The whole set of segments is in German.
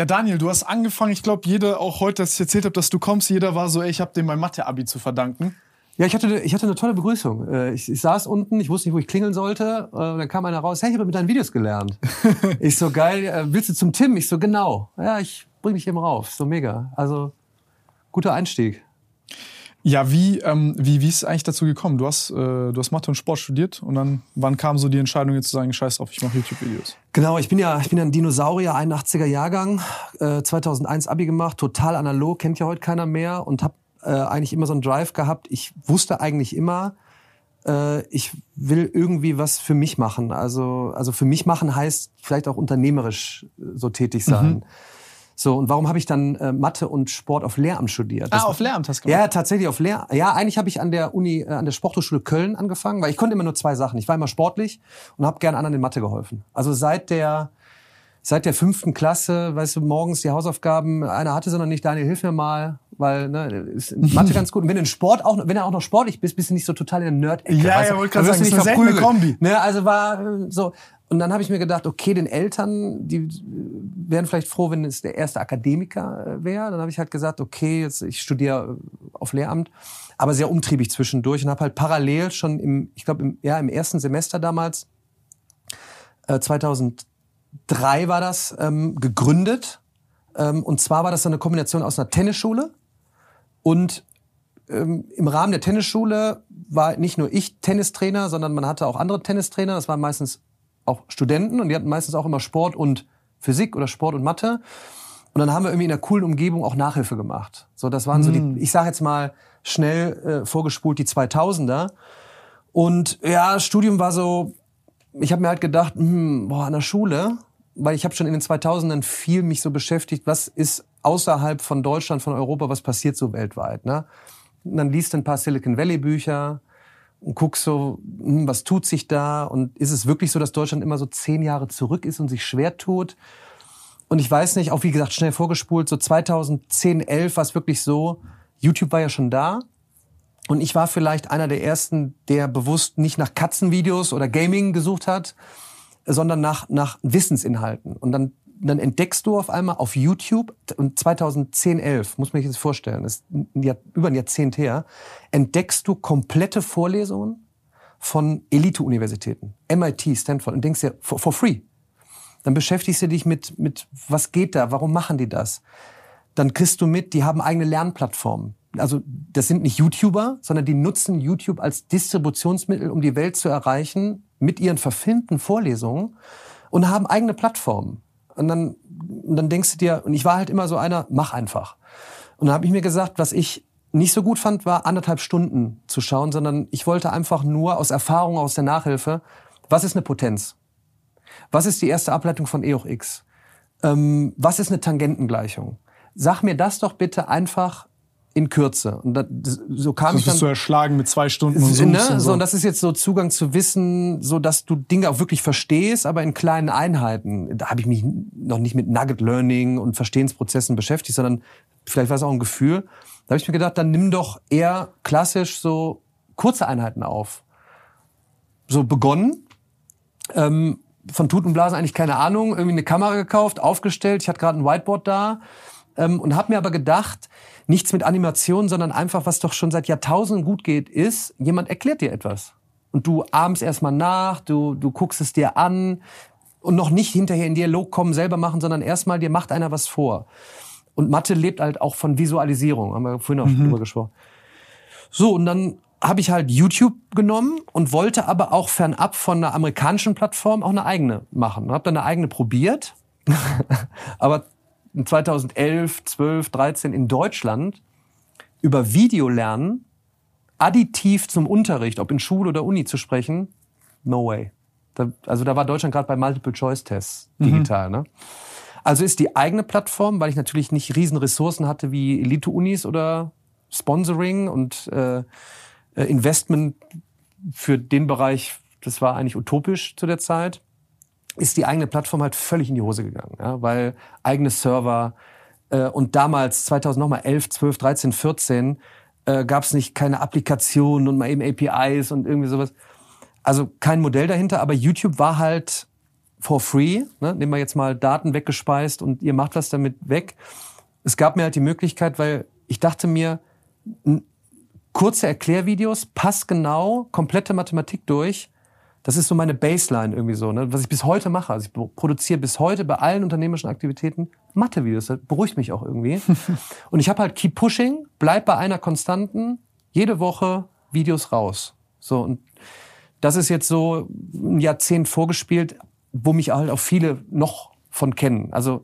Ja, Daniel, du hast angefangen. Ich glaube, jeder, auch heute, als ich erzählt habe, dass du kommst, jeder war so, ey, ich habe dem mein Mathe-Abi zu verdanken. Ja, ich hatte, ich hatte eine tolle Begrüßung. Äh, ich, ich saß unten, ich wusste nicht, wo ich klingeln sollte. Äh, und dann kam einer raus, hey, ich habe mit deinen Videos gelernt. ich so, geil, äh, willst du zum Tim? Ich so, genau. Ja, ich bring dich eben rauf. So mega. Also, guter Einstieg. Ja, wie, ähm, wie, wie ist es eigentlich dazu gekommen? Du hast, äh, du hast Mathe und Sport studiert und dann, wann kam so die Entscheidung jetzt zu sagen, scheiß drauf, ich mache YouTube-Videos? Genau, ich bin ja, ich bin ja ein Dinosaurier, 81er Jahrgang, äh, 2001 Abi gemacht, total analog, kennt ja heute keiner mehr und habe äh, eigentlich immer so einen Drive gehabt. Ich wusste eigentlich immer, äh, ich will irgendwie was für mich machen. Also, also für mich machen heißt vielleicht auch unternehmerisch äh, so tätig sein. Mhm. So, und warum habe ich dann äh, Mathe und Sport auf Lehramt studiert? Das ah, auf Lehramt hast du gemacht? Ja, tatsächlich auf Lehramt. Ja, eigentlich habe ich an der Uni, äh, an der Sporthochschule Köln angefangen, weil ich konnte immer nur zwei Sachen. Ich war immer sportlich und habe gern anderen in Mathe geholfen. Also seit der seit der fünften Klasse, weißt du, morgens die Hausaufgaben, einer hatte sie noch nicht, Daniel, hilf mir mal, weil ne, ist Mathe ganz gut. Und wenn du in Sport auch, wenn du auch noch sportlich bist, bist du nicht so total in der Nerd-Ecke. Ja, ja, wollte gerade sagen, nicht verprügelt. Kombi. Ne, also war äh, so. Und dann habe ich mir gedacht, okay, den Eltern, die wären vielleicht froh, wenn es der erste Akademiker äh, wäre. Dann habe ich halt gesagt, okay, jetzt ich studiere äh, auf Lehramt, aber sehr umtriebig zwischendurch und habe halt parallel schon im, ich glaube, im, ja, im ersten Semester damals, äh, 2003 war das, ähm, gegründet. Ähm, und zwar war das eine Kombination aus einer Tennisschule und ähm, im Rahmen der Tennisschule war nicht nur ich Tennistrainer, sondern man hatte auch andere Tennistrainer. Das waren meistens auch Studenten und die hatten meistens auch immer Sport und Physik oder Sport und Mathe. Und dann haben wir irgendwie in einer coolen Umgebung auch Nachhilfe gemacht. So, das waren so die, hm. ich sage jetzt mal schnell äh, vorgespult die 2000er. Und ja, Studium war so, ich habe mir halt gedacht, hm, boah, an der Schule, weil ich habe schon in den 2000ern viel mich so beschäftigt, was ist außerhalb von Deutschland, von Europa, was passiert so weltweit. Ne? Und dann liest ein paar Silicon Valley Bücher, und guckst so, hm, was tut sich da? Und ist es wirklich so, dass Deutschland immer so zehn Jahre zurück ist und sich schwer tut? Und ich weiß nicht, auch wie gesagt, schnell vorgespult, so 2010, 11 war es wirklich so, YouTube war ja schon da. Und ich war vielleicht einer der ersten, der bewusst nicht nach Katzenvideos oder Gaming gesucht hat, sondern nach, nach Wissensinhalten. Und dann dann entdeckst du auf einmal auf YouTube, und 2010, 11, muss man sich das vorstellen, ist ein über ein Jahrzehnt her, entdeckst du komplette Vorlesungen von Elite-Universitäten, MIT, Stanford, und denkst dir, for, for free. Dann beschäftigst du dich mit, mit, was geht da, warum machen die das? Dann kriegst du mit, die haben eigene Lernplattformen. Also das sind nicht YouTuber, sondern die nutzen YouTube als Distributionsmittel, um die Welt zu erreichen mit ihren verfilmten Vorlesungen und haben eigene Plattformen. Und dann, und dann denkst du dir, und ich war halt immer so einer, mach einfach. Und dann habe ich mir gesagt, was ich nicht so gut fand, war anderthalb Stunden zu schauen, sondern ich wollte einfach nur aus Erfahrung aus der Nachhilfe, was ist eine Potenz? Was ist die erste Ableitung von E hoch x? Ähm, was ist eine Tangentengleichung? Sag mir das doch bitte einfach in Kürze. Und das, so kam das ich dann. Du erschlagen mit zwei Stunden und so. Ne? Und so. Und das ist jetzt so Zugang zu Wissen, so dass du Dinge auch wirklich verstehst, aber in kleinen Einheiten. Da habe ich mich noch nicht mit Nugget Learning und Verstehensprozessen beschäftigt, sondern vielleicht war es auch ein Gefühl. Da habe ich mir gedacht, dann nimm doch eher klassisch so kurze Einheiten auf. So begonnen. Ähm, von Tut und Blasen eigentlich keine Ahnung. Irgendwie eine Kamera gekauft, aufgestellt. Ich hatte gerade ein Whiteboard da ähm, und habe mir aber gedacht, nichts mit Animation, sondern einfach, was doch schon seit Jahrtausenden gut geht, ist, jemand erklärt dir etwas. Und du ahmst erstmal nach, du, du guckst es dir an und noch nicht hinterher in Dialog kommen, selber machen, sondern erstmal dir macht einer was vor. Und Mathe lebt halt auch von Visualisierung, haben wir vorhin auch schon drüber gesprochen. So, und dann habe ich halt YouTube genommen und wollte aber auch fernab von einer amerikanischen Plattform auch eine eigene machen. Habe dann eine eigene probiert, aber 2011, 12, 13 in Deutschland über Video lernen, additiv zum Unterricht, ob in Schule oder Uni zu sprechen, no way. Da, also da war Deutschland gerade bei Multiple-Choice-Tests digital. Ne? Also ist die eigene Plattform, weil ich natürlich nicht riesen Ressourcen hatte wie Elite-Unis oder Sponsoring und äh, äh, Investment für den Bereich, das war eigentlich utopisch zu der Zeit, ist die eigene Plattform halt völlig in die Hose gegangen, ja, weil eigene Server äh, und damals 2000 nochmal 11, 12, 13, 14 äh, gab es nicht keine Applikationen und mal eben APIs und irgendwie sowas. Also kein Modell dahinter, aber YouTube war halt for free. Ne? Nehmen wir jetzt mal Daten weggespeist und ihr macht was damit weg. Es gab mir halt die Möglichkeit, weil ich dachte mir, kurze Erklärvideos, passgenau, komplette Mathematik durch. Das ist so meine Baseline irgendwie so, ne? was ich bis heute mache. Also ich pro- produziere bis heute bei allen unternehmerischen Aktivitäten Mathe-Videos. Das beruhigt mich auch irgendwie. Und ich habe halt Keep Pushing, bleib bei einer Konstanten, jede Woche Videos raus. So und das ist jetzt so ein Jahrzehnt vorgespielt, wo mich halt auch viele noch von kennen. Also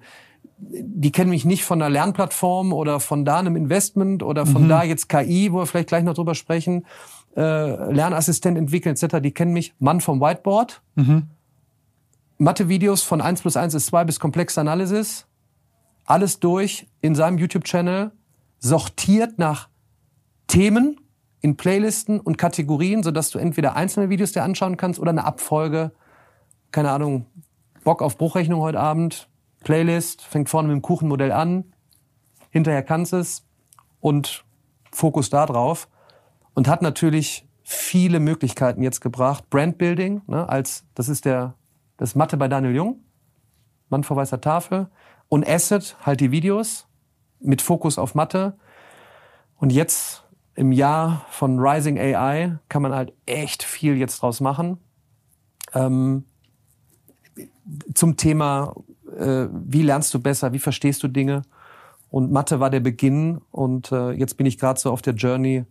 die kennen mich nicht von einer Lernplattform oder von da einem Investment oder von da jetzt KI, wo wir vielleicht gleich noch drüber sprechen, äh, Lernassistent entwickeln etc. Die kennen mich. Mann vom Whiteboard, Mathe-Videos von 1 plus 1 ist 2 bis komplexe Analysis, alles durch in seinem YouTube-Channel, sortiert nach Themen in Playlisten und Kategorien, sodass du entweder einzelne Videos dir anschauen kannst oder eine Abfolge, keine Ahnung, Bock auf Bruchrechnung heute Abend, Playlist, fängt vorne mit dem Kuchenmodell an, hinterher kannst es. Und Fokus da drauf und hat natürlich viele Möglichkeiten jetzt gebracht. Brandbuilding, ne, als das ist der das ist Mathe bei Daniel Jung, Mann vor weißer Tafel und Asset halt die Videos mit Fokus auf Mathe und jetzt im Jahr von Rising AI kann man halt echt viel jetzt draus machen. Ähm, zum Thema, äh, wie lernst du besser, wie verstehst du Dinge. Und Mathe war der Beginn und äh, jetzt bin ich gerade so auf der Journey,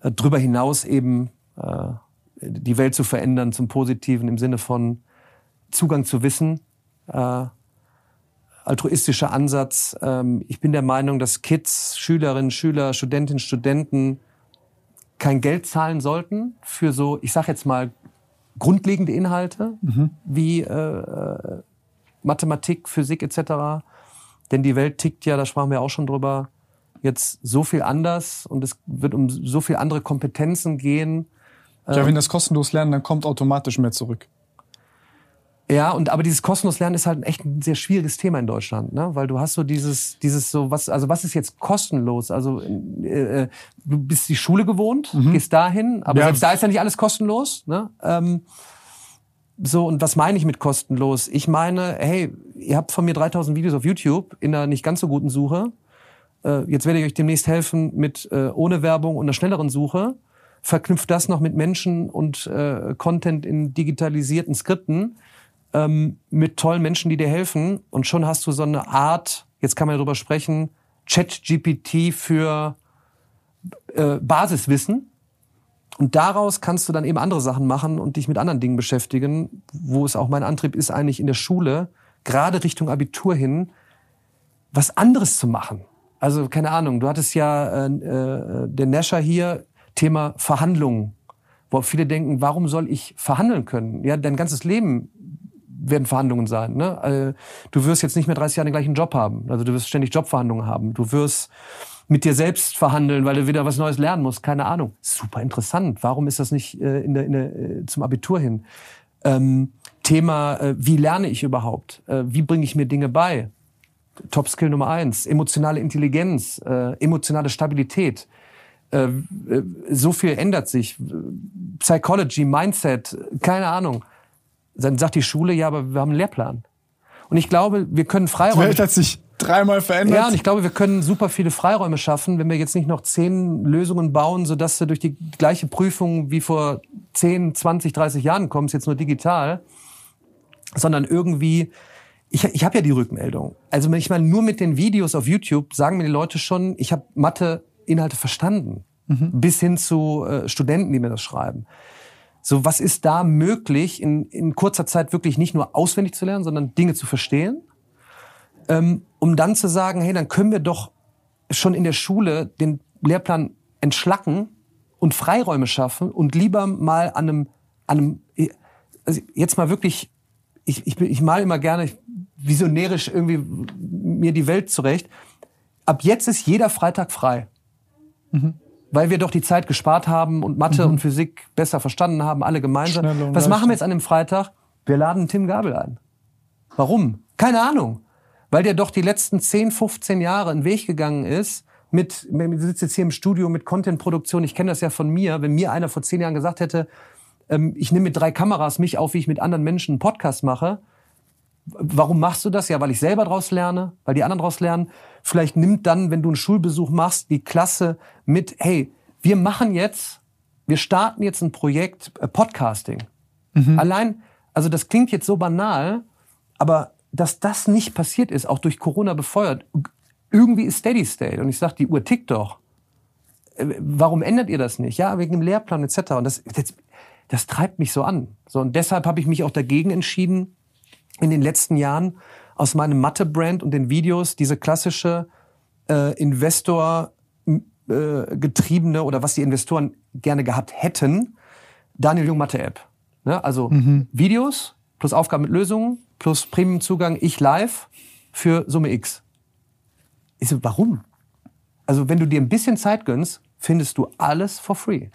äh, drüber hinaus eben äh, die Welt zu verändern zum Positiven im Sinne von Zugang zu Wissen, äh, altruistischer Ansatz. Ähm, ich bin der Meinung, dass Kids, Schülerinnen, Schüler, Studentinnen, Studenten kein Geld zahlen sollten für so, ich sag jetzt mal, grundlegende Inhalte wie äh, äh, Mathematik, Physik etc. Denn die Welt tickt ja, da sprachen wir auch schon drüber, jetzt so viel anders und es wird um so viel andere Kompetenzen gehen. Ja, wenn das kostenlos lernen, dann kommt automatisch mehr zurück. Ja, und aber dieses kostenlos Lernen ist halt echt ein sehr schwieriges Thema in Deutschland, ne? Weil du hast so dieses, dieses so was, also was ist jetzt kostenlos? Also äh, äh, du bist die Schule gewohnt, gehst dahin, aber Ja. selbst da ist ja nicht alles kostenlos, ne? Ähm, so und was meine ich mit kostenlos? Ich meine, hey, ihr habt von mir 3000 Videos auf YouTube in einer nicht ganz so guten Suche. Äh, jetzt werde ich euch demnächst helfen mit äh, ohne Werbung und einer schnelleren Suche. Verknüpft das noch mit Menschen und äh, Content in digitalisierten Skripten ähm, mit tollen Menschen, die dir helfen. Und schon hast du so eine Art, jetzt kann man ja drüber sprechen, Chat-GPT für äh, Basiswissen. Und daraus kannst du dann eben andere Sachen machen und dich mit anderen Dingen beschäftigen, wo es auch mein Antrieb ist, eigentlich in der Schule, gerade Richtung Abitur hin, was anderes zu machen. Also keine Ahnung, du hattest ja äh, äh, den Nasher hier, Thema Verhandlungen, wo viele denken, warum soll ich verhandeln können? Ja, dein ganzes Leben werden Verhandlungen sein. Ne? Äh, Du wirst jetzt nicht mehr 30 Jahre den gleichen Job haben. Also du wirst ständig Jobverhandlungen haben. Du wirst mit dir selbst verhandeln, weil du wieder was Neues lernen musst. Keine Ahnung. Super interessant. Warum ist das nicht äh, in der, in der, äh, zum Abitur hin? Ähm, Thema, äh, wie lerne ich überhaupt? Äh, wie bringe ich mir Dinge bei? Top Skill Nummer eins. Emotionale Intelligenz, äh, emotionale Stabilität. Äh, äh, so viel ändert sich. Psychology, Mindset, keine Ahnung. Dann sagt die Schule, ja, aber wir haben einen Lehrplan. Und ich glaube, wir können Die Freiräume. Welt hat sich dreimal verändert. Ja, und ich glaube, wir können super viele Freiräume schaffen, wenn wir jetzt nicht noch zehn Lösungen bauen, sodass du durch die gleiche Prüfung wie vor 10, 20, 30 Jahren kommst, jetzt nur digital, sondern irgendwie ich, ich habe ja die Rückmeldung. Also ich meine, nur mit den Videos auf YouTube sagen mir die Leute schon, ich habe Mathe-Inhalte verstanden. Mhm. Bis hin zu äh, Studenten, die mir das schreiben. So, was ist da möglich, in, in kurzer Zeit wirklich nicht nur auswendig zu lernen, sondern Dinge zu verstehen? Ähm, um dann zu sagen, hey, dann können wir doch schon in der Schule den Lehrplan entschlacken und Freiräume schaffen und lieber mal an einem, an einem also jetzt mal wirklich, ich, ich, ich mal immer gerne visionärisch irgendwie mir die Welt zurecht. Ab jetzt ist jeder Freitag frei. Mhm. Weil wir doch die Zeit gespart haben und Mathe mhm. und Physik besser verstanden haben, alle gemeinsam. Was machen wir jetzt an dem Freitag? Wir laden Tim Gabel ein. Warum? Keine Ahnung. Weil der doch die letzten 10, 15 Jahre einen Weg gegangen ist, mit, wir sitzen jetzt hier im Studio mit Content-Produktion. Ich kenne das ja von mir. Wenn mir einer vor zehn Jahren gesagt hätte, ähm, ich nehme mit drei Kameras mich auf, wie ich mit anderen Menschen einen Podcast mache. Warum machst du das? Ja, weil ich selber daraus lerne, weil die anderen daraus lernen. Vielleicht nimmt dann, wenn du einen Schulbesuch machst, die Klasse mit, hey, wir machen jetzt, wir starten jetzt ein Projekt äh, Podcasting. Mhm. Allein, also das klingt jetzt so banal, aber dass das nicht passiert ist, auch durch Corona befeuert, irgendwie ist Steady State. Und ich sage, die Uhr tickt doch. Äh, warum ändert ihr das nicht? Ja, wegen dem Lehrplan etc. Und das, das, das treibt mich so an. So, und deshalb habe ich mich auch dagegen entschieden, in den letzten Jahren aus meinem Mathe-Brand und den Videos diese klassische äh, Investor äh, getriebene oder was die Investoren gerne gehabt hätten, Daniel Jung Mathe-App. Ne? Also mhm. Videos plus Aufgaben mit Lösungen plus Premium-Zugang ich live für Summe X. Ich so, warum? Also wenn du dir ein bisschen Zeit gönnst, findest du alles for free.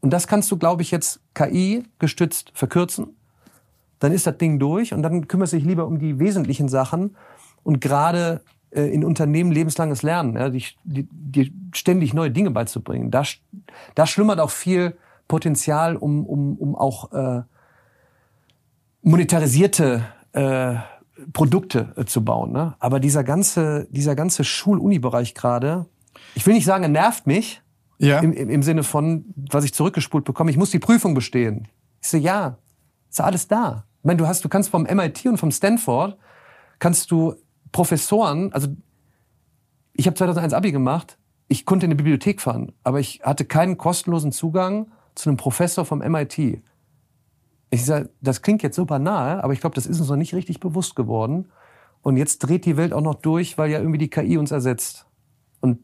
Und das kannst du, glaube ich, jetzt KI gestützt verkürzen. Dann ist das Ding durch und dann kümmerst du dich lieber um die wesentlichen Sachen. Und gerade äh, in Unternehmen lebenslanges Lernen, ja, die, die, die ständig neue Dinge beizubringen. Da, da schlummert auch viel Potenzial, um, um, um auch äh, monetarisierte äh, Produkte äh, zu bauen. Ne? Aber dieser ganze, dieser ganze Schul-Uni-Bereich gerade, ich will nicht sagen, er nervt mich, ja. Im, im, Im Sinne von, was ich zurückgespult bekomme, ich muss die Prüfung bestehen. Ich so, ja, ist alles da. Ich meine, du hast, du kannst vom MIT und vom Stanford, kannst du Professoren, also ich habe 2001 Abi gemacht, ich konnte in die Bibliothek fahren, aber ich hatte keinen kostenlosen Zugang zu einem Professor vom MIT. Ich sage, das klingt jetzt so banal, aber ich glaube, das ist uns noch nicht richtig bewusst geworden. Und jetzt dreht die Welt auch noch durch, weil ja irgendwie die KI uns ersetzt. Und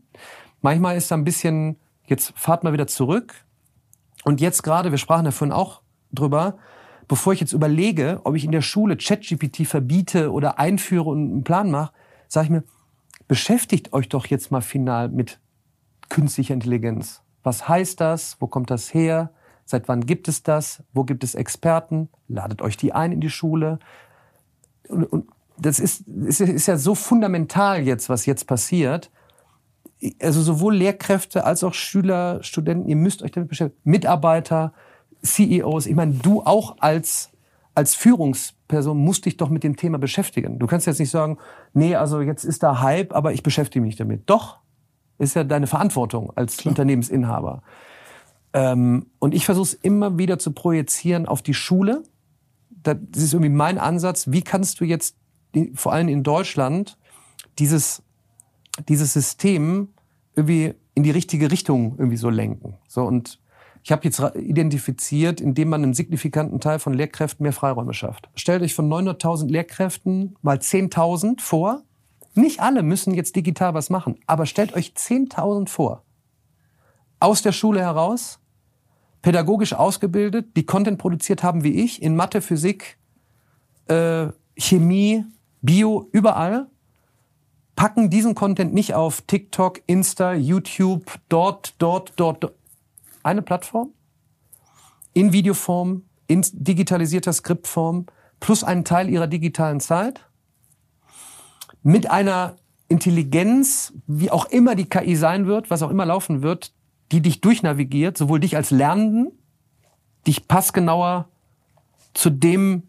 manchmal ist da ein bisschen jetzt fahrt mal wieder zurück. Und jetzt gerade, wir sprachen ja vorhin auch drüber, bevor ich jetzt überlege, ob ich in der Schule ChatGPT verbiete oder einführe und einen Plan mache, sage ich mir, beschäftigt euch doch jetzt mal final mit künstlicher Intelligenz. Was heißt das? Wo kommt das her? Seit wann gibt es das? Wo gibt es Experten? Ladet euch die ein in die Schule. Und, und das ist, ist, ist ja so fundamental jetzt, was jetzt passiert also sowohl Lehrkräfte als auch Schüler, Studenten, ihr müsst euch damit beschäftigen. Mitarbeiter, CEOs, ich meine, du auch als, als Führungsperson musst dich doch mit dem Thema beschäftigen. Du kannst jetzt nicht sagen, nee, also jetzt ist da Hype, aber ich beschäftige mich damit. Doch, ist ja deine Verantwortung als Klar. Unternehmensinhaber. Ähm, und ich versuche es immer wieder zu projizieren auf die Schule. Das ist irgendwie mein Ansatz. Wie kannst du jetzt, vor allem in Deutschland, dieses dieses System irgendwie in die richtige Richtung irgendwie so lenken. So und ich habe jetzt identifiziert, indem man einen signifikanten Teil von Lehrkräften mehr Freiräume schafft. Stellt euch von 900.000 Lehrkräften mal 10.000 vor. Nicht alle müssen jetzt digital was machen, aber stellt euch 10.000 vor. Aus der Schule heraus, pädagogisch ausgebildet, die Content produziert haben wie ich, in Mathe, Physik, äh, Chemie, Bio, überall packen diesen Content nicht auf TikTok, Insta, YouTube, dort, dort, dort. dort. Eine Plattform in Videoform, in digitalisierter Skriptform, plus einen Teil ihrer digitalen Zeit, mit einer Intelligenz, wie auch immer die KI sein wird, was auch immer laufen wird, die dich durchnavigiert, sowohl dich als Lernenden, dich passgenauer zu dem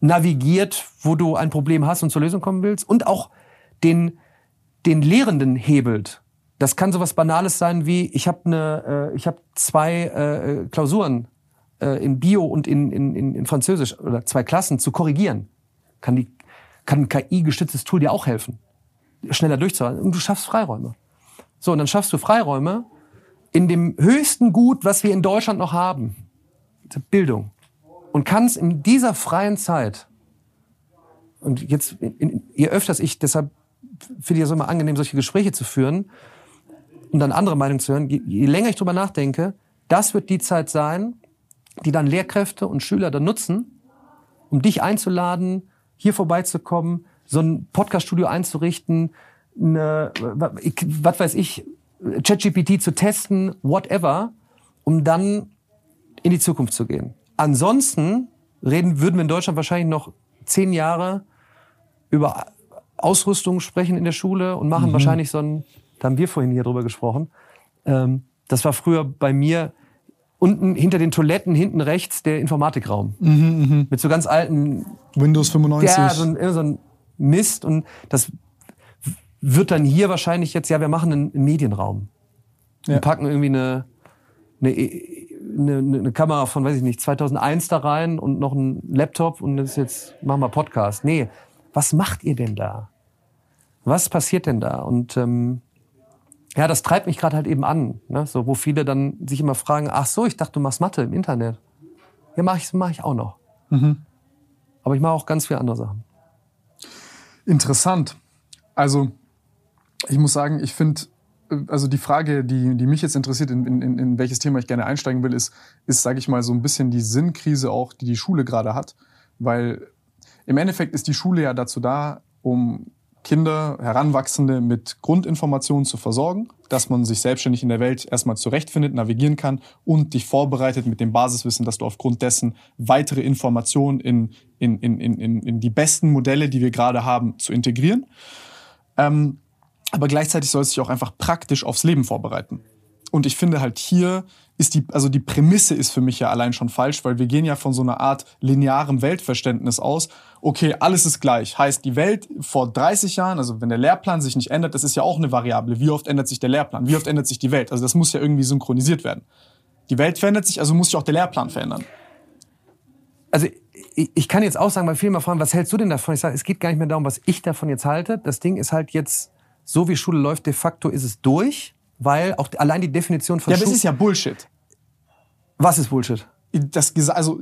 navigiert, wo du ein Problem hast und zur Lösung kommen willst, und auch den, den Lehrenden hebelt. Das kann sowas Banales sein wie, ich habe ne, äh, ich hab zwei äh, Klausuren äh, in Bio und in, in, in Französisch oder zwei Klassen zu korrigieren. Kann die, kann ein KI-gestütztes Tool dir auch helfen, schneller durchzuhalten. Und du schaffst Freiräume. So, und dann schaffst du Freiräume in dem höchsten Gut, was wir in Deutschland noch haben, Bildung. Und kannst in dieser freien Zeit, und jetzt, je öfters ich, deshalb finde ich es immer angenehm, solche Gespräche zu führen und dann andere Meinungen zu hören, je, je länger ich drüber nachdenke, das wird die Zeit sein, die dann Lehrkräfte und Schüler dann nutzen, um dich einzuladen, hier vorbeizukommen, so ein Podcaststudio einzurichten, eine, was weiß ich, ChatGPT zu testen, whatever, um dann in die Zukunft zu gehen. Ansonsten reden, würden wir in Deutschland wahrscheinlich noch zehn Jahre über Ausrüstung sprechen in der Schule und machen mhm. wahrscheinlich so ein, da haben wir vorhin hier drüber gesprochen. Ähm, das war früher bei mir unten hinter den Toiletten, hinten rechts, der Informatikraum. Mhm, mh. Mit so ganz alten Windows 95. Ja, so ein, so ein Mist. Und das wird dann hier wahrscheinlich jetzt, ja, wir machen einen Medienraum. Ja. Und packen irgendwie eine, eine, eine, eine Kamera von, weiß ich nicht, 2001 da rein und noch einen Laptop und das ist jetzt, machen wir Podcast. Nee, was macht ihr denn da? Was passiert denn da? Und ähm, ja, das treibt mich gerade halt eben an, ne? so wo viele dann sich immer fragen: Ach so, ich dachte, du machst Mathe im Internet. Ja, mache ich, mach ich auch noch. Mhm. Aber ich mache auch ganz viele andere Sachen. Interessant. Also ich muss sagen, ich finde, also die Frage, die, die mich jetzt interessiert, in, in, in welches Thema ich gerne einsteigen will, ist, ist, sage ich mal, so ein bisschen die Sinnkrise auch, die die Schule gerade hat. Weil im Endeffekt ist die Schule ja dazu da, um Kinder, Heranwachsende mit Grundinformationen zu versorgen, dass man sich selbstständig in der Welt erstmal zurechtfindet, navigieren kann und dich vorbereitet mit dem Basiswissen, dass du aufgrund dessen weitere Informationen in, in, in, in, in die besten Modelle, die wir gerade haben, zu integrieren. Ähm, aber gleichzeitig soll es sich auch einfach praktisch aufs Leben vorbereiten. Und ich finde halt hier ist die, also die Prämisse ist für mich ja allein schon falsch, weil wir gehen ja von so einer Art linearem Weltverständnis aus. Okay, alles ist gleich. Heißt, die Welt vor 30 Jahren, also wenn der Lehrplan sich nicht ändert, das ist ja auch eine Variable. Wie oft ändert sich der Lehrplan? Wie oft ändert sich die Welt? Also das muss ja irgendwie synchronisiert werden. Die Welt verändert sich, also muss sich auch der Lehrplan verändern. Also ich kann jetzt auch sagen, weil viele mal fragen, was hältst du denn davon? Ich sage, es geht gar nicht mehr darum, was ich davon jetzt halte. Das Ding ist halt jetzt so wie Schule läuft, de facto ist es durch, weil auch allein die Definition von Ja, aber es ist ja Bullshit. Was ist Bullshit? Das, also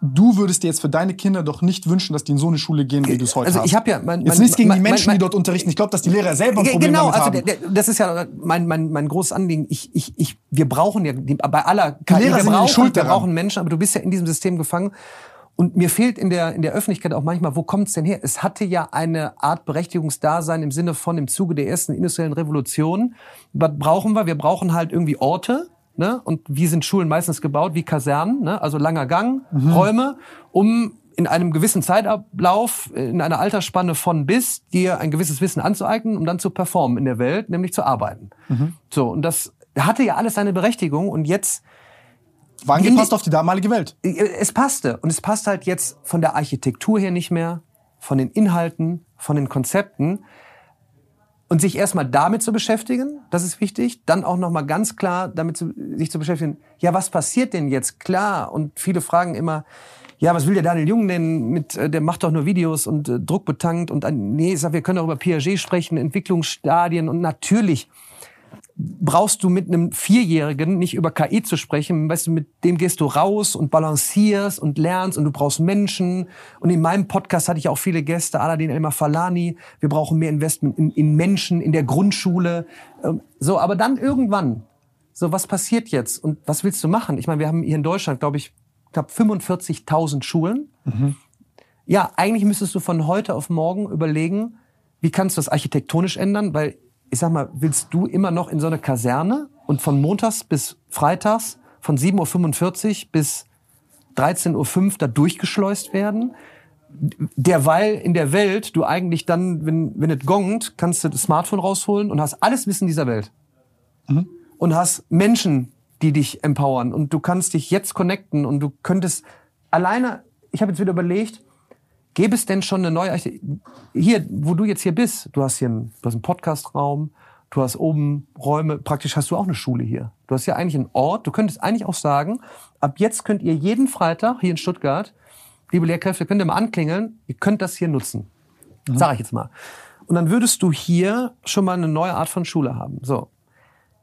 du würdest dir jetzt für deine Kinder doch nicht wünschen, dass die in so eine Schule gehen, wie du es heute also hast. Ich habe ja mein, jetzt nichts gegen mein, die Menschen, mein, die dort unterrichten. Ich glaube, dass die Lehrer selber ein Problem genau, damit also haben. Genau, das ist ja mein, mein, mein großes Anliegen. Ich, ich, ich, wir brauchen ja bei aller KI, Lehrer wir sind brauchen, schuld wir brauchen Menschen, aber du bist ja in diesem System gefangen. Und mir fehlt in der, in der Öffentlichkeit auch manchmal, wo kommt es denn her? Es hatte ja eine Art Berechtigungsdasein im Sinne von im Zuge der ersten industriellen Revolution. Was brauchen wir? Wir brauchen halt irgendwie Orte. Ne? Und wie sind Schulen meistens gebaut? Wie Kasernen, ne? also langer Gang, mhm. Räume, um in einem gewissen Zeitablauf, in einer Altersspanne von bis, dir ein gewisses Wissen anzueignen, um dann zu performen in der Welt, nämlich zu arbeiten. Mhm. So, und das hatte ja alles seine Berechtigung und jetzt war angepasst auf die damalige Welt. Äh, es passte. Und es passt halt jetzt von der Architektur her nicht mehr, von den Inhalten, von den Konzepten. Und sich erstmal damit zu beschäftigen, das ist wichtig. Dann auch nochmal ganz klar damit zu, sich zu beschäftigen, ja, was passiert denn jetzt? Klar. Und viele fragen immer, ja, was will der Daniel Jung denn mit, äh, der macht doch nur Videos und äh, druckbetankt und, äh, nee, ich sag, wir können auch über Piaget sprechen, Entwicklungsstadien und natürlich brauchst du mit einem Vierjährigen nicht über KI zu sprechen. Weißt du, mit dem gehst du raus und balancierst und lernst und du brauchst Menschen. Und in meinem Podcast hatte ich auch viele Gäste, Aladin Elmar Falani. Wir brauchen mehr Investment in, in Menschen, in der Grundschule. Ähm, so, aber dann irgendwann, so was passiert jetzt und was willst du machen? Ich meine, wir haben hier in Deutschland, glaube ich, knapp 45.000 Schulen. Mhm. Ja, eigentlich müsstest du von heute auf morgen überlegen, wie kannst du das architektonisch ändern, weil ich sag mal, willst du immer noch in so eine Kaserne und von montags bis freitags von 7.45 Uhr bis 13.05 Uhr da durchgeschleust werden? Derweil in der Welt du eigentlich dann, wenn, wenn es gongt, kannst du das Smartphone rausholen und hast alles Wissen dieser Welt. Mhm. Und hast Menschen, die dich empowern. Und du kannst dich jetzt connecten und du könntest alleine, ich habe jetzt wieder überlegt, Gäbe es denn schon eine neue Architektur? Hier, wo du jetzt hier bist, du hast hier einen, du hast einen Podcastraum, du hast oben Räume, praktisch hast du auch eine Schule hier. Du hast ja eigentlich einen Ort, du könntest eigentlich auch sagen, ab jetzt könnt ihr jeden Freitag hier in Stuttgart, liebe Lehrkräfte, könnt ihr mal anklingeln, ihr könnt das hier nutzen. Mhm. Sag ich jetzt mal. Und dann würdest du hier schon mal eine neue Art von Schule haben. So.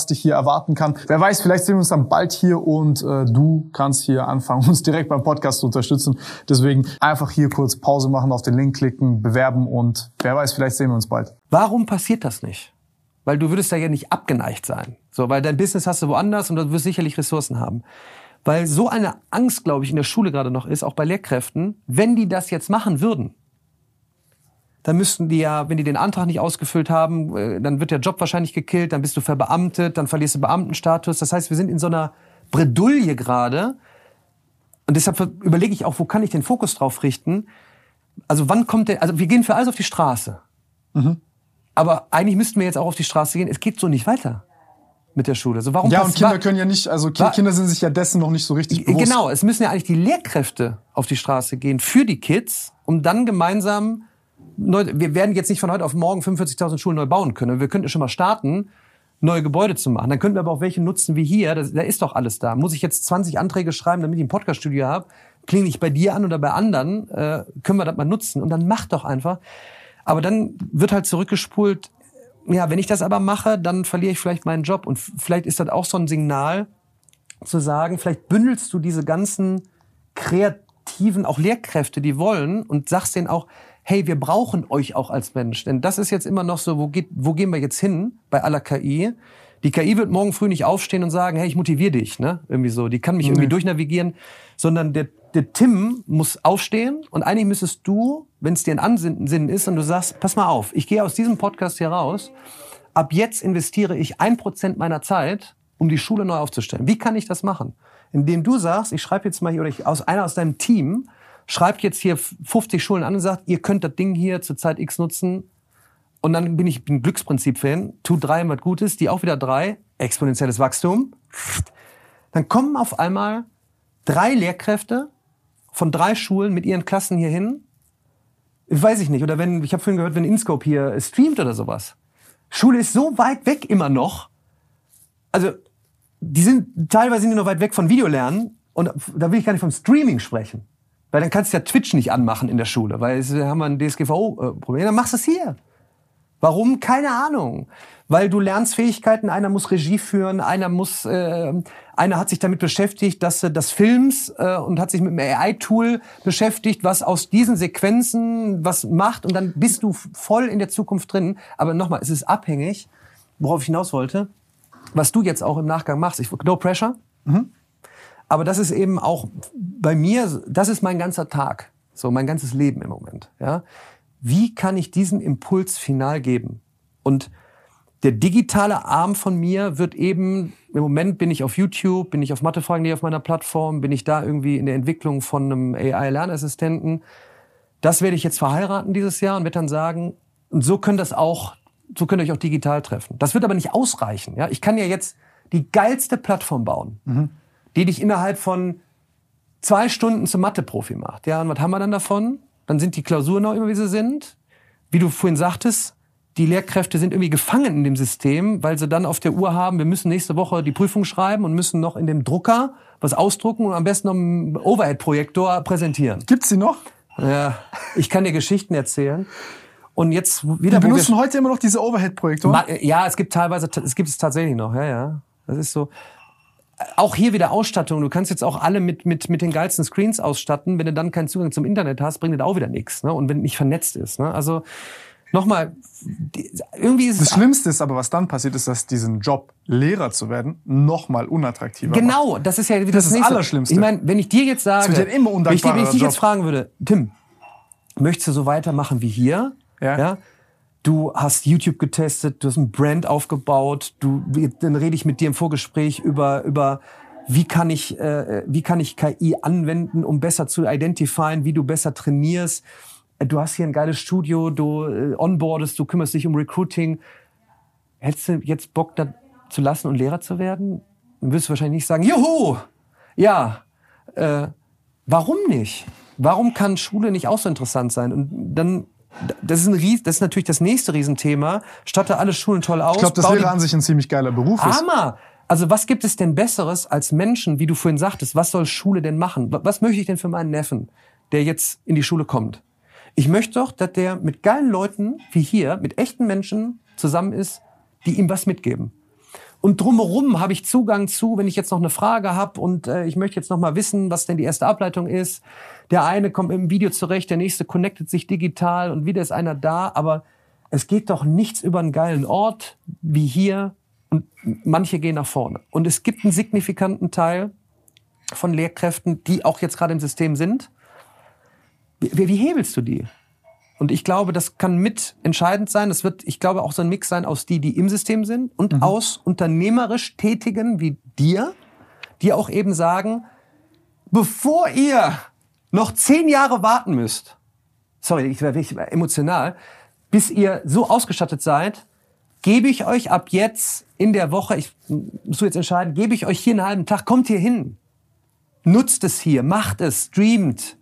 was dich hier erwarten kann. Wer weiß, vielleicht sehen wir uns dann bald hier und äh, du kannst hier anfangen, uns direkt beim Podcast zu unterstützen. Deswegen einfach hier kurz Pause machen, auf den Link klicken, bewerben und wer weiß, vielleicht sehen wir uns bald. Warum passiert das nicht? Weil du würdest da ja nicht abgeneigt sein. So, weil dein Business hast du woanders und du wirst sicherlich Ressourcen haben. Weil so eine Angst, glaube ich, in der Schule gerade noch ist, auch bei Lehrkräften, wenn die das jetzt machen würden, dann müssten die ja, wenn die den Antrag nicht ausgefüllt haben, äh, dann wird der Job wahrscheinlich gekillt, dann bist du verbeamtet, dann verlierst du Beamtenstatus. Das heißt, wir sind in so einer Bredouille gerade. Und deshalb überlege ich auch, wo kann ich den Fokus drauf richten? Also wann kommt der, also wir gehen für alles auf die Straße. Mhm. Aber eigentlich müssten wir jetzt auch auf die Straße gehen. Es geht so nicht weiter mit der Schule. Also warum ja, und Kinder können ja nicht, also Kinder sind sich ja dessen noch nicht so richtig bewusst. Genau, es müssen ja eigentlich die Lehrkräfte auf die Straße gehen für die Kids, um dann gemeinsam neu, wir werden jetzt nicht von heute auf morgen 45.000 Schulen neu bauen können. Wir könnten schon mal starten, neue Gebäude zu machen. Dann könnten wir aber auch welche nutzen wie hier. Da, da ist doch alles da. Muss ich jetzt 20 Anträge schreiben, damit ich ein Podcaststudio habe? Klinge ich bei dir an oder bei anderen? Äh, können wir das mal nutzen? Und dann mach doch einfach. Aber dann wird halt zurückgespult, ja, wenn ich das aber mache, dann verliere ich vielleicht meinen Job. Und vielleicht ist das auch so ein Signal, zu sagen, vielleicht bündelst du diese ganzen kreativen, auch Lehrkräfte, die wollen, und sagst denen auch, hey, wir brauchen euch auch als Mensch. Denn das ist jetzt immer noch so, wo, geht, wo gehen wir jetzt hin bei aller KI? Die KI wird morgen früh nicht aufstehen und sagen, hey, ich motiviere dich, ne? Irgendwie so. Die kann mich nee. irgendwie durchnavigieren, sondern der, der Tim muss aufstehen und eigentlich müsstest du, wenn es dir ein Ansinnen ist und du sagst, pass mal auf, ich gehe aus diesem Podcast hier raus, ab jetzt investiere ich ein Prozent meiner Zeit, um die Schule neu aufzustellen. Wie kann ich das machen? Indem du sagst, ich schreibe jetzt mal hier, oder ich, aus einer aus deinem Team schreibt jetzt hier 50 Schulen an und sagt, ihr könnt das Ding hier zur Zeit X nutzen. Und dann bin ich ein Glücksprinzip-Fan, tu drei was Gutes, die auch wieder drei, exponentielles Wachstum. Dann kommen auf einmal drei Lehrkräfte von drei Schulen mit ihren Klassen hier hin. Weiß ich nicht. Oder wenn, ich habe vorhin gehört, wenn Inscope hier streamt oder sowas. Schule ist so weit weg immer noch. Also, die sind, teilweise sind die noch weit weg von Videolernen. Und da will ich gar nicht vom Streaming sprechen. Weil dann kannst du ja Twitch nicht anmachen in der Schule, weil es haben ein DSGVO-Problem. Dann machst du es hier. Warum? Keine Ahnung. Weil du lernst Fähigkeiten, einer muss Regie führen, einer muss, äh, einer hat sich damit beschäftigt, dass äh, das Films äh, und hat sich mit einem AI-Tool beschäftigt, was aus diesen Sequenzen was macht und dann bist du voll in der Zukunft drin. Aber nochmal, es ist abhängig, worauf ich hinaus wollte, was du jetzt auch im Nachgang machst. Ich, no pressure. Mhm. Aber das ist eben auch bei mir, das ist mein ganzer Tag, so mein ganzes Leben im Moment. Ja, wie kann ich diesen Impuls final geben? Und der digitale Arm von mir wird eben, im Moment bin ich auf YouTube, bin ich auf Mathefragen.de auf meiner Plattform, bin ich da irgendwie in der Entwicklung von einem AI-Lernassistenten. Das werde ich jetzt verheiraten dieses Jahr und werde dann sagen, und so können das auch, so könnt ihr euch auch digital treffen. Das wird aber nicht ausreichen. Ja, ich kann ja jetzt die geilste Plattform bauen. Mhm die dich innerhalb von zwei Stunden zum Mathe-Profi macht. Ja, und was haben wir dann davon? Dann sind die Klausuren noch immer, wie sie sind. Wie du vorhin sagtest, die Lehrkräfte sind irgendwie gefangen in dem System, weil sie dann auf der Uhr haben, wir müssen nächste Woche die Prüfung schreiben und müssen noch in dem Drucker was ausdrucken und am besten noch einen Overhead-Projektor präsentieren. Gibt's die noch? Ja, ich kann dir Geschichten erzählen. Und jetzt wieder. Die benutzen heute immer noch diese Overhead-Projektoren? Ja, es gibt teilweise, es gibt es tatsächlich noch, ja, ja. Das ist so auch hier wieder Ausstattung. Du kannst jetzt auch alle mit, mit, mit den geilsten Screens ausstatten. Wenn du dann keinen Zugang zum Internet hast, bringt das auch wieder nichts. Ne? Und wenn nicht vernetzt ist. Ne? Also nochmal, irgendwie ist Das Schlimmste ist aber, was dann passiert, ist, dass diesen Job, Lehrer zu werden, nochmal unattraktiver Genau, macht. das ist ja wieder das, das, das Allerschlimmste. Ich meine, wenn ich dir jetzt sage, ja immer wenn ich, wenn ich dich jetzt fragen würde, Tim, möchtest du so weitermachen wie hier? Ja. ja? Du hast YouTube getestet, du hast ein Brand aufgebaut, du, dann rede ich mit dir im Vorgespräch über, über wie kann ich, äh, wie kann ich KI anwenden, um besser zu identifizieren, wie du besser trainierst. du hast hier ein geiles Studio, du äh, onboardest, du kümmerst dich um Recruiting. Hättest du jetzt Bock, da zu lassen und Lehrer zu werden? Dann wirst du wahrscheinlich nicht sagen, juhu, ja, äh, warum nicht? Warum kann Schule nicht auch so interessant sein? Und dann das ist, ein Ries das ist natürlich das nächste Riesenthema. Statte alle Schulen toll aus. Ich glaube, das wäre an sich ein ziemlich geiler Beruf ist. Hammer! Also was gibt es denn Besseres als Menschen, wie du vorhin sagtest, was soll Schule denn machen? Was möchte ich denn für meinen Neffen, der jetzt in die Schule kommt? Ich möchte doch, dass der mit geilen Leuten wie hier, mit echten Menschen zusammen ist, die ihm was mitgeben. Und drumherum habe ich Zugang zu, wenn ich jetzt noch eine Frage habe und äh, ich möchte jetzt noch mal wissen, was denn die erste Ableitung ist. Der eine kommt im Video zurecht, der nächste connectet sich digital und wieder ist einer da. Aber es geht doch nichts über einen geilen Ort wie hier und manche gehen nach vorne. Und es gibt einen signifikanten Teil von Lehrkräften, die auch jetzt gerade im System sind. Wie, wie hebelst du die? Und ich glaube, das kann mit entscheidend sein. Das wird, ich glaube, auch so ein Mix sein aus die, die im System sind und mhm. aus unternehmerisch Tätigen wie dir, die auch eben sagen, bevor ihr noch zehn Jahre warten müsst, sorry, ich werde emotional, bis ihr so ausgestattet seid, gebe ich euch ab jetzt in der Woche, ich muss jetzt entscheiden, gebe ich euch hier einen halben Tag, kommt hier hin. Nutzt es hier, macht es, streamt,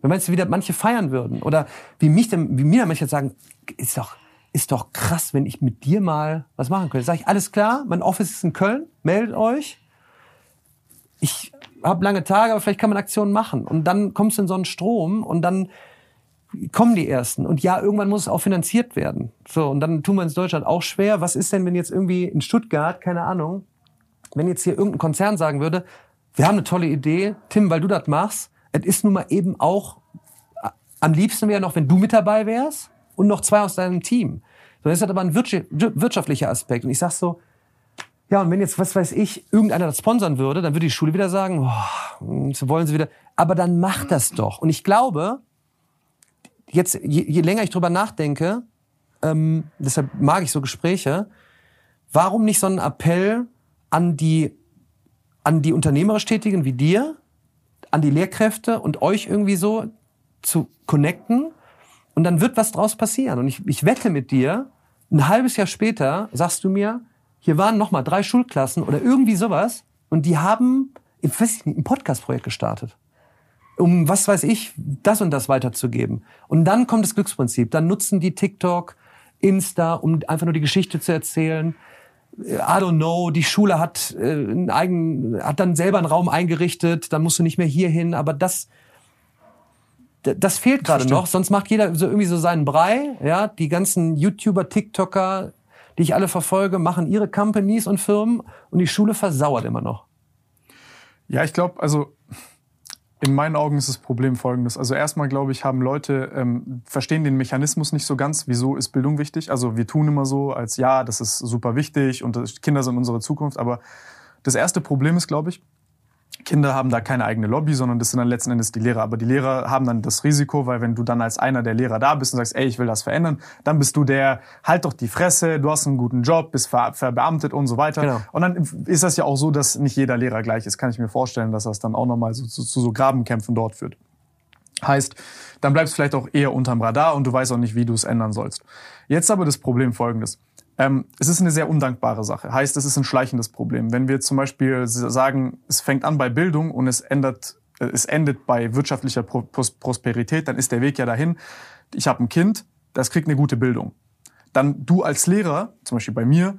wenn meinst du, wie manche feiern würden? Oder wie mich denn, wie mir manche sagen, ist doch, ist doch krass, wenn ich mit dir mal was machen könnte. Sag ich, alles klar, mein Office ist in Köln, meldet euch. Ich habe lange Tage, aber vielleicht kann man Aktionen machen. Und dann kommst du in so einen Strom und dann kommen die ersten. Und ja, irgendwann muss es auch finanziert werden. So, und dann tun wir es in Deutschland auch schwer. Was ist denn, wenn jetzt irgendwie in Stuttgart, keine Ahnung, wenn jetzt hier irgendein Konzern sagen würde, wir haben eine tolle Idee, Tim, weil du das machst, es ist nun mal eben auch, äh, am liebsten wäre noch, wenn du mit dabei wärst und noch zwei aus deinem Team. So, das ist halt aber ein wirtschaftlicher Aspekt. Und ich sag so, ja, und wenn jetzt, was weiß ich, irgendeiner das sponsern würde, dann würde die Schule wieder sagen, oh, wollen sie wieder. Aber dann macht das doch. Und ich glaube, jetzt, je, je länger ich drüber nachdenke, ähm, deshalb mag ich so Gespräche, warum nicht so einen Appell an die, an die unternehmerisch Tätigen wie dir, an die Lehrkräfte und euch irgendwie so zu connecten und dann wird was draus passieren. Und ich, ich wette mit dir, ein halbes Jahr später sagst du mir, hier waren noch mal drei Schulklassen oder irgendwie sowas und die haben ich weiß nicht, ein Podcast-Projekt gestartet, um was weiß ich das und das weiterzugeben. Und dann kommt das Glücksprinzip. Dann nutzen die TikTok, Insta, um einfach nur die Geschichte zu erzählen. I don't know, die Schule hat äh, einen eigenen, hat dann selber einen Raum eingerichtet, dann musst du nicht mehr hier hin, aber das, das fehlt gerade noch, sonst macht jeder so irgendwie so seinen Brei, ja, die ganzen YouTuber, TikToker, die ich alle verfolge, machen ihre Companies und Firmen und die Schule versauert immer noch. Ja, ich glaube, also in meinen Augen ist das Problem folgendes. Also erstmal, glaube ich, haben Leute, ähm, verstehen den Mechanismus nicht so ganz. Wieso ist Bildung wichtig? Also wir tun immer so, als ja, das ist super wichtig und Kinder sind unsere Zukunft. Aber das erste Problem ist, glaube ich, Kinder haben da keine eigene Lobby, sondern das sind dann letzten Endes die Lehrer. Aber die Lehrer haben dann das Risiko, weil wenn du dann als einer der Lehrer da bist und sagst, ey, ich will das verändern, dann bist du der, halt doch die Fresse, du hast einen guten Job, bist ver verbeamtet und so weiter. Genau. Und dann ist das ja auch so, dass nicht jeder Lehrer gleich ist. Kann ich mir vorstellen, dass das dann auch nochmal so, zu, zu so Grabenkämpfen dort führt. Heißt, dann bleibst du vielleicht auch eher unterm Radar und du weißt auch nicht, wie du es ändern sollst. Jetzt aber das Problem folgendes. Ähm, es ist eine sehr undankbare Sache. Heißt, es ist ein schleichendes Problem. Wenn wir zum Beispiel sagen, es fängt an bei Bildung und es ändert, äh, es endet bei wirtschaftlicher Pro Prosperität, dann ist der Weg ja dahin. Ich habe ein Kind, das kriegt eine gute Bildung. Dann du als Lehrer, zum Beispiel bei mir,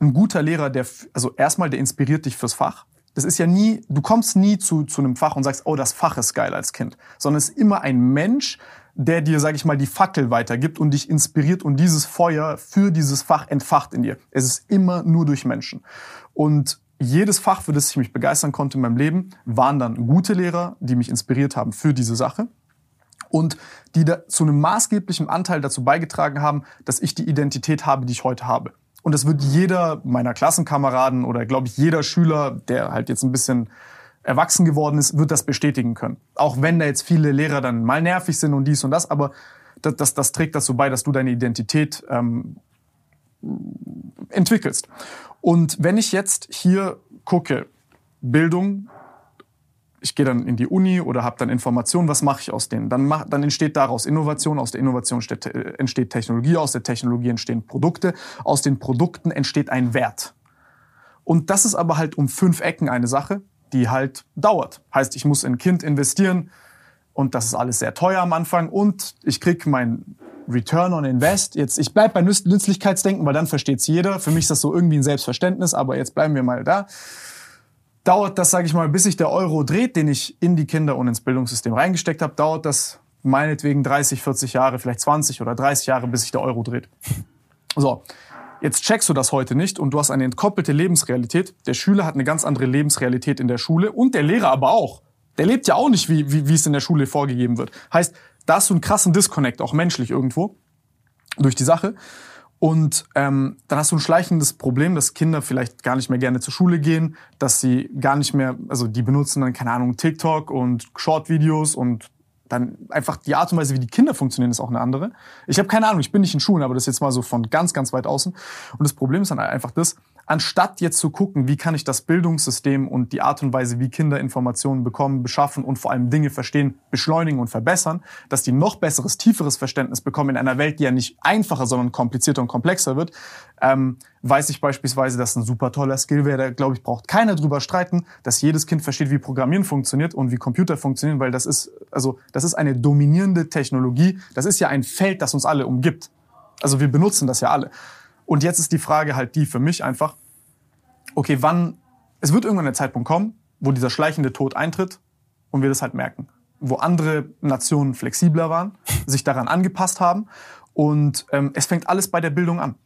ein guter Lehrer, der, also erstmal, der inspiriert dich fürs Fach. Das ist ja nie, du kommst nie zu, zu einem Fach und sagst, oh, das Fach ist geil als Kind, sondern es ist immer ein Mensch, der dir, sag ich mal, die Fackel weitergibt und dich inspiriert und dieses Feuer für dieses Fach entfacht in dir. Es ist immer nur durch Menschen. Und jedes Fach, für das ich mich begeistern konnte in meinem Leben, waren dann gute Lehrer, die mich inspiriert haben für diese Sache und die zu einem maßgeblichen Anteil dazu beigetragen haben, dass ich die Identität habe, die ich heute habe. Und das wird jeder meiner Klassenkameraden oder glaube ich jeder Schüler, der halt jetzt ein bisschen erwachsen geworden ist, wird das bestätigen können. Auch wenn da jetzt viele Lehrer dann mal nervig sind und dies und das, aber das, das, das trägt dazu bei, dass du deine Identität ähm, entwickelst. Und wenn ich jetzt hier gucke, Bildung, ich gehe dann in die Uni oder habe dann Informationen, was mache ich aus denen? Dann, mach, dann entsteht daraus Innovation, aus der Innovation äh, entsteht Technologie, aus der Technologie entstehen Produkte, aus den Produkten entsteht ein Wert. Und das ist aber halt um fünf Ecken eine Sache, die halt dauert. Heißt, ich muss in ein Kind investieren und das ist alles sehr teuer am Anfang und ich krieg mein Return on Invest. Jetzt, ich bleib bei Nützlichkeitsdenken, weil dann versteht's jeder. Für mich ist das so irgendwie ein Selbstverständnis, aber jetzt bleiben wir mal da dauert das, sage ich mal, bis sich der Euro dreht, den ich in die Kinder und ins Bildungssystem reingesteckt habe, dauert das meinetwegen 30, 40 Jahre, vielleicht 20 oder 30 Jahre, bis sich der Euro dreht. So, jetzt checkst du das heute nicht und du hast eine entkoppelte Lebensrealität. Der Schüler hat eine ganz andere Lebensrealität in der Schule und der Lehrer aber auch. Der lebt ja auch nicht, wie, wie, wie es in der Schule vorgegeben wird. Heißt, da hast du einen krassen Disconnect, auch menschlich irgendwo, durch die Sache. Und ähm, dann hast du ein schleichendes Problem, dass Kinder vielleicht gar nicht mehr gerne zur Schule gehen, dass sie gar nicht mehr, also die benutzen dann, keine Ahnung, TikTok und Short-Videos und dann einfach die Art und Weise, wie die Kinder funktionieren, ist auch eine andere. Ich habe keine Ahnung, ich bin nicht in Schulen, aber das ist jetzt mal so von ganz, ganz weit außen. Und das Problem ist dann einfach das, anstatt jetzt zu gucken, wie kann ich das Bildungssystem und die Art und Weise, wie Kinder Informationen bekommen, beschaffen und vor allem Dinge verstehen, beschleunigen und verbessern, dass die noch besseres, tieferes Verständnis bekommen in einer Welt, die ja nicht einfacher, sondern komplizierter und komplexer wird, ähm, weiß ich beispielsweise, dass ein super toller Skill wäre, da glaube ich, braucht keiner drüber streiten, dass jedes Kind versteht, wie Programmieren funktioniert und wie Computer funktionieren, weil das ist, also, das ist eine dominierende Technologie. Das ist ja ein Feld, das uns alle umgibt. Also wir benutzen das ja alle. Und jetzt ist die Frage halt die für mich einfach, okay, wann, es wird irgendwann der Zeitpunkt kommen, wo dieser schleichende Tod eintritt und wir das halt merken. Wo andere Nationen flexibler waren, sich daran angepasst haben und ähm, es fängt alles bei der Bildung an.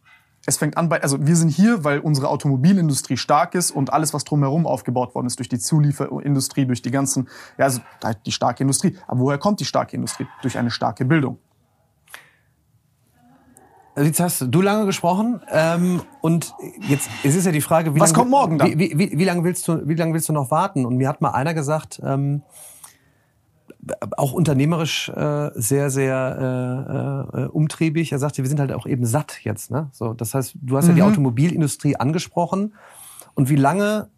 Es fängt an bei, also wir sind hier, weil unsere Automobilindustrie stark ist und alles, was drumherum aufgebaut worden ist, durch die Zulieferindustrie, durch die ganzen, ja, also die starke Industrie. Aber woher kommt die starke Industrie? Durch eine starke Bildung. Jetzt hast du lange gesprochen ähm, und jetzt es ist ja die Frage, wie was lang, kommt morgen dann? Wie, wie, wie, lange willst du, wie lange willst du noch warten? Und mir hat mal einer gesagt, ähm, auch unternehmerisch äh, sehr, sehr äh, äh, umtriebig. Er sagte, wir sind halt auch eben satt jetzt. Ne? So, das heißt, du hast mhm. ja die mhm. Automobilindustrie angesprochen. Und wie lange,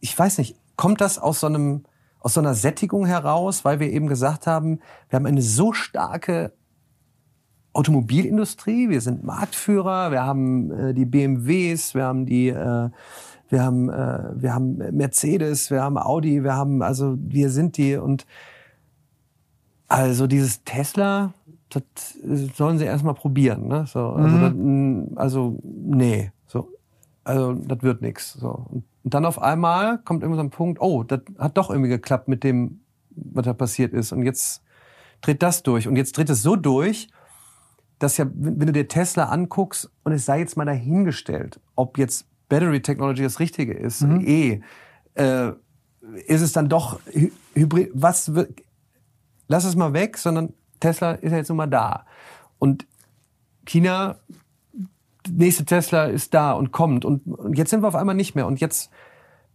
ich weiß nicht, kommt das aus so einem aus so einer Sättigung heraus, weil wir eben gesagt haben, wir haben eine so starke Automobilindustrie, wir sind Marktführer, wir haben äh, die BMWs, wir haben die äh, wir haben äh, wir haben Mercedes, wir haben Audi, wir haben also wir sind die und also dieses Tesla, das sollen sie erstmal probieren, ne? So, also, mhm. das, also nee, so also das wird nix. So. Und dann auf einmal kommt irgendwann so ein Punkt, oh, das hat doch irgendwie geklappt mit dem, was da passiert ist. Und jetzt dreht das durch. Und jetzt dreht es so durch, dass ja, wenn du dir Tesla anguckst und es sei jetzt mal dahingestellt, ob jetzt Battery Technology das Richtige ist, mhm. eh, äh, ist es dann doch Hybrid, was, lass es mal weg, sondern Tesla ist ja jetzt nun mal da. Und China, nächste Tesla ist da und kommt und, und jetzt sind wir auf einmal nicht mehr und jetzt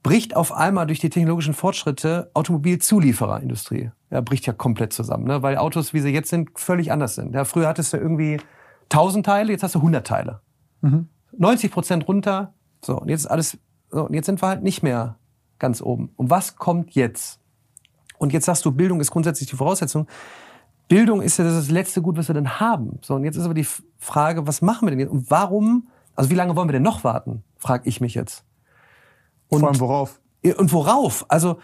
bricht auf einmal durch die technologischen Fortschritte Automobilzuliefererindustrie. Ja, bricht ja komplett zusammen, ne? weil Autos, wie sie jetzt sind, völlig anders sind. Ja, früher hattest du irgendwie 1000 Teile, jetzt hast du 100 Teile. Mhm. 90 Prozent runter. So, und jetzt ist alles, so, und jetzt sind wir halt nicht mehr ganz oben. Und was kommt jetzt? Und jetzt sagst du, Bildung ist grundsätzlich die Voraussetzung. Bildung ist ja das letzte Gut, was wir denn haben. So, und jetzt ist aber die Frage, was machen wir denn jetzt? Und warum, also wie lange wollen wir denn noch warten? Frag ich mich jetzt. Und, Vor allem worauf? Und worauf? Also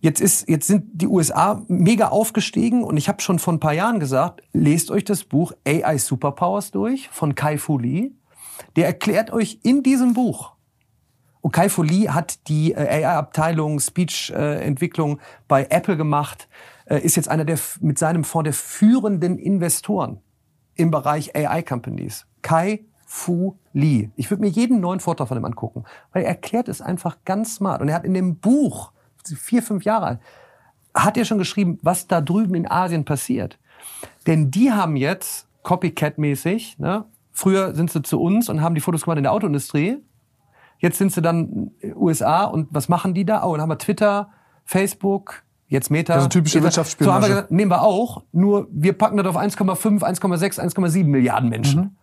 jetzt ist jetzt sind die USA mega aufgestiegen und ich habe schon vor ein paar Jahren gesagt, lest euch das Buch AI Superpowers durch von Kai Fu Lee. Der erklärt euch in diesem Buch. Und Kai Fu Lee hat die äh, AI-Abteilung Speech-Entwicklung äh, bei Apple gemacht, äh, ist jetzt einer der mit seinem Fonds der führenden Investoren im Bereich AI-Companies. Kai Fu Lee. Ich würde mir jeden neuen Vortrag von ihm angucken, weil er erklärt es einfach ganz smart. Und er hat in dem Buch, vier, fünf Jahre alt, hat er schon geschrieben, was da drüben in Asien passiert. Denn die haben jetzt, Copycat-mäßig, ne, früher sind sie zu uns und haben die Fotos gemacht in der Autoindustrie. Jetzt sind sie dann USA und was machen die da? Oh, dann haben wir Twitter, Facebook, jetzt Meta. Also typische Wirtschaftsspionage. So haben wir gesagt, nehmen wir auch, nur wir packen das auf 1,5, 1,6, 1,7 Milliarden Menschen. Mhm.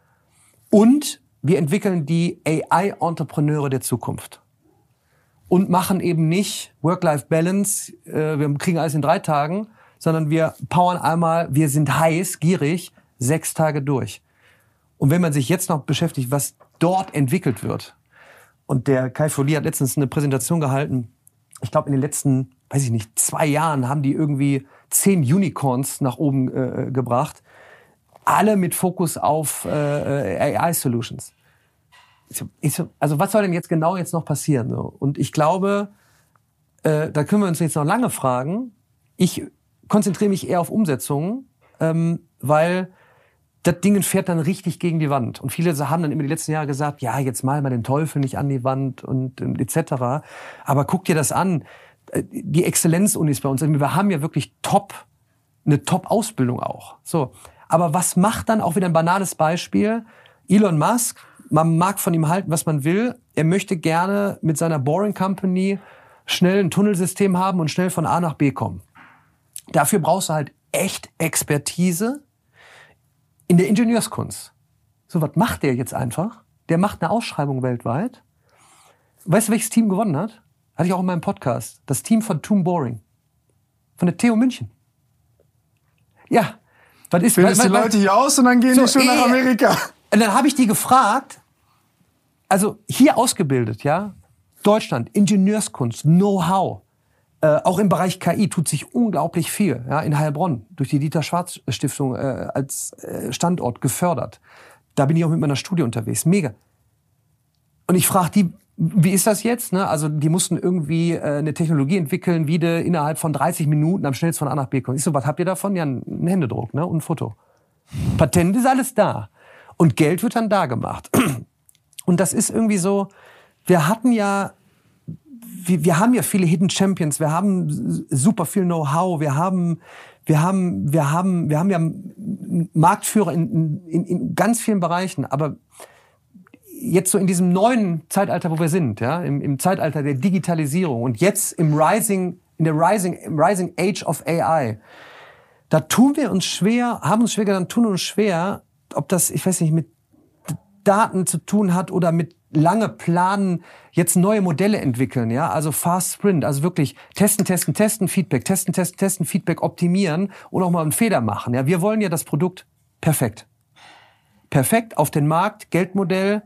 Und wir entwickeln die AI-Entrepreneure der Zukunft. und machen eben nicht Work-Life-Balance, äh, wir kriegen alles in drei Tagen, sondern wir powern einmal, wir sind heiß, gierig, sechs Tage durch. Und wenn man sich jetzt noch beschäftigt, was dort entwickelt wird, und der Kai Folie hat letztens eine Präsentation gehalten, ich glaube in den letzten, weiß ich nicht, zwei Jahren haben die irgendwie zehn Unicorns nach oben äh, gebracht, alle mit Fokus auf äh, AI-Solutions. Also was soll denn jetzt genau jetzt noch passieren? Und ich glaube, äh, da können wir uns jetzt noch lange fragen. Ich konzentriere mich eher auf Umsetzungen, ähm, weil das Ding fährt dann richtig gegen die Wand. Und viele haben dann immer die letzten Jahre gesagt, ja, jetzt mal mal den Teufel nicht an die Wand und, und etc. Aber guck dir das an. Äh, die Exzellenzunis bei uns, wir haben ja wirklich top, eine Top-Ausbildung auch. So. Aber was macht dann auch wieder ein banales Beispiel? Elon Musk, man mag von ihm halten, was man will. Er möchte gerne mit seiner Boring Company schnell ein Tunnelsystem haben und schnell von A nach B kommen. Dafür brauchst du halt echt Expertise in der Ingenieurskunst. So, was macht der jetzt einfach? Der macht eine Ausschreibung weltweit. Weißt du, welches Team gewonnen hat? Hatte ich auch in meinem Podcast. Das Team von Toom Boring. Von der TU München. Ja. Was ist, Bildest die Leute hier aus und dann gehen so, die schon nach äh, Amerika. Und dann habe ich die gefragt, also hier ausgebildet, ja, Deutschland, Ingenieurskunst, Know-how, äh, auch im Bereich KI tut sich unglaublich viel. Ja, in Heilbronn durch die Dieter Schwarz Stiftung äh, als äh, Standort gefördert. Da bin ich auch mit meiner Studie unterwegs. Mega. Und ich frage die, wie ist das jetzt? Ne? Also die mussten irgendwie äh, eine Technologie entwickeln, wie du innerhalb von 30 Minuten am schnellsten von A nach B kommst. Ich so, was habt ihr davon? Ja, ein Händedruck ne? und ein Foto. Patent ist alles da. Und Geld wird dann da gemacht. Und das ist irgendwie so, wir hatten ja wir, wir haben ja viele Hidden Champions, wir haben super viel Know-how, wir haben, wir haben, wir haben, wir haben ja Marktführer in, in, in ganz vielen Bereichen, aber jetzt so in diesem neuen Zeitalter, wo wir sind, ja, im, im Zeitalter der Digitalisierung und jetzt im Rising, in der Rising, im Rising Age of AI, da tun wir uns schwer, haben uns schwer getan, tun uns schwer, ob das, ich weiß nicht, mit Daten zu tun hat oder mit lange planen, jetzt neue Modelle entwickeln, ja, also Fast Sprint, also wirklich testen, testen, testen, Feedback, testen, testen, testen, Feedback, optimieren und auch mal einen Fehler machen. Ja, wir wollen ja das Produkt perfekt, perfekt auf den Markt, Geldmodell,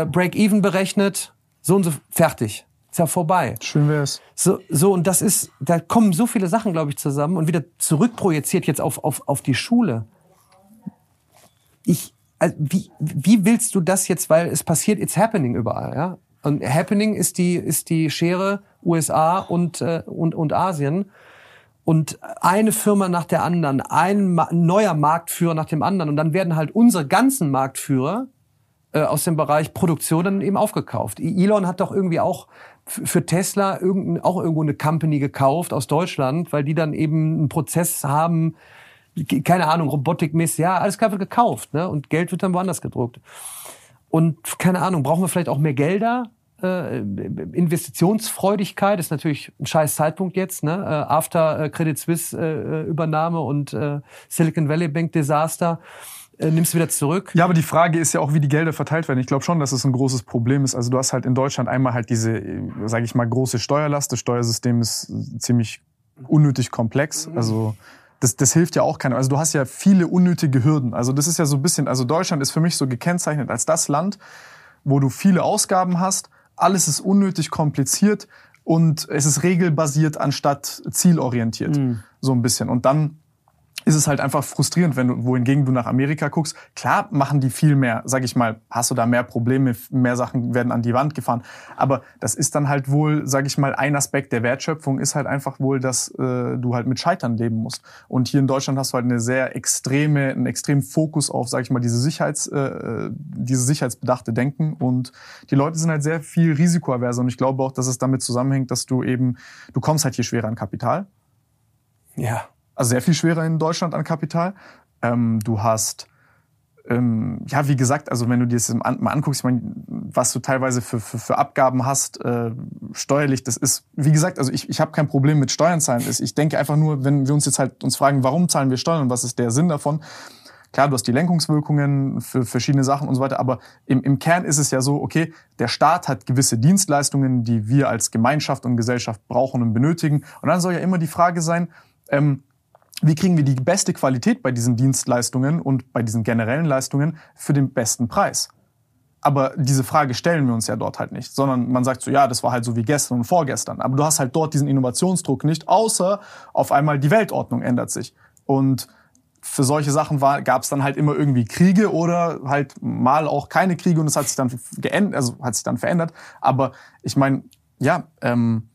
äh, Break-even berechnet, so und so fertig. Ist ja vorbei. Schön wär's. So, so und das ist, da kommen so viele Sachen, glaube ich, zusammen und wieder zurückprojiziert jetzt auf auf auf die Schule. Ich also wie, wie willst du das jetzt, weil es passiert, it's happening überall, ja? Und happening ist die, ist die Schere USA und, äh, und, und Asien. Und eine Firma nach der anderen, ein neuer Marktführer nach dem anderen. Und dann werden halt unsere ganzen Marktführer aus dem Bereich Produktion dann eben aufgekauft. Elon hat doch irgendwie auch für Tesla irgendein, auch irgendwo eine Company gekauft aus Deutschland, weil die dann eben einen Prozess haben, keine Ahnung, Robotikmäßig, ja, alles klar wird gekauft, ne? Und Geld wird dann woanders gedruckt. Und keine Ahnung, brauchen wir vielleicht auch mehr Gelder? Äh, Investitionsfreudigkeit ist natürlich ein scheiß Zeitpunkt jetzt, ne? Äh, after äh, Credit Suisse äh, Übernahme und äh, Silicon Valley Bank Desaster äh, nimmst du wieder zurück. Ja, aber die Frage ist ja auch, wie die Gelder verteilt werden. Ich glaube schon, dass es ein großes Problem ist. Also du hast halt in Deutschland einmal halt diese, sage ich mal, große Steuerlast. Das Steuersystem ist ziemlich unnötig komplex. Also das, das hilft ja auch keiner. Also du hast ja viele unnötige Hürden. Also das ist ja so ein bisschen, also Deutschland ist für mich so gekennzeichnet als das Land, wo du viele Ausgaben hast, alles ist unnötig kompliziert und es ist regelbasiert anstatt zielorientiert. Mhm. So ein bisschen. Und dann ist es halt einfach frustrierend, wenn du, wohingegen du nach Amerika guckst. Klar machen die viel mehr, sag ich mal, hast du da mehr Probleme, mehr Sachen werden an die Wand gefahren. Aber das ist dann halt wohl, sag ich mal, ein Aspekt der Wertschöpfung ist halt einfach wohl, dass äh, du halt mit Scheitern leben musst. Und hier in Deutschland hast du halt eine sehr extreme, einen extremen Fokus auf, sag ich mal, diese Sicherheits, äh, diese sicherheitsbedachte Denken. Und die Leute sind halt sehr viel risikoaverser. Und ich glaube auch, dass es damit zusammenhängt, dass du eben, du kommst halt hier schwerer an Kapital. Ja also sehr viel schwerer in Deutschland an Kapital. Ähm, du hast, ähm, ja, wie gesagt, also wenn du dir das mal anguckst, ich meine, was du teilweise für, für, für Abgaben hast, äh, steuerlich, das ist, wie gesagt, also ich, ich habe kein Problem mit Steuern zahlen. Ich denke einfach nur, wenn wir uns jetzt halt uns fragen, warum zahlen wir Steuern und was ist der Sinn davon, klar, du hast die Lenkungswirkungen für verschiedene Sachen und so weiter, aber im, im Kern ist es ja so, okay, der Staat hat gewisse Dienstleistungen, die wir als Gemeinschaft und Gesellschaft brauchen und benötigen. Und dann soll ja immer die Frage sein, ähm, wie kriegen wir die beste Qualität bei diesen Dienstleistungen und bei diesen generellen Leistungen für den besten Preis? Aber diese Frage stellen wir uns ja dort halt nicht, sondern man sagt so, ja, das war halt so wie gestern und vorgestern. Aber du hast halt dort diesen Innovationsdruck nicht, außer auf einmal die Weltordnung ändert sich. Und für solche Sachen gab es dann halt immer irgendwie Kriege oder halt mal auch keine Kriege und es hat sich dann geändert, also hat sich dann verändert. Aber ich meine, ja, ähm,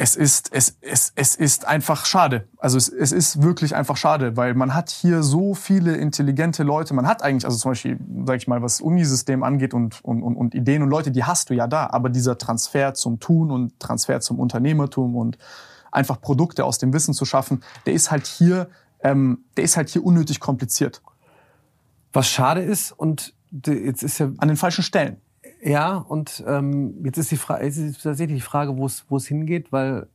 es ist, es, es, es ist einfach schade. Also es, es ist wirklich einfach schade, weil man hat hier so viele intelligente Leute. Man hat eigentlich, also zum Beispiel, sag ich mal, was Unisystem angeht und, und, und, und Ideen und Leute, die hast du ja da. Aber dieser Transfer zum Tun und Transfer zum Unternehmertum und einfach Produkte aus dem Wissen zu schaffen, der ist halt hier, ähm, der ist halt hier unnötig kompliziert. Was schade ist und jetzt ist ja an den falschen Stellen. Ja, und ähm, jetzt ist die Frage, jetzt ist tatsächlich die Frage, wo es wo es hingeht, weil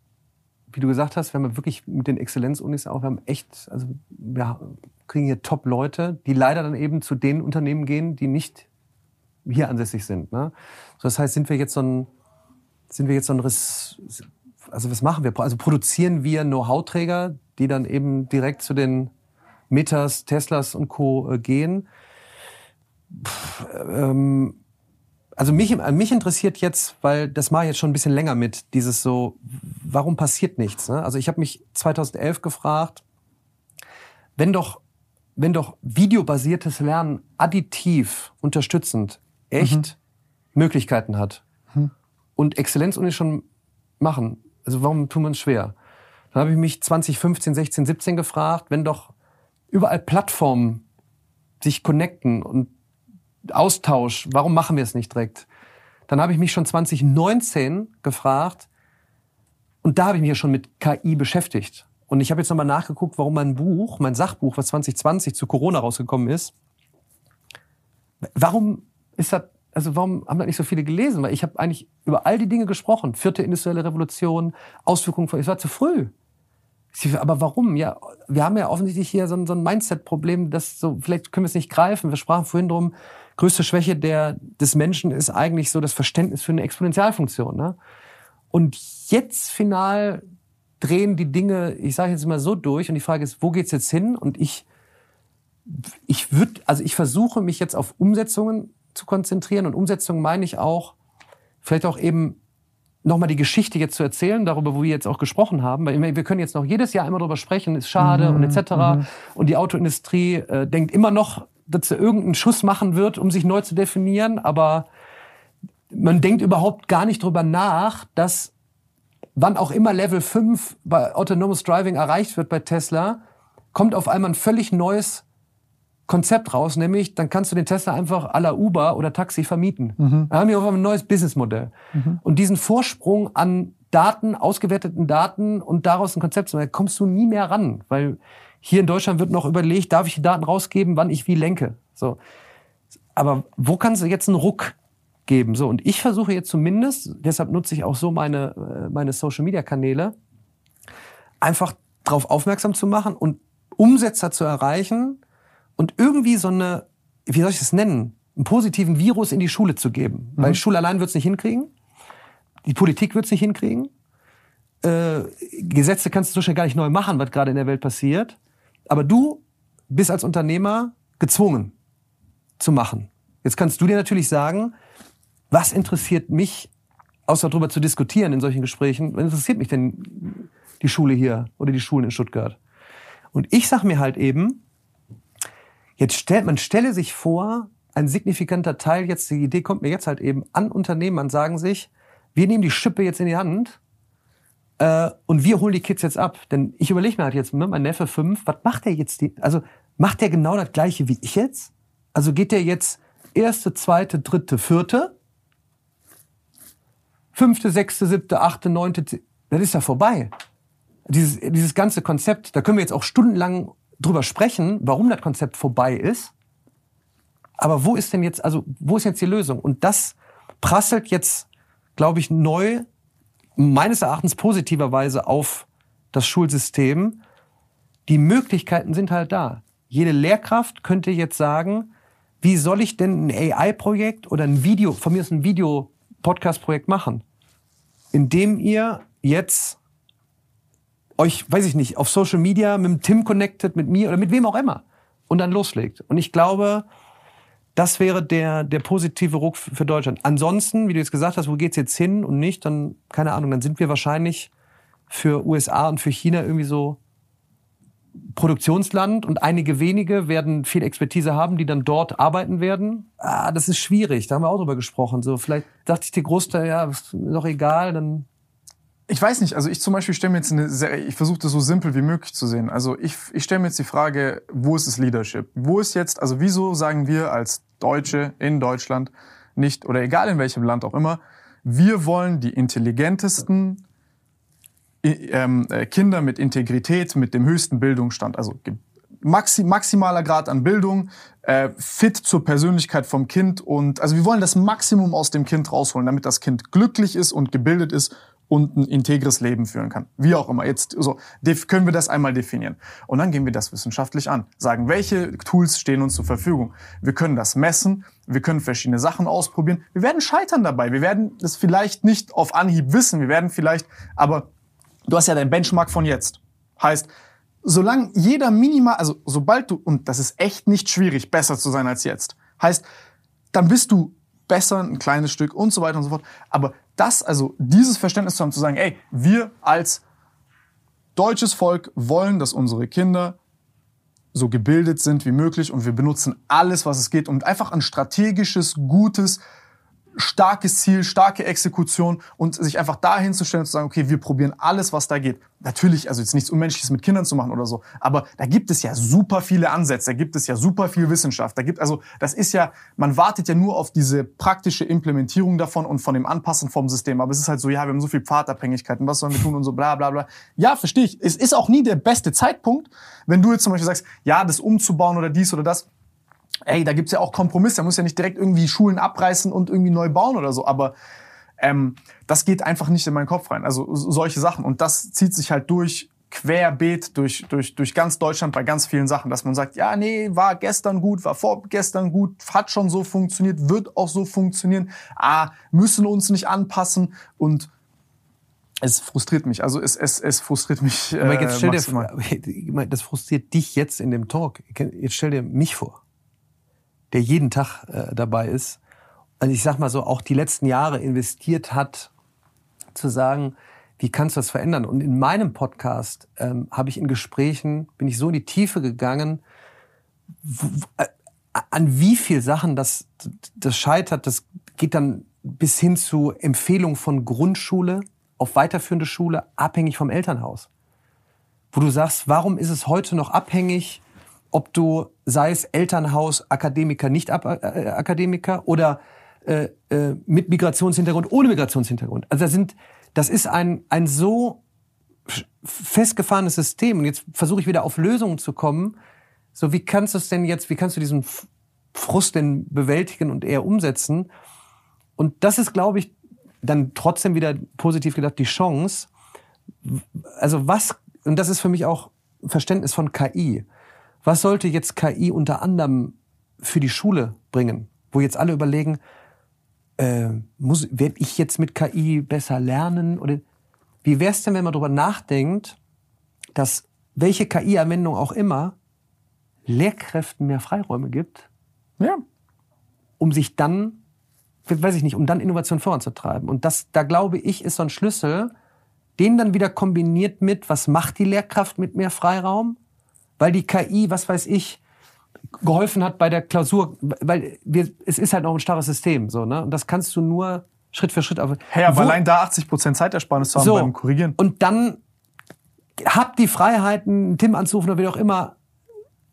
wie du gesagt hast, wir wirklich mit den Exzellenzunis auch, wir haben echt, also wir kriegen hier Top-Leute, die leider dann eben zu den Unternehmen gehen, die nicht hier ansässig sind. Ne? So, das heißt, sind wir jetzt so ein, sind wir jetzt so ein, also was machen wir? Also produzieren wir Know-how-Träger, die dann eben direkt zu den Metas, Teslas und Co. Äh, gehen? Pff, ähm, also mich, mich interessiert jetzt, weil das mache ich jetzt schon ein bisschen länger mit, dieses so, warum passiert nichts? Ne? Also ich habe mich 2011 gefragt, wenn doch, wenn doch videobasiertes Lernen additiv, unterstützend, echt mhm. Möglichkeiten hat mhm. und Exzellenzuni schon machen, also warum tun wir uns schwer? Dann habe ich mich 2015, 16, 17 gefragt, wenn doch überall Plattformen sich connecten und Austausch, warum machen wir es nicht direkt? Dann habe ich mich schon 2019 gefragt, und da habe ich mich ja schon mit KI beschäftigt. Und ich habe jetzt nochmal nachgeguckt, warum mein Buch, mein Sachbuch, was 2020 zu Corona rausgekommen ist, warum ist das, also warum haben das nicht so viele gelesen? Weil ich habe eigentlich über all die Dinge gesprochen. Vierte industrielle Revolution, Auswirkungen von, es war zu früh. Aber warum? Ja, wir haben ja offensichtlich hier so ein, so ein Mindset-Problem, das so, vielleicht können wir es nicht greifen. Wir sprachen vorhin drum, größte Schwäche der, des Menschen ist eigentlich so das Verständnis für eine Exponentialfunktion. Ne? Und jetzt final drehen die Dinge, ich sage jetzt mal so durch und die Frage ist, wo geht's jetzt hin? Und ich, ich würde, also ich versuche mich jetzt auf Umsetzungen zu konzentrieren und Umsetzungen meine ich auch, vielleicht auch eben nochmal die Geschichte jetzt zu erzählen, darüber, wo wir jetzt auch gesprochen haben, weil wir können jetzt noch jedes Jahr immer darüber sprechen, ist schade mhm, und etc. Mhm. Und die Autoindustrie äh, denkt immer noch, dass er irgendeinen Schuss machen wird, um sich neu zu definieren, aber man denkt überhaupt gar nicht drüber nach, dass wann auch immer Level 5 bei Autonomous Driving erreicht wird bei Tesla, kommt auf einmal ein völlig neues Konzept raus, nämlich dann kannst du den Tesla einfach à la Uber oder Taxi vermieten. Mhm. Dann haben wir auf einmal ein neues Businessmodell. Mhm. Und diesen Vorsprung an Daten, ausgewerteten Daten und daraus ein Konzept zu machen, kommst du nie mehr ran, weil hier in Deutschland wird noch überlegt, darf ich die Daten rausgeben, wann ich wie lenke. So. Aber wo kannst du jetzt einen Ruck geben? So. Und ich versuche jetzt zumindest, deshalb nutze ich auch so meine, äh, meine Social Media Kanäle, einfach darauf aufmerksam zu machen und Umsetzer zu erreichen und irgendwie so eine, wie soll ich das nennen, einen positiven Virus in die Schule zu geben. Mhm. Weil die Schule allein wird es nicht hinkriegen. Die Politik wird es nicht hinkriegen. Äh, Gesetze kannst du so schnell gar nicht neu machen, was gerade in der Welt passiert. Aber du bist als Unternehmer gezwungen zu machen. Jetzt kannst du dir natürlich sagen, was interessiert mich, außer darüber zu diskutieren in solchen Gesprächen, was interessiert mich denn die Schule hier oder die Schulen in Stuttgart? Und ich sag mir halt eben, jetzt stellt, man stelle sich vor, ein signifikanter Teil jetzt, die Idee kommt mir jetzt halt eben an Unternehmern, sagen sich, wir nehmen die Schippe jetzt in die Hand äh, und wir holen die Kids jetzt ab. Denn ich überlege mir halt jetzt, ne, mein Neffe fünf, was macht der jetzt? Die, also macht der genau das gleiche wie ich jetzt? Also geht der jetzt erste, zweite, dritte, vierte, fünfte, sechste, siebte, achte, neunte, das ist ja vorbei. Dieses, dieses ganze Konzept, da können wir jetzt auch stundenlang drüber sprechen, warum das Konzept vorbei ist. Aber wo ist denn jetzt, also wo ist jetzt die Lösung? Und das prasselt jetzt, glaube ich, neu meines Erachtens positiverweise auf das Schulsystem. Die Möglichkeiten sind halt da. jede Lehrkraft könnte jetzt sagen, wie soll ich denn ein AI-Projekt oder ein Video, von mir ist ein Video-Podcast-Projekt machen, indem ihr jetzt euch, weiß ich nicht, auf Social Media mit dem Tim connected, mit mir oder mit wem auch immer und dann loslegt. Und ich glaube, das wäre der, der positive Ruck für Deutschland. Ansonsten, wie du jetzt gesagt hast, wo geht's jetzt hin und nicht, dann, keine Ahnung, dann sind wir wahrscheinlich für USA und für China irgendwie so Produktionsland und einige wenige werden viel Expertise haben, die dann dort arbeiten werden. Ah, das ist schwierig. Da haben wir auch drüber gesprochen. So, vielleicht dachte ich dir Großteil, ja, ist doch egal, dann. Ich weiß nicht, also ich zum Beispiel stelle mir jetzt eine sehr, ich versuche das so simpel wie möglich zu sehen. Also ich, ich stelle mir jetzt die Frage, wo ist das Leadership? Wo ist jetzt, also wieso sagen wir als Deutsche in Deutschland nicht, oder egal in welchem Land auch immer, wir wollen die intelligentesten, ähm, äh, Kinder mit Integrität, mit dem höchsten Bildungsstand, also maxi maximaler Grad an Bildung, äh, fit zur Persönlichkeit vom Kind und also wir wollen das Maximum aus dem Kind rausholen, damit das Kind glücklich ist und gebildet ist und ein integres Leben führen kann. Wie auch immer. Jetzt so können wir das einmal definieren. Und dann gehen wir das wissenschaftlich an. Sagen, welche Tools stehen uns zur Verfügung. Wir können das messen. Wir können verschiedene Sachen ausprobieren. Wir werden scheitern dabei. Wir werden das vielleicht nicht auf Anhieb wissen. Wir werden vielleicht, aber du hast ja dein Benchmark von jetzt. Heißt, solange jeder minimal, also sobald du, und das ist echt nicht schwierig, besser zu sein als jetzt, heißt, dann bist du besser, ein kleines Stück und so weiter und so fort. Aber das, also dieses Verständnis zu haben, zu sagen, ey, wir als deutsches Volk wollen, dass unsere Kinder so gebildet sind wie möglich und wir benutzen alles, was es geht, um einfach ein strategisches, gutes, starkes Ziel, starke Exekution und sich einfach dahin zu stellen und zu sagen, okay, wir probieren alles, was da geht. Natürlich, also jetzt nichts Unmenschliches mit Kindern zu machen oder so, aber da gibt es ja super viele Ansätze, da gibt es ja super viel Wissenschaft, da gibt, also das ist ja, man wartet ja nur auf diese praktische Implementierung davon und von dem Anpassen vom System, aber es ist halt so, ja, wir haben so viel Pfadabhängigkeiten, was sollen wir tun und so bla bla bla. Ja, verstehe ich. Es ist auch nie der beste Zeitpunkt, wenn du jetzt zum Beispiel sagst, ja, das umzubauen oder dies oder das, ey, da gibt's ja auch Kompromisse. Da muss ja nicht direkt irgendwie Schulen abreißen und irgendwie neu bauen oder so. Aber ähm, das geht einfach nicht in meinen Kopf rein. Also solche Sachen. Und das zieht sich halt durch querbeet durch, durch, durch ganz Deutschland bei ganz vielen Sachen, dass man sagt, ja, nee, war gestern gut, war vorgestern gut, hat schon so funktioniert, wird auch so funktionieren, ah, müssen uns nicht anpassen und es frustriert mich. Also es, es, es frustriert mich. Äh, Aber jetzt stell dir, das frustriert dich jetzt in dem Talk. Jetzt stell dir mich vor der jeden Tag äh, dabei ist. Und ich sag mal so, auch die letzten Jahre investiert hat, zu sagen, wie kannst du das verändern? Und in meinem Podcast ähm, habe ich in Gesprächen, bin ich so in die Tiefe gegangen, äh, an wie viel Sachen das, das scheitert, das geht dann bis hin zu Empfehlung von Grundschule auf weiterführende Schule, abhängig vom Elternhaus. Wo du sagst, warum ist es heute noch abhängig ob du, sei es Elternhaus, Akademiker, Nicht-Akademiker äh, oder äh, äh, mit Migrationshintergrund, ohne Migrationshintergrund. Also das, sind, das ist ein, ein so festgefahrenes System. Und jetzt versuche ich wieder auf Lösungen zu kommen. So, wie kannst du es denn jetzt, wie kannst du diesen Frust denn bewältigen und eher umsetzen? Und das ist, glaube ich, dann trotzdem wieder positiv gedacht, die Chance. Also was, und das ist für mich auch Verständnis von KI. Was sollte jetzt KI unter anderem für die Schule bringen? Wo jetzt alle überlegen, äh, muss, werde ich jetzt mit KI besser lernen? Oder wie wäre es denn, wenn man darüber nachdenkt, dass welche KI-Anwendung auch immer Lehrkräften mehr Freiräume gibt, ja. um sich dann, weiß ich nicht, um dann Innovation voranzutreiben. Und das, da glaube ich, ist so ein Schlüssel, den dann wieder kombiniert mit, was macht die Lehrkraft mit mehr Freiraum? Weil die KI, was weiß ich, geholfen hat bei der Klausur, weil wir, es ist halt noch ein starres System, so, ne? Und das kannst du nur Schritt für Schritt. Auf, hey, aber wo, allein da 80 Prozent Zeitersparnis zu haben so, beim Korrigieren. Und dann habt die Freiheiten, Tim anzurufen oder wie auch immer,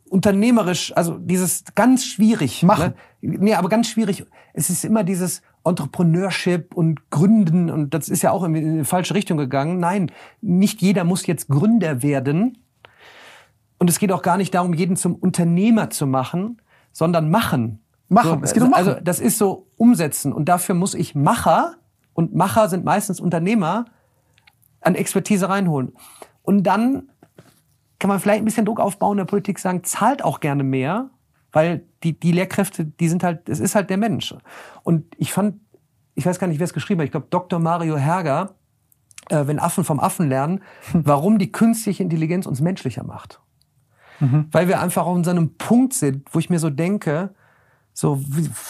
unternehmerisch, also dieses ganz schwierig. Machen. Ne? Nee, aber ganz schwierig. Es ist immer dieses Entrepreneurship und Gründen und das ist ja auch in die falsche Richtung gegangen. Nein, nicht jeder muss jetzt Gründer werden. Und es geht auch gar nicht darum, jeden zum Unternehmer zu machen, sondern machen. Machen. So, es geht um machen. Also das ist so umsetzen. Und dafür muss ich Macher, und Macher sind meistens Unternehmer, an Expertise reinholen. Und dann kann man vielleicht ein bisschen Druck aufbauen in der Politik, sagen, zahlt auch gerne mehr, weil die, die Lehrkräfte, die sind halt, es ist halt der Mensch. Und ich fand, ich weiß gar nicht, wer es geschrieben hat, ich glaube Dr. Mario Herger, äh, wenn Affen vom Affen lernen, warum die künstliche Intelligenz uns menschlicher macht. Mhm. Weil wir einfach auf so einem Punkt sind, wo ich mir so denke, so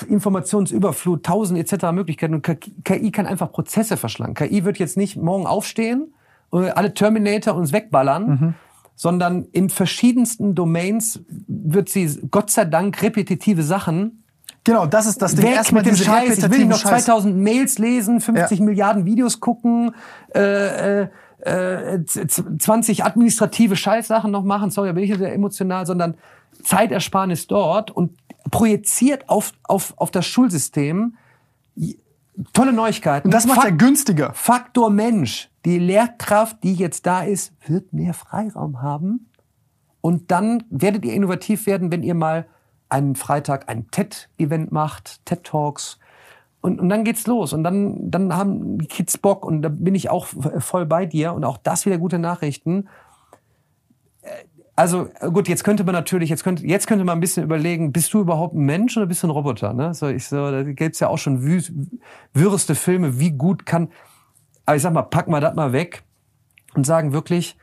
Informationsüberflut, tausend etc. Möglichkeiten und KI kann einfach Prozesse verschlangen. KI wird jetzt nicht morgen aufstehen, alle Terminator uns wegballern, mhm. sondern in verschiedensten Domains wird sie Gott sei Dank repetitive Sachen Genau, das ist das Ding. Weg Erstmal mit dem Scheiß. Ich will noch 2000 Mails lesen, 50 ja. Milliarden Videos gucken, äh, äh, 20 administrative Scheißsachen noch machen. Sorry, da bin ich sehr emotional, sondern Zeitersparnis dort und projiziert auf, auf, auf das Schulsystem tolle Neuigkeiten. Und das macht Fakt, ja günstiger. Faktor Mensch. Die Lehrkraft, die jetzt da ist, wird mehr Freiraum haben. Und dann werdet ihr innovativ werden, wenn ihr mal einen Freitag ein TED-Event macht, TED-Talks. Und, und dann geht's los. Und dann, dann haben die Kids Bock. Und da bin ich auch voll bei dir. Und auch das wieder gute Nachrichten. Äh, also gut, jetzt könnte man natürlich, jetzt könnte, jetzt könnte man ein bisschen überlegen, bist du überhaupt ein Mensch oder bist du ein Roboter? Ne? So, ich so, da gibt's ja auch schon wirreste Filme, wie gut kann. Aber ich sag mal, pack mal das mal weg und sagen wirklich,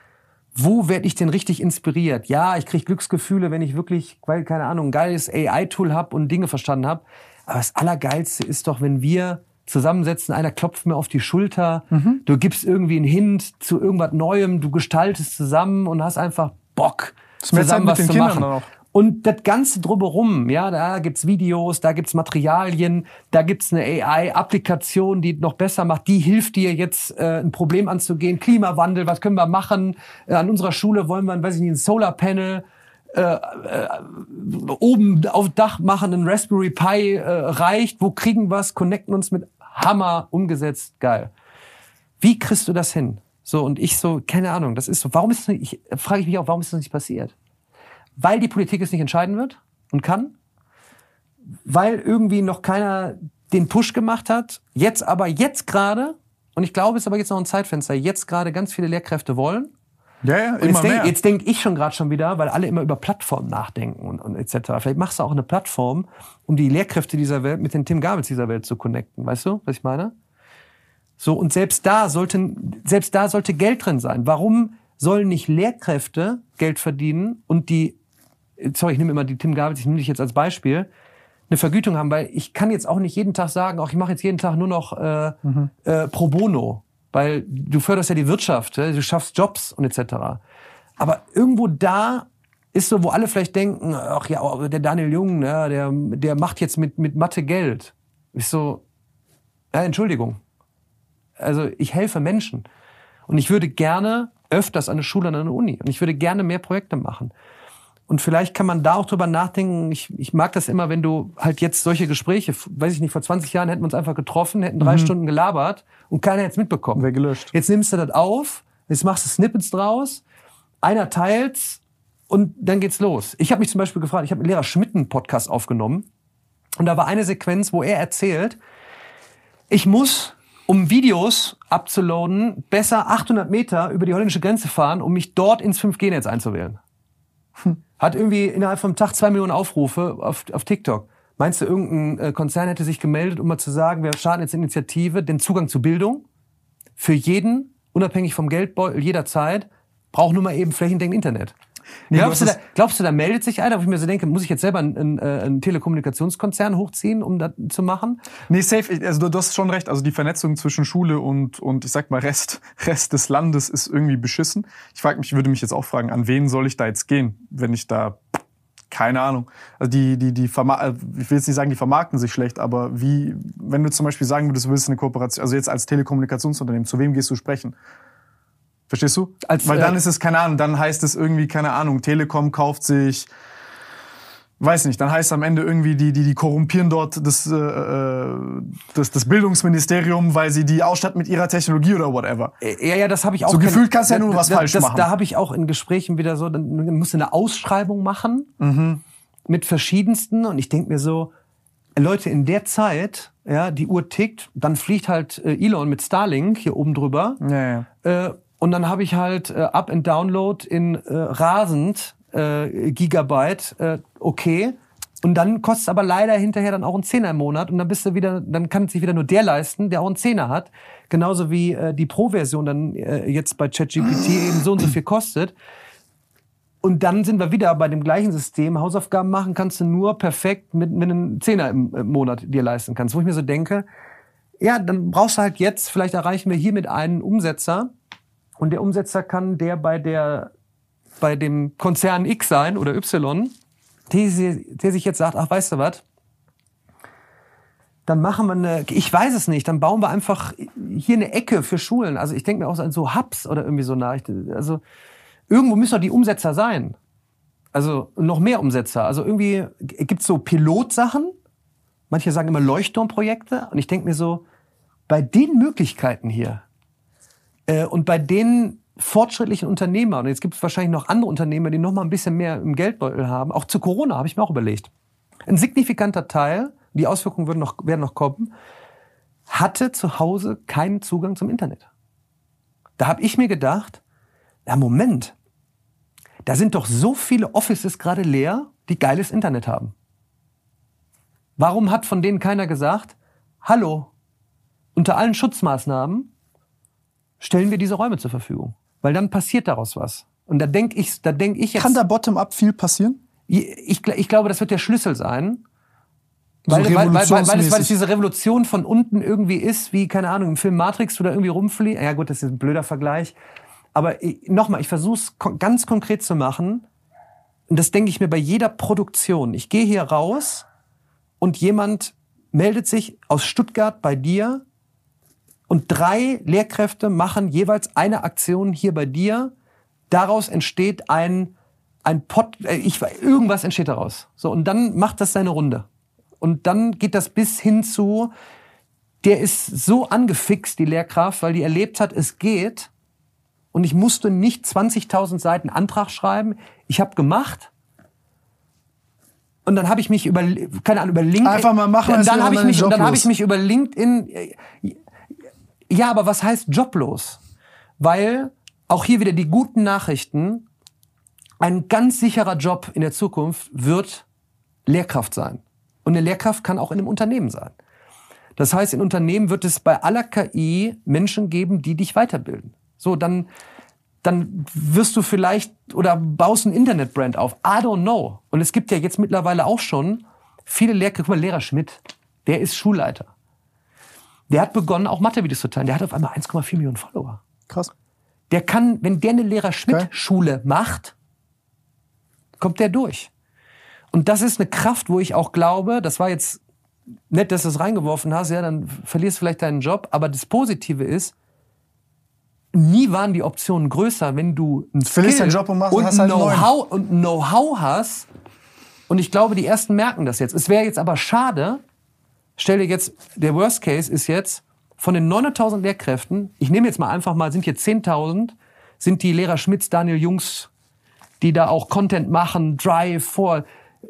wo werde ich denn richtig inspiriert? Ja, ich kriege Glücksgefühle, wenn ich wirklich, weil, keine Ahnung, ein geiles AI-Tool habe und Dinge verstanden habe. Aber das Allergeilste ist doch, wenn wir zusammensetzen, einer klopft mir auf die Schulter, mhm. du gibst irgendwie einen Hint zu irgendwas Neuem, du gestaltest zusammen und hast einfach Bock, zusammen was zu Kindern machen. Und das Ganze drumherum, ja, da gibt's Videos, da gibt's Materialien, da gibt's eine AI-Applikation, die noch besser macht, die hilft dir jetzt äh, ein Problem anzugehen. Klimawandel, was können wir machen? Äh, an unserer Schule wollen wir, weiß ich nicht, ein Solarpanel äh, äh, oben auf Dach machen, ein Raspberry Pi äh, reicht. Wo kriegen wir's? Connecten uns mit Hammer umgesetzt, geil. Wie kriegst du das hin? So und ich so, keine Ahnung. Das ist so. Warum ist das nicht, ich frage ich mich auch, warum ist das nicht passiert? weil die Politik es nicht entscheiden wird und kann, weil irgendwie noch keiner den Push gemacht hat, jetzt aber jetzt gerade, und ich glaube, es ist aber jetzt noch ein Zeitfenster, jetzt gerade ganz viele Lehrkräfte wollen. Ja, ja, und immer jetzt Denk, denke ich schon gerade schon wieder, weil alle immer über Plattformen nachdenken und, und etc. Vielleicht machst du auch eine Plattform, um die Lehrkräfte dieser Welt mit den Tim Gabels dieser Welt zu connecten. Weißt du, was ich meine? So, und selbst da sollten, selbst da sollte Geld drin sein. Warum sollen nicht Lehrkräfte Geld verdienen und die sorry, ich nehme immer die Tim Gabels, ich nehme dich jetzt als Beispiel, eine Vergütung haben, weil ich kann jetzt auch nicht jeden Tag sagen, auch ich mache jetzt jeden Tag nur noch äh, mhm. äh, pro bono, weil du förderst ja die Wirtschaft, du schaffst Jobs und etc. Aber irgendwo da ist so, wo alle vielleicht denken, ach ja, der Daniel Jung, ja, der, der macht jetzt mit, mit Mathe Geld. Ich so, ja, Entschuldigung. Also ich helfe Menschen. Und ich würde gerne öfters an der Schule, an der Uni. Und ich würde gerne mehr Projekte machen. Und vielleicht kann man da auch drüber nachdenken. Ich, ich mag das immer, wenn du halt jetzt solche Gespräche, weiß ich nicht, vor 20 Jahren hätten wir uns einfach getroffen, hätten drei mhm. Stunden gelabert und keiner hätte es mitbekommen. Wäre gelöscht. Jetzt nimmst du das auf, jetzt machst du Snippets draus, einer teilt's und dann geht's los. Ich habe mich zum Beispiel gefragt, ich habe mit Lehrer Schmidt einen Podcast aufgenommen und da war eine Sequenz, wo er erzählt, ich muss um Videos abzuladen, besser 800 Meter über die holländische Grenze fahren, um mich dort ins 5G-Netz einzuwählen. Hm. Hat irgendwie innerhalb vom Tag zwei Millionen Aufrufe auf, auf TikTok. Meinst du, irgendein äh, Konzern hätte sich gemeldet, um mal zu sagen, wir starten jetzt Initiative, den Zugang zu Bildung für jeden, unabhängig vom Geldbeutel, jederzeit, braucht nur mal eben flächendeckend Internet. Nee, glaubst, du, da, glaubst du, da meldet sich einer, wo ich mir so denke, muss ich jetzt selber einen, einen, äh, einen Telekommunikationskonzern hochziehen, um das zu machen? Nee, safe. Also du, du hast schon recht. Also die Vernetzung zwischen Schule und, und ich sag mal Rest, Rest des Landes ist irgendwie beschissen. Ich frage mich, würde mich jetzt auch fragen, an wen soll ich da jetzt gehen, wenn ich da keine Ahnung. Also die, die, die Verma äh, ich will jetzt nicht sagen, die vermarkten sich schlecht, aber wie, wenn du zum Beispiel sagen würdest, du willst eine Kooperation, also jetzt als Telekommunikationsunternehmen, zu wem gehst du sprechen? Verstehst du? Als, Weil dann äh, ist es, keine Ahnung, dann heißt es irgendwie, keine Ahnung, Telekom kauft sich, weiß nicht, dann heißt es am Ende irgendwie, die, die, die korrumpieren dort das, äh, äh, das, das Bildungsministerium, weil sie die ausstatten mit ihrer Technologie oder whatever. Ja, ja, das habe ich auch. So gefühlt kannst du ja nur was das, falsch das, machen. Da habe ich auch in Gesprächen wieder so, dann musst du eine Ausschreibung machen mhm. mit verschiedensten und ich denk mir so, Leute, in der Zeit, ja, die Uhr tickt, dann fliegt halt äh, Elon mit Starlink hier oben drüber. Ja, ja. Äh, Und dann habe ich halt äh, Up and Download in äh, rasend äh, Gigabyte, äh, okay. Und dann kostet es aber leider hinterher dann auch einen Zehner im Monat und dann bist du wieder, dann kann sich wieder nur der leisten, der auch einen Zehner hat. Genauso wie äh, die Pro-Version dann äh, jetzt bei ChatGPT eben so und so viel kostet. Und dann sind wir wieder bei dem gleichen System. Hausaufgaben machen kannst du nur perfekt mit, mit einem Zehner im, im Monat dir leisten kannst. Wo ich mir so denke, ja, dann brauchst du halt jetzt, vielleicht erreichen wir hiermit einen Umsetzer. Und der Umsetzer kann der bei der, bei dem Konzern X sein oder Y, der, der sich jetzt sagt, ach, weißt du was? Dann machen wir eine, ich weiß es nicht, dann bauen wir einfach hier eine Ecke für Schulen. Also ich denke mir auch an so Hubs oder irgendwie so nach. Also irgendwo müssen doch die Umsetzer sein. Also noch mehr Umsetzer. Also irgendwie gibt's so Pilotsachen. Manche sagen immer Leuchtturmprojekte. Und ich denke mir so, bei den Möglichkeiten hier und bei den fortschrittlichen Unternehmer, und jetzt gibt es wahrscheinlich noch andere Unternehmer, die noch mal ein bisschen mehr im Geldbeutel haben, auch zu Corona habe ich mir auch überlegt. Ein signifikanter Teil, die Auswirkungen werden noch, werden noch kommen, hatte zu Hause keinen Zugang zum Internet. Da habe ich mir gedacht, ja Moment, da sind doch so viele Offices gerade leer, die geiles Internet haben. Warum hat von denen keiner gesagt, hallo, unter allen Schutzmaßnahmen stellen wir diese Räume zur Verfügung? Weil dann passiert daraus was. Und da denke ich, da denk ich jetzt. Kann da bottom-up viel passieren? Ich, ich, glaube, das wird der Schlüssel sein. Weil, so weil, weil, weil, weil, es, weil es diese Revolution von unten irgendwie ist, wie, keine Ahnung, im Film Matrix oder irgendwie rumfliegt. Ja gut, das ist ein blöder Vergleich. Aber nochmal, ich versuche es ganz konkret zu machen. Und das denke ich mir bei jeder Produktion. Ich gehe hier raus und jemand meldet sich aus Stuttgart bei dir und drei Lehrkräfte machen jeweils eine Aktion hier bei dir. Daraus entsteht ein, ein Pot, äh, ich, irgendwas entsteht daraus. So, und dann macht das seine Runde. Und dann geht das bis hin zu, der ist so angefixt, die Lehrkraft, weil die erlebt hat, es geht. Und ich musste nicht 20.000 Seiten Antrag schreiben. Ich habe gemacht. Und dann habe ich mich über, keine Ahnung, über LinkedIn. Einfach mal machen. Und dann habe ich mich, und dann habe ich mich über LinkedIn. Ja, aber was heißt joblos? Weil auch hier wieder die guten Nachrichten. Ein ganz sicherer Job in der Zukunft wird Lehrkraft sein. Und eine Lehrkraft kann auch in einem Unternehmen sein. Das heißt, in Unternehmen wird es bei aller KI Menschen geben, die dich weiterbilden. So, dann, dann wirst du vielleicht oder baust ein Internetbrand auf. I don't know. Und es gibt ja jetzt mittlerweile auch schon viele Lehrkräfte. Guck mal, Lehrer Schmidt, der ist Schulleiter. Der hat begonnen, auch Mathe-Videos zu teilen. Der hat auf einmal 1,4 Millionen Follower. Krass. Der kann, wenn der eine Lehrer-Schmidt-Schule macht, kommt der durch. Und das ist eine Kraft, wo ich auch glaube, das war jetzt nett, dass du es reingeworfen hast, ja, dann verlierst du vielleicht deinen Job. Aber das Positive ist, nie waren die Optionen größer, wenn du ein Skill Job und, und halt Know-how und Know-how hast. Und ich glaube, die ersten merken das jetzt. Es wäre jetzt aber schade. Stell dir jetzt, der Worst Case ist jetzt, von den 900.000 Lehrkräften, ich nehme jetzt mal einfach mal, sind hier 10.000, sind die Lehrer Schmitz, Daniel Jungs, die da auch Content machen, Drive, vor.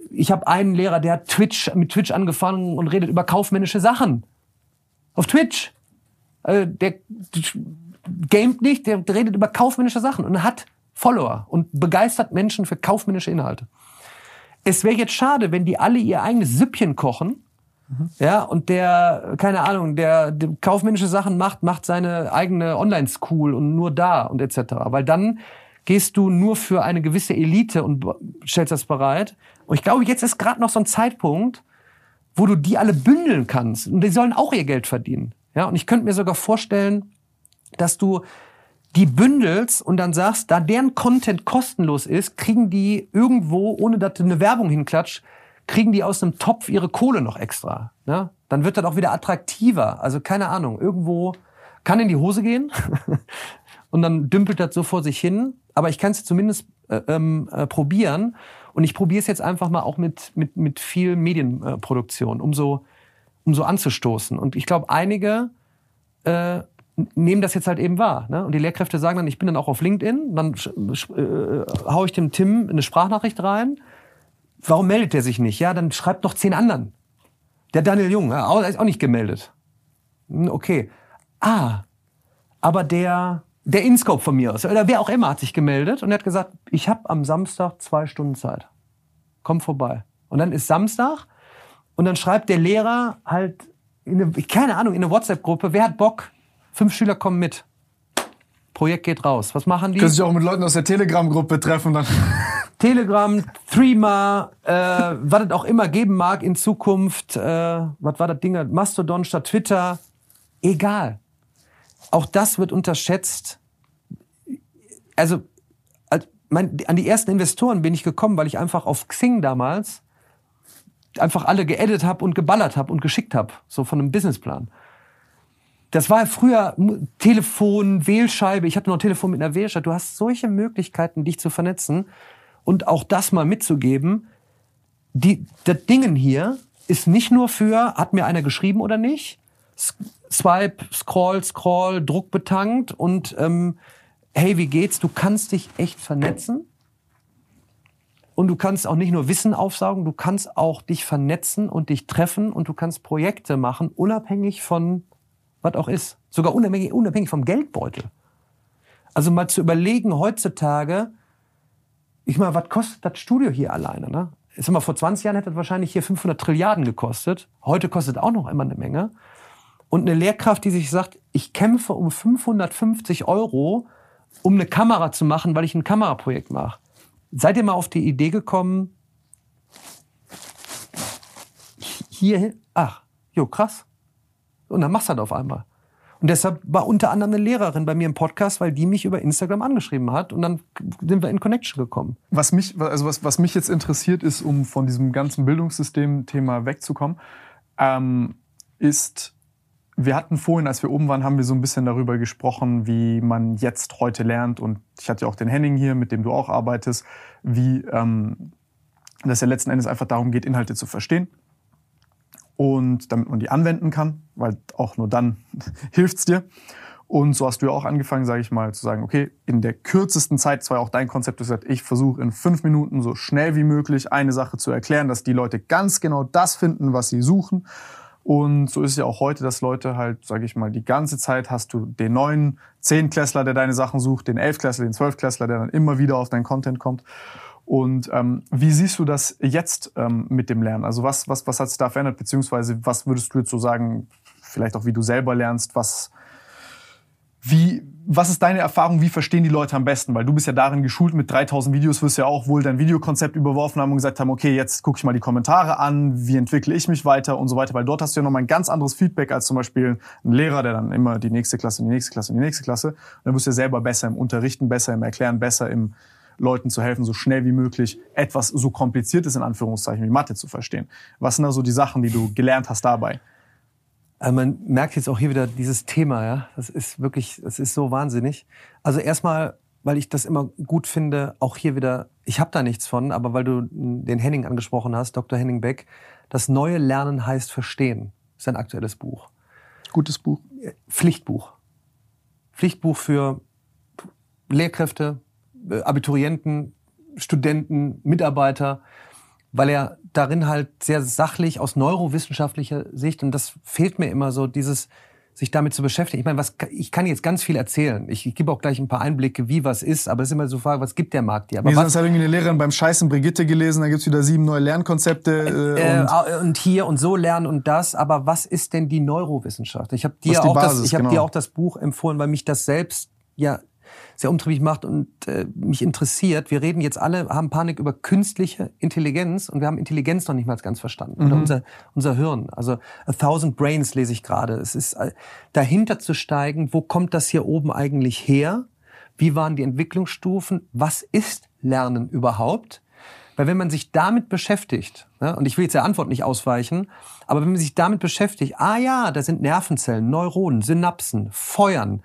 Ich habe einen Lehrer, der hat Twitch, mit Twitch angefangen und redet über kaufmännische Sachen. Auf Twitch. Also der gamet nicht, der redet über kaufmännische Sachen und hat Follower und begeistert Menschen für kaufmännische Inhalte. Es wäre jetzt schade, wenn die alle ihr eigenes Süppchen kochen, mhm. ja, und der, keine Ahnung, der, der kaufmännische Sachen macht, macht seine eigene Online-School und nur da und etc. Weil dann gehst du nur für eine gewisse Elite und stellst das bereit. Und ich glaube, jetzt ist gerade noch so ein Zeitpunkt, wo du die alle bündeln kannst. Und die sollen auch ihr Geld verdienen. Ja, und ich könnte mir sogar vorstellen, dass du die bündelst und dann sagst, da deren Content kostenlos ist, kriegen die irgendwo, ohne dass du eine Werbung hinklatscht, kriegen die aus einem Topf ihre Kohle noch extra. Ne? Dann wird das auch wieder attraktiver. Also keine Ahnung, irgendwo kann in die Hose gehen und dann dümpelt das so vor sich hin. Aber ich kann es zumindest äh, ähm, äh, probieren. Und ich probiere es jetzt einfach mal auch mit, mit, mit viel Medienproduktion, um so, um so anzustoßen. Und ich glaube, einige äh, nehmen das jetzt halt eben wahr. Ne? Und die Lehrkräfte sagen dann, ich bin dann auch auf LinkedIn, dann äh, hau ich dem Tim eine Sprachnachricht rein. Warum meldet der sich nicht? Ja, dann schreibt noch zehn anderen. Der Daniel Jung, ja, ist auch nicht gemeldet. Hm, okay. Ah, aber der der Inscope von mir aus oder wer auch immer hat sich gemeldet und er hat gesagt, ich habe am Samstag zwei Stunden Zeit. Komm vorbei. Und dann ist Samstag und dann schreibt der Lehrer halt, in eine, keine Ahnung, in eine WhatsApp-Gruppe, wer hat Bock? Fünf Schüler kommen mit. Projekt geht raus. Was machen die? Können sich auch mit Leuten aus der Telegram-Gruppe treffen dann. Telegram, Threema, äh, was es auch immer geben mag in Zukunft, äh, was war das Ding, Mastodon statt Twitter, egal. Auch das wird unterschätzt. Also mein, an die ersten Investoren bin ich gekommen, weil ich einfach auf Xing damals einfach alle geedit habe und geballert habe und geschickt habe, so von einem Businessplan. Das war früher Telefon, Wählscheibe. Ich hatte noch ein Telefon mit einer Wählscheibe. Du hast solche Möglichkeiten, dich zu vernetzen und auch das mal mitzugeben. Die, das Dingen hier ist nicht nur für, hat mir einer geschrieben oder nicht, Swipe, Scroll, Scroll, Druck betankt und ähm, hey, wie geht's? Du kannst dich echt vernetzen. Und du kannst auch nicht nur Wissen aufsaugen, du kannst auch dich vernetzen und dich treffen und du kannst Projekte machen, unabhängig von was auch ist. Sogar unabhängig, unabhängig vom Geldbeutel. Also mal zu überlegen heutzutage, ich meine, was kostet das Studio hier alleine? Ne? Sag mal, vor 20 Jahren hätte das wahrscheinlich hier 500 Trilliarden gekostet. Heute kostet auch noch immer eine Menge. Und eine Lehrkraft, die sich sagt, ich kämpfe um 550 Euro, um eine Kamera zu machen, weil ich ein Kameraprojekt mache. Seid ihr mal auf die Idee gekommen, hier, ach, jo, krass. Und dann machst du das auf einmal. Und deshalb war unter anderem eine Lehrerin bei mir im Podcast, weil die mich über Instagram angeschrieben hat und dann sind wir in Connection gekommen. Was mich, also was, was mich jetzt interessiert ist, um von diesem ganzen Bildungssystem-Thema wegzukommen, ähm, ist, wir hatten vorhin, als wir oben waren, haben wir so ein bisschen darüber gesprochen, wie man jetzt heute lernt. Und ich hatte ja auch den Henning hier, mit dem du auch arbeitest, wie ähm, dass ja letzten Endes einfach darum geht, Inhalte zu verstehen und damit man die anwenden kann, weil auch nur dann hilft's dir. Und so hast du ja auch angefangen, sage ich mal, zu sagen, okay, in der kürzesten Zeit, zwar auch dein Konzept, du gesagt, ich versuche in fünf Minuten so schnell wie möglich eine Sache zu erklären, dass die Leute ganz genau das finden, was sie suchen. Und so ist es ja auch heute, dass Leute halt, sage ich mal, die ganze Zeit hast du den neuen Zehnklässler, der deine Sachen sucht, den Elfklässler, den Zwölfklässler, der dann immer wieder auf dein Content kommt. Und ähm, wie siehst du das jetzt ähm, mit dem Lernen? Also was, was, was hat sich da verändert? Beziehungsweise was würdest du jetzt so sagen, vielleicht auch wie du selber lernst, was, wie, was ist deine Erfahrung? Wie verstehen die Leute am besten? Weil du bist ja darin geschult mit 3000 Videos, wirst ja auch wohl dein Videokonzept überworfen haben und gesagt haben, okay, jetzt gucke ich mal die Kommentare an, wie entwickle ich mich weiter und so weiter. Weil dort hast du ja nochmal ein ganz anderes Feedback als zum Beispiel ein Lehrer, der dann immer die nächste Klasse, die nächste Klasse, die nächste Klasse. Und dann wirst du ja selber besser im Unterrichten, besser im Erklären, besser im Leuten zu helfen, so schnell wie möglich etwas so kompliziertes in Anführungszeichen wie Mathe zu verstehen. Was sind da so die Sachen, die du gelernt hast dabei? Also man merkt jetzt auch hier wieder dieses Thema, ja. Das ist wirklich, das ist so wahnsinnig. Also erstmal, weil ich das immer gut finde, auch hier wieder, ich habe da nichts von, aber weil du den Henning angesprochen hast, Dr. Henning Beck, das neue Lernen heißt Verstehen. Das ist ein aktuelles Buch. Gutes Buch. Pflichtbuch. Pflichtbuch für Lehrkräfte, Abiturienten, Studenten, Mitarbeiter, weil er darin halt sehr sachlich aus neurowissenschaftlicher Sicht, und das fehlt mir immer so, dieses sich damit zu beschäftigen. Ich meine, was, ich kann jetzt ganz viel erzählen. Ich, ich gebe auch gleich ein paar Einblicke, wie was ist, aber es ist immer so Frage, was gibt der Markt dir? Aber nee, was, sonst hat irgendwie eine Lehrerin beim Scheißen Brigitte gelesen, da gibt's wieder sieben neue Lernkonzepte. Äh, und, und, hier und so lernen und das, aber was ist denn die Neurowissenschaft? Ich habe dir, auch Basis, das, ich hab genau. dir auch das Buch empfohlen, weil mich das selbst ja sehr umtriebig macht und äh, mich interessiert. Wir reden jetzt alle, haben Panik über künstliche Intelligenz und wir haben Intelligenz noch nicht mal ganz verstanden. Mhm. Oder unser, unser Hirn. Also A Thousand Brains lese ich gerade. Es ist äh, dahinter zu steigen, wo kommt das hier oben eigentlich her? Wie waren die Entwicklungsstufen? Was ist Lernen überhaupt? Weil wenn man sich damit beschäftigt, ne, und ich will jetzt der Antwort nicht ausweichen, aber wenn man sich damit beschäftigt, ah ja, da sind Nervenzellen, Neuronen, Synapsen, Feuern,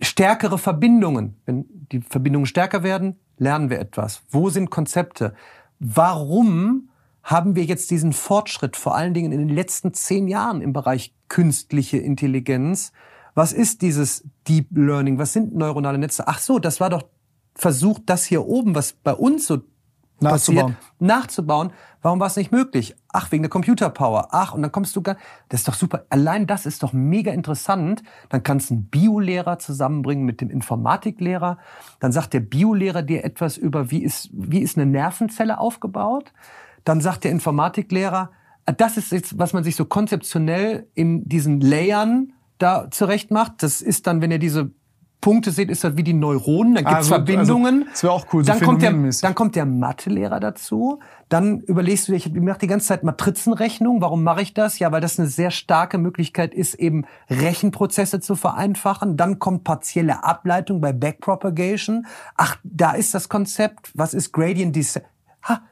stärkere Verbindungen. Wenn die Verbindungen stärker werden, lernen wir etwas. Wo sind Konzepte? Warum haben wir jetzt diesen Fortschritt, vor allen Dingen in den letzten zehn Jahren im Bereich künstliche Intelligenz? Was ist dieses Deep Learning? Was sind neuronale Netze? Ach so, das war doch versucht, das hier oben, was bei uns so Nachzubauen. passiert, nachzubauen. Warum war es nicht möglich? Ach, wegen der Computerpower. Ach, und dann kommst du gar, das ist doch super. Allein das ist doch mega interessant. Dann kannst du einen Biolehrer zusammenbringen mit dem Informatiklehrer. Dann sagt der Biolehrer dir etwas über, wie ist, wie ist eine Nervenzelle aufgebaut. Dann sagt der Informatiklehrer, ah, das ist jetzt, was man sich so konzeptionell in diesen Layern da zurecht macht. Das ist dann, wenn ihr diese Punkte seht, ist das wie die Neuronen, dann gibt's Also- Verbindungen. also, das wär auch cool, so dann, kommt der, dann kommt der Mathelehrer dazu. Dann überlegst du dir, ich mache die ganze Zeit Matrizenrechnung. Warum mache ich das? Ja, weil das eine sehr starke Möglichkeit ist, eben Rechenprozesse zu vereinfachen. Dann kommt partielle Ableitung bei Backpropagation. Ach, da ist das Konzept. Was ist Gradient Descent? Ha,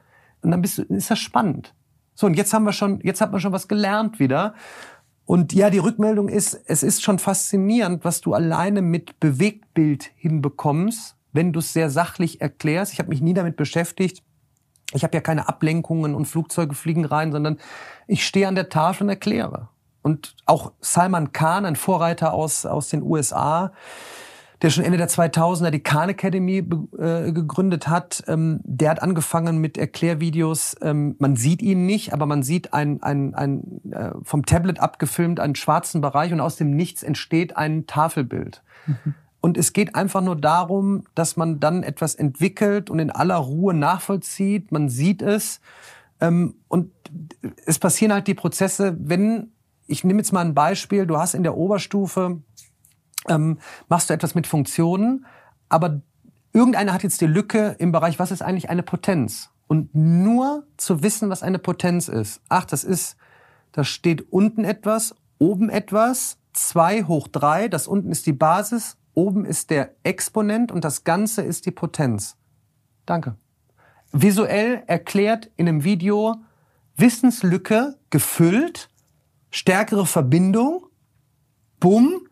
und dann bist du, ist das spannend. So, und jetzt haben wir schon, jetzt hat man schon was gelernt wieder. Und ja, die Rückmeldung ist, es ist schon faszinierend, was du alleine mit Bewegtbild hinbekommst, wenn du es sehr sachlich erklärst. Ich habe mich nie damit beschäftigt. Ich habe ja keine Ablenkungen und Flugzeuge fliegen rein, sondern ich stehe an der Tafel und erkläre. Und auch Salman Khan, ein Vorreiter aus, aus den USA, der schon Ende der 2000er die Khan Academy äh, gegründet hat, ähm, der hat angefangen mit Erklärvideos. Ähm, man sieht ihn nicht, aber man sieht ein, ein, ein äh, vom Tablet abgefilmt einen schwarzen Bereich und aus dem Nichts entsteht ein Tafelbild. Und es geht einfach nur darum, dass man dann etwas entwickelt und in aller Ruhe nachvollzieht. Man sieht es. Ähm, und es passieren halt die Prozesse, wenn, ich nehme jetzt mal ein Beispiel, du hast in der Oberstufe ähm, machst du etwas mit Funktionen, aber irgendeiner hat jetzt die Lücke im Bereich, was ist eigentlich eine Potenz? Und nur zu wissen, was eine Potenz ist. Ach, das ist, da steht unten etwas, oben etwas, 2 hoch 3, das unten ist die Basis, oben ist der Exponent und das Ganze ist die Potenz. Danke. Visuell erklärt in einem Video, Wissenslücke gefüllt, stärkere Verbindung, bumm,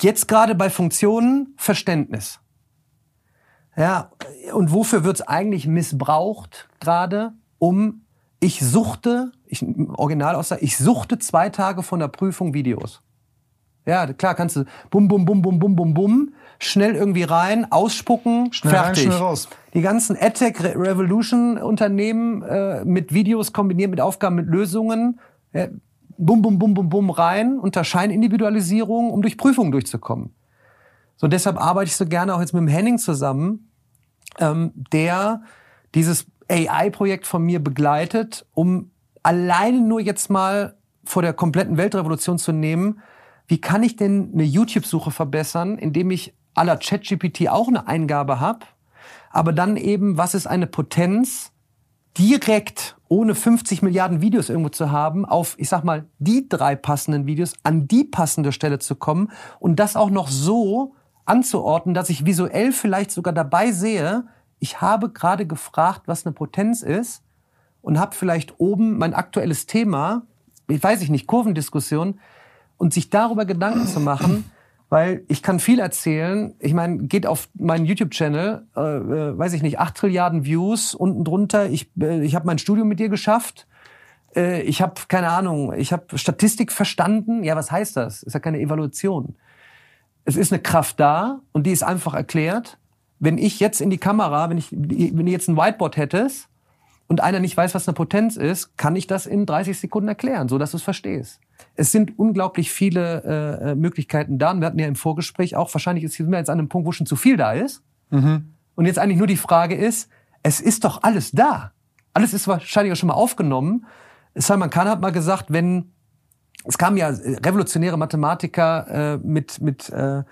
Jetzt gerade bei Funktionen Verständnis. Ja, und wofür wird's eigentlich missbraucht gerade? Um, ich suchte, ich, original aussage, ich suchte zwei Tage von der Prüfung Videos. Ja, klar kannst du bum, bum, bum, bum, bum, bum, bum, schnell irgendwie rein, ausspucken, Schnell rein, fertig. schnell raus. Die ganzen AdTech Re- Revolution Unternehmen äh, mit Videos kombiniert mit Aufgaben, mit Lösungen, äh, bum, bum, bum, bum, bum rein, unter Scheinindividualisierung, um durch Prüfungen durchzukommen. So deshalb arbeite ich so gerne auch jetzt mit dem Henning zusammen, ähm, der dieses AI-Projekt von mir begleitet, um alleine nur jetzt mal vor der kompletten Weltrevolution zu nehmen, wie kann ich denn eine YouTube-Suche verbessern, indem ich la ChatGPT auch eine Eingabe habe, aber dann eben, was ist eine Potenz, direkt, ohne 50 Milliarden Videos irgendwo zu haben, auf, ich sag mal, die drei passenden Videos an die passende Stelle zu kommen und das auch noch so anzuordnen, dass ich visuell vielleicht sogar dabei sehe, ich habe gerade gefragt, was eine Potenz ist und habe vielleicht oben mein aktuelles Thema, ich weiß ich nicht, Kurvendiskussion, und sich darüber Gedanken zu machen, weil ich kann viel erzählen. Ich meine, geht auf meinen YouTube-Channel, äh, äh, weiß ich nicht, 8 Trilliarden Views, unten drunter. Ich, äh, ich habe mein Studium mit dir geschafft. Äh, ich habe, keine Ahnung, ich habe Statistik verstanden. Ja, was heißt das? Ist ja keine Evaluation. Es ist eine Kraft da und die ist einfach erklärt. Wenn ich jetzt in die Kamera, wenn ich, wenn du jetzt ein Whiteboard hättest und einer nicht weiß, was eine Potenz ist, kann ich das in 30 Sekunden erklären, so dass du es verstehst. Es sind unglaublich viele äh, Möglichkeiten da. Und wir hatten ja im Vorgespräch auch, wahrscheinlich ist sind wir jetzt an einem Punkt, wo schon zu viel da ist. Und jetzt eigentlich nur die Frage ist, es ist doch alles da. Alles ist wahrscheinlich auch schon mal aufgenommen. Salman Khan hat mal gesagt, wenn es kamen ja revolutionäre Mathematiker äh, mit mit äh,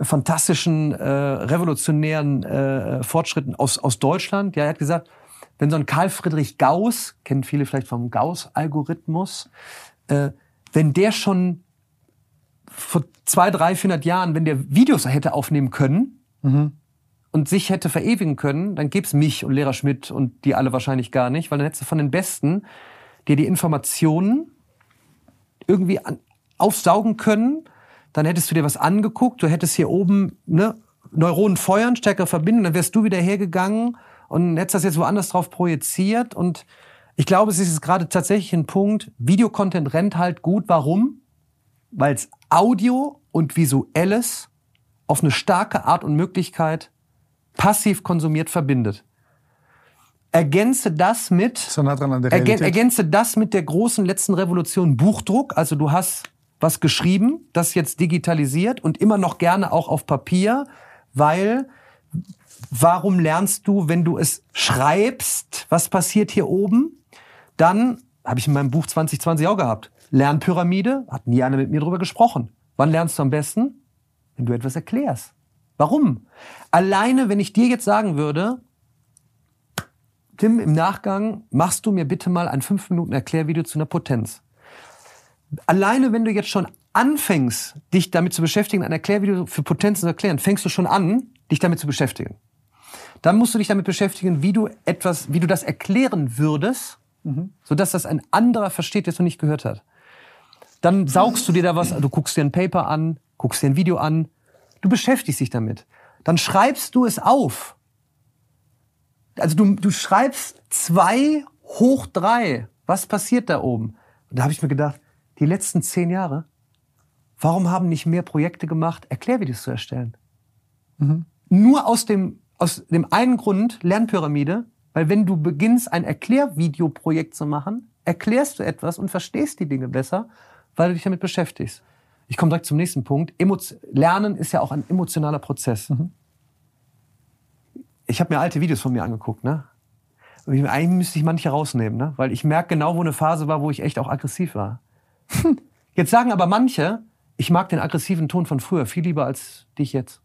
fantastischen äh, revolutionären äh, Fortschritten aus aus Deutschland. Ja, er hat gesagt, wenn so ein Karl Friedrich Gauss, kennen viele vielleicht vom Gauss-Algorithmus, äh, wenn der schon vor zwei, drei, 400 Jahren, wenn der Videos hätte aufnehmen können und sich hätte verewigen können, dann gäbe es mich und Lehrer Schmidt und die alle wahrscheinlich gar nicht, weil dann hättest du von den Besten dir die Informationen irgendwie an, aufsaugen können, dann hättest du dir was angeguckt, du hättest hier oben ne, Neuronen feuern, stärkere Verbindungen, dann wärst du wieder hergegangen und hättest das jetzt woanders drauf projiziert und ich glaube, es ist gerade tatsächlich ein Punkt, Videocontent rennt halt gut. Warum? Weil es Audio und Visuelles auf eine starke Art und Möglichkeit passiv konsumiert verbindet. ergänze das mit, ergän ergänze das mit der großen letzten Revolution Buchdruck. Also du hast was geschrieben, das jetzt digitalisiert und immer noch gerne auch auf Papier, weil warum lernst du, wenn du es schreibst, was passiert hier oben? Dann habe ich in meinem Buch 2020 auch gehabt. Lernpyramide, hat nie einer mit mir drüber gesprochen. Wann lernst du am besten? Wenn du etwas erklärst. Warum? Alleine, wenn ich dir jetzt sagen würde, Tim, im Nachgang machst du mir bitte mal ein 5 Minuten Erklärvideo zu einer Potenz. Alleine, wenn du jetzt schon anfängst, dich damit zu beschäftigen, ein Erklärvideo für Potenzen zu erklären, fängst du schon an, dich damit zu beschäftigen. Dann musst du dich damit beschäftigen, wie du etwas, wie du das erklären würdest, sodass das ein anderer versteht, der es noch nicht gehört hat. Dann saugst du dir da was, du guckst dir ein Paper an, guckst dir ein Video an, du beschäftigst dich damit. Dann schreibst du es auf. Also du, du schreibst zwei hoch drei. Was passiert da oben? Und da habe ich mir gedacht, die letzten zehn Jahre, warum haben nicht mehr Projekte gemacht, Erklärvideos zu erstellen? Nur aus dem, aus dem einen Grund, Lernpyramide, weil wenn du beginnst, ein Erklärvideoprojekt zu machen, erklärst du etwas und verstehst die Dinge besser, weil du dich damit beschäftigst. Ich komme direkt zum nächsten Punkt. Lernen ist ja auch ein emotionaler Prozess. Ich habe mir alte Videos von mir angeguckt, ne? Und Eigentlich müsste ich manche rausnehmen, ne? Weil ich merke genau, wo eine Phase war, wo ich echt auch aggressiv war. Jetzt sagen aber manche, ich mag den aggressiven Ton von früher viel lieber als dich jetzt.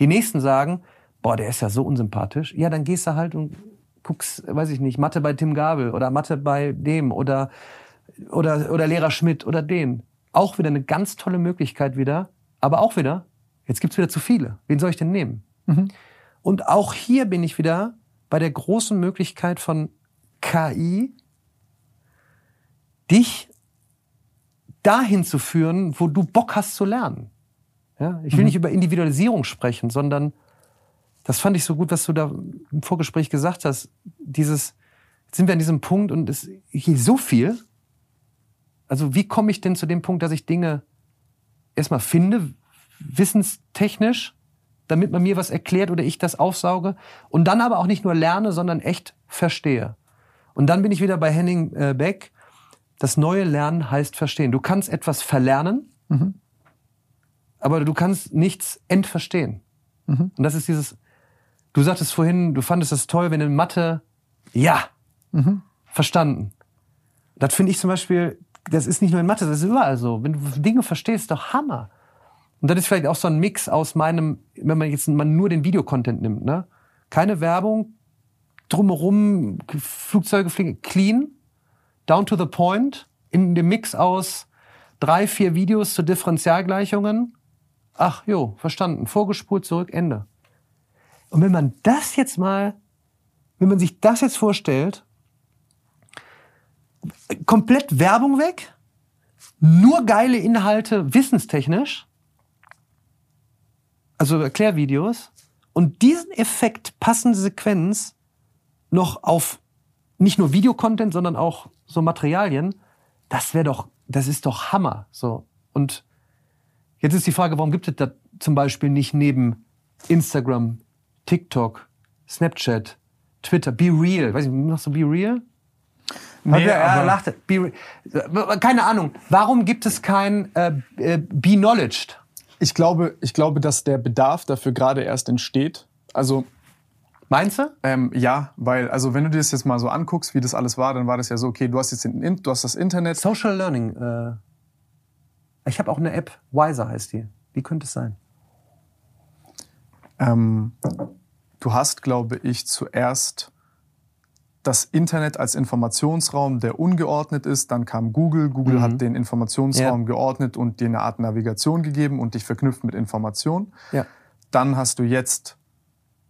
Die nächsten sagen, boah, der ist ja so unsympathisch. Ja, dann gehst du halt und guckst, weiß ich nicht, Mathe bei Tim Gabel oder Mathe bei dem oder, oder, oder Lehrer Schmidt oder den. Auch wieder eine ganz tolle Möglichkeit wieder. Aber auch wieder, jetzt gibt's wieder zu viele. Wen soll ich denn nehmen? Und auch hier bin ich wieder bei der großen Möglichkeit von KI, dich dahin zu führen, wo du Bock hast zu lernen. Ja? Ich will nicht über Individualisierung sprechen, sondern das fand ich so gut, was du da im Vorgespräch gesagt hast. Dieses, jetzt sind wir an diesem Punkt und es hier so viel. Also wie komme ich denn zu dem Punkt, dass ich Dinge erstmal finde, wissenstechnisch, damit man mir was erklärt oder ich das aufsauge und dann aber auch nicht nur lerne, sondern echt verstehe. Und dann bin ich wieder bei Henning äh, Beck. Das neue Lernen heißt verstehen. Du kannst etwas verlernen, aber du kannst nichts entverstehen. Und das ist dieses, du sagtest vorhin, du fandest das toll, wenn in Mathe, ja, verstanden. Das finde ich zum Beispiel, das ist nicht nur in Mathe, das ist überall so. Wenn du Dinge verstehst, doch Hammer. Und das ist vielleicht auch so ein Mix aus meinem, wenn man jetzt mal nur den Videocontent nimmt, ne? Keine Werbung, drumherum, Flugzeuge fliegen, clean, down to the point, in dem Mix aus drei, vier Videos zu Differentialgleichungen. Ach jo, verstanden. Vorgespult, zurück, Ende. Und wenn man das jetzt mal, wenn man sich das jetzt vorstellt, komplett Werbung weg, nur geile Inhalte wissenstechnisch, also Erklärvideos, und diesen Effekt, passende Sequenz, noch auf nicht nur Videocontent, sondern auch so Materialien, das wäre doch, das ist doch Hammer. So. Und jetzt ist die Frage, warum gibt es da zum Beispiel nicht neben Instagram, TikTok, Snapchat, Twitter, Be Real, weiß ich, machst du Be Real? Nee, er aber- lachte. Be Re- Keine Ahnung. Warum gibt es kein äh, äh, Be Knowledged? Ich glaube, ich glaube, dass der Bedarf dafür gerade erst entsteht. Also Meinst du? ähm, ja, weil also wenn du dir das jetzt mal so anguckst, wie das alles war, dann war das ja so, okay, du hast jetzt den, du hast das Internet, Social Learning. Äh, ich habe auch eine App, Wiser heißt die. Wie könnte es sein? Ähm, du hast, glaube ich, zuerst das Internet als Informationsraum, der ungeordnet ist. Dann kam Google. Google Mhm. hat den Informationsraum geordnet und dir eine Art Navigation gegeben und dich verknüpft mit Information. Ja. Dann hast du jetzt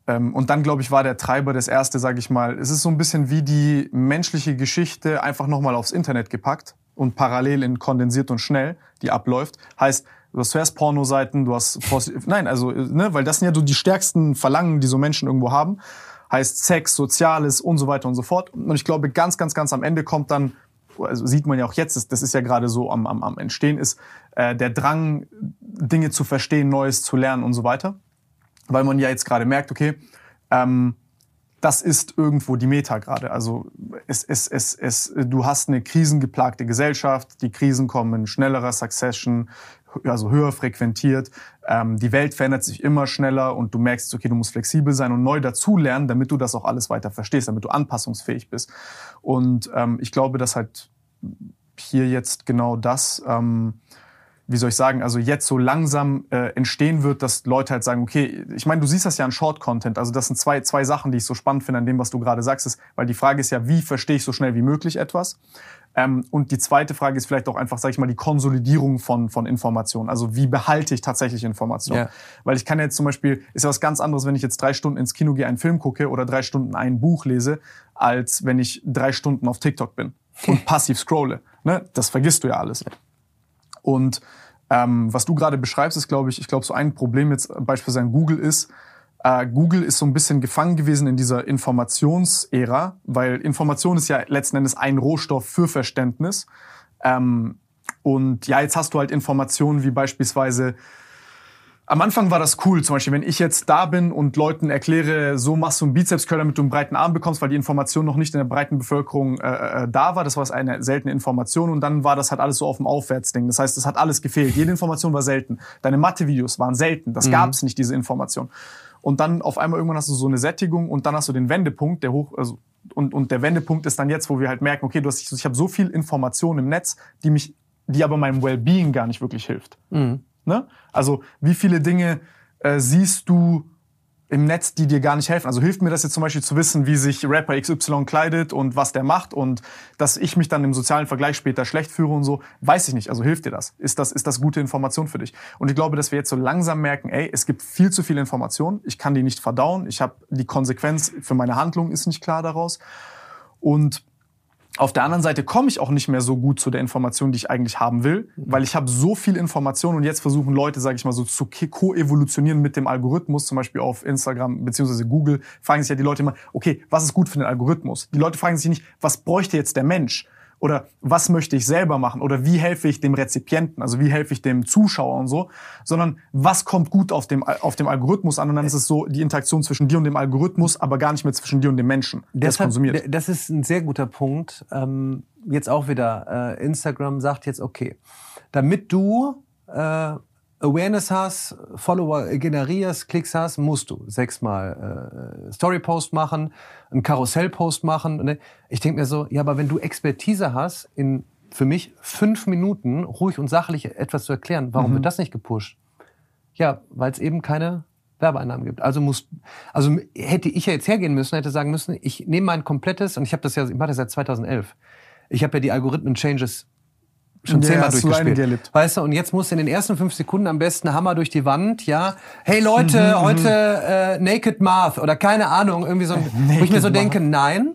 ähm, und dann, glaube ich, war der Treiber das erste, sage ich mal. Es ist so ein bisschen wie die menschliche Geschichte einfach nochmal aufs Internet gepackt und parallel in kondensiert und schnell, die abläuft. Heißt, du hast zuerst Pornoseiten, du hast nein, also ne, weil das sind ja so die stärksten Verlangen, die so Menschen irgendwo haben. Heißt Sex, Soziales und so weiter und so fort. Und ich glaube, ganz, ganz, ganz am Ende kommt dann also sieht man ja auch jetzt, das- das ist ja gerade so am, am, am Entstehen, ist äh, der Drang, Dinge zu verstehen, Neues zu lernen und so weiter. Weil man ja jetzt gerade merkt, okay, ähm, das ist irgendwo die Meta gerade. Also es, es, es, es, du hast eine krisengeplagte Gesellschaft, die Krisen kommen in schnellerer Succession, also höher frequentiert. Ähm, die Welt verändert sich immer schneller und du merkst, okay, du musst flexibel sein und neu dazulernen, damit du das auch alles weiter verstehst, damit du anpassungsfähig bist. Und ähm, ich glaube, dass halt hier jetzt genau das ähm, wie soll ich sagen, also jetzt so langsam äh, entstehen wird, dass Leute halt sagen, okay, ich meine, du siehst das ja an Short-Content, also das sind zwei, zwei Sachen, die ich so spannend finde an dem, was du gerade sagst, ist, weil die Frage ist ja, wie verstehe ich so schnell wie möglich etwas? Ähm, und die zweite Frage ist vielleicht auch einfach, sage ich mal, die Konsolidierung von, von Informationen. Also wie behalte ich tatsächlich Informationen? Ja. Weil ich kann jetzt zum Beispiel, ist ja was ganz anderes, wenn ich jetzt drei Stunden ins Kino gehe, einen Film gucke oder drei Stunden ein Buch lese, als wenn ich drei Stunden auf TikTok bin und passiv scrolle. Ne? Das vergisst du ja alles. Und ähm, was du gerade beschreibst, ist, glaube ich, ich glaube, so ein Problem jetzt beispielsweise an Google ist, äh, Google ist so ein bisschen gefangen gewesen in dieser Informationsära, weil Information ist ja letzten Endes ein Rohstoff für Verständnis. Ähm, und ja, jetzt hast du halt Informationen wie beispielsweise am Anfang war das cool, zum Beispiel, wenn ich jetzt da bin und Leuten erkläre, so machst du einen Bizeps-Curl, damit du einen breiten Arm bekommst, weil die Information noch nicht in der breiten Bevölkerung äh, äh da war. Das war eine seltene Information und dann war das halt alles so auf dem Aufwärtsding. Das heißt, es hat alles gefehlt. Jede Information war selten. Deine Mathe-Videos waren selten. Das mhm. gab es nicht, diese Information. Und dann auf einmal irgendwann hast du so eine Sättigung und dann hast du den Wendepunkt, der hoch, also, und, und der Wendepunkt ist dann jetzt, wo wir halt merken, okay, du hast, ich habe so viel Information im Netz, die mich, die aber meinem Wellbeing gar nicht wirklich hilft. Mhm. Ne? Also wie viele Dinge äh, siehst du im Netz, die dir gar nicht helfen. Also hilft mir das jetzt zum Beispiel zu wissen, wie sich Rapper XY kleidet und was der macht und dass ich mich dann im sozialen Vergleich später schlecht führe und so, weiß ich nicht. Also hilft dir das? Ist das, ist das gute Information für dich? Und ich glaube, dass wir jetzt so langsam merken, ey, es gibt viel zu viel Information. Ich kann die nicht verdauen. Ich habe die Konsequenz für meine Handlung ist nicht klar daraus. Und auf der anderen Seite komme ich auch nicht mehr so gut zu der Information, die ich eigentlich haben will, weil ich habe so viel Information und jetzt versuchen Leute, sage ich mal so, zu ko-evolutionieren mit dem Algorithmus, zum Beispiel auf Instagram beziehungsweise Google, fragen sich ja die Leute immer, okay, was ist gut für den Algorithmus? Die Leute fragen sich nicht, was bräuchte jetzt der Mensch? Oder was möchte ich selber machen oder wie helfe ich dem Rezipienten, also wie helfe ich dem Zuschauer und so, sondern was kommt gut auf dem, auf dem Algorithmus an und dann ist es so die Interaktion zwischen dir und dem Algorithmus, aber gar nicht mehr zwischen dir und dem Menschen, der das konsumiert. Das ist ein sehr guter Punkt. Ähm, jetzt auch wieder, äh, Instagram sagt jetzt, okay, damit du äh, Awareness hast, Follower generierst, Klicks hast, musst du sechsmal äh, Story-Post machen, einen Karussell-Post machen. Ne? Ich denke mir so, ja, aber wenn du Expertise hast, in für mich fünf Minuten ruhig und sachlich etwas zu erklären, warum mhm. wird das nicht gepusht? Ja, weil es eben keine Werbeeinnahmen gibt. Also muss, also hätte ich ja jetzt hergehen müssen, hätte sagen müssen, ich nehme mein komplettes und ich habe das ja, ich mache das seit 2011. Ich habe ja die Algorithmen-Changes schon zehnmal ja, durchgespielt. Weißt du, und jetzt muss in den ersten fünf Sekunden am besten Hammer durch die Wand, ja. Hey Leute, mhm, mhm. heute äh, Naked Math oder keine Ahnung, irgendwie so, wo ich mir so Math. denke, nein,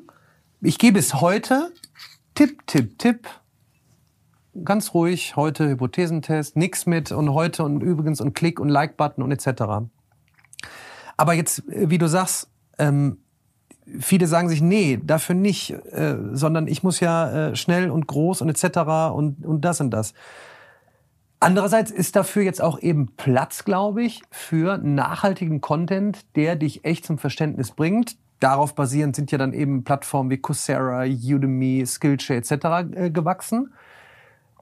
ich gehe bis heute Tipp, Tipp, Tipp. Ganz ruhig, heute Hypothesentest, nix mit und heute und übrigens und Klick und Like-Button und etc. Aber jetzt, wie du sagst, ähm, viele sagen sich, nee, dafür nicht, äh, sondern ich muss ja äh, schnell und groß und etc. und, und das und das. Andererseits ist dafür jetzt auch eben Platz, glaube ich, für nachhaltigen Content, der dich echt zum Verständnis bringt. Darauf basierend sind ja dann eben Plattformen wie Coursera, Udemy, Skillshare etc. Äh, gewachsen.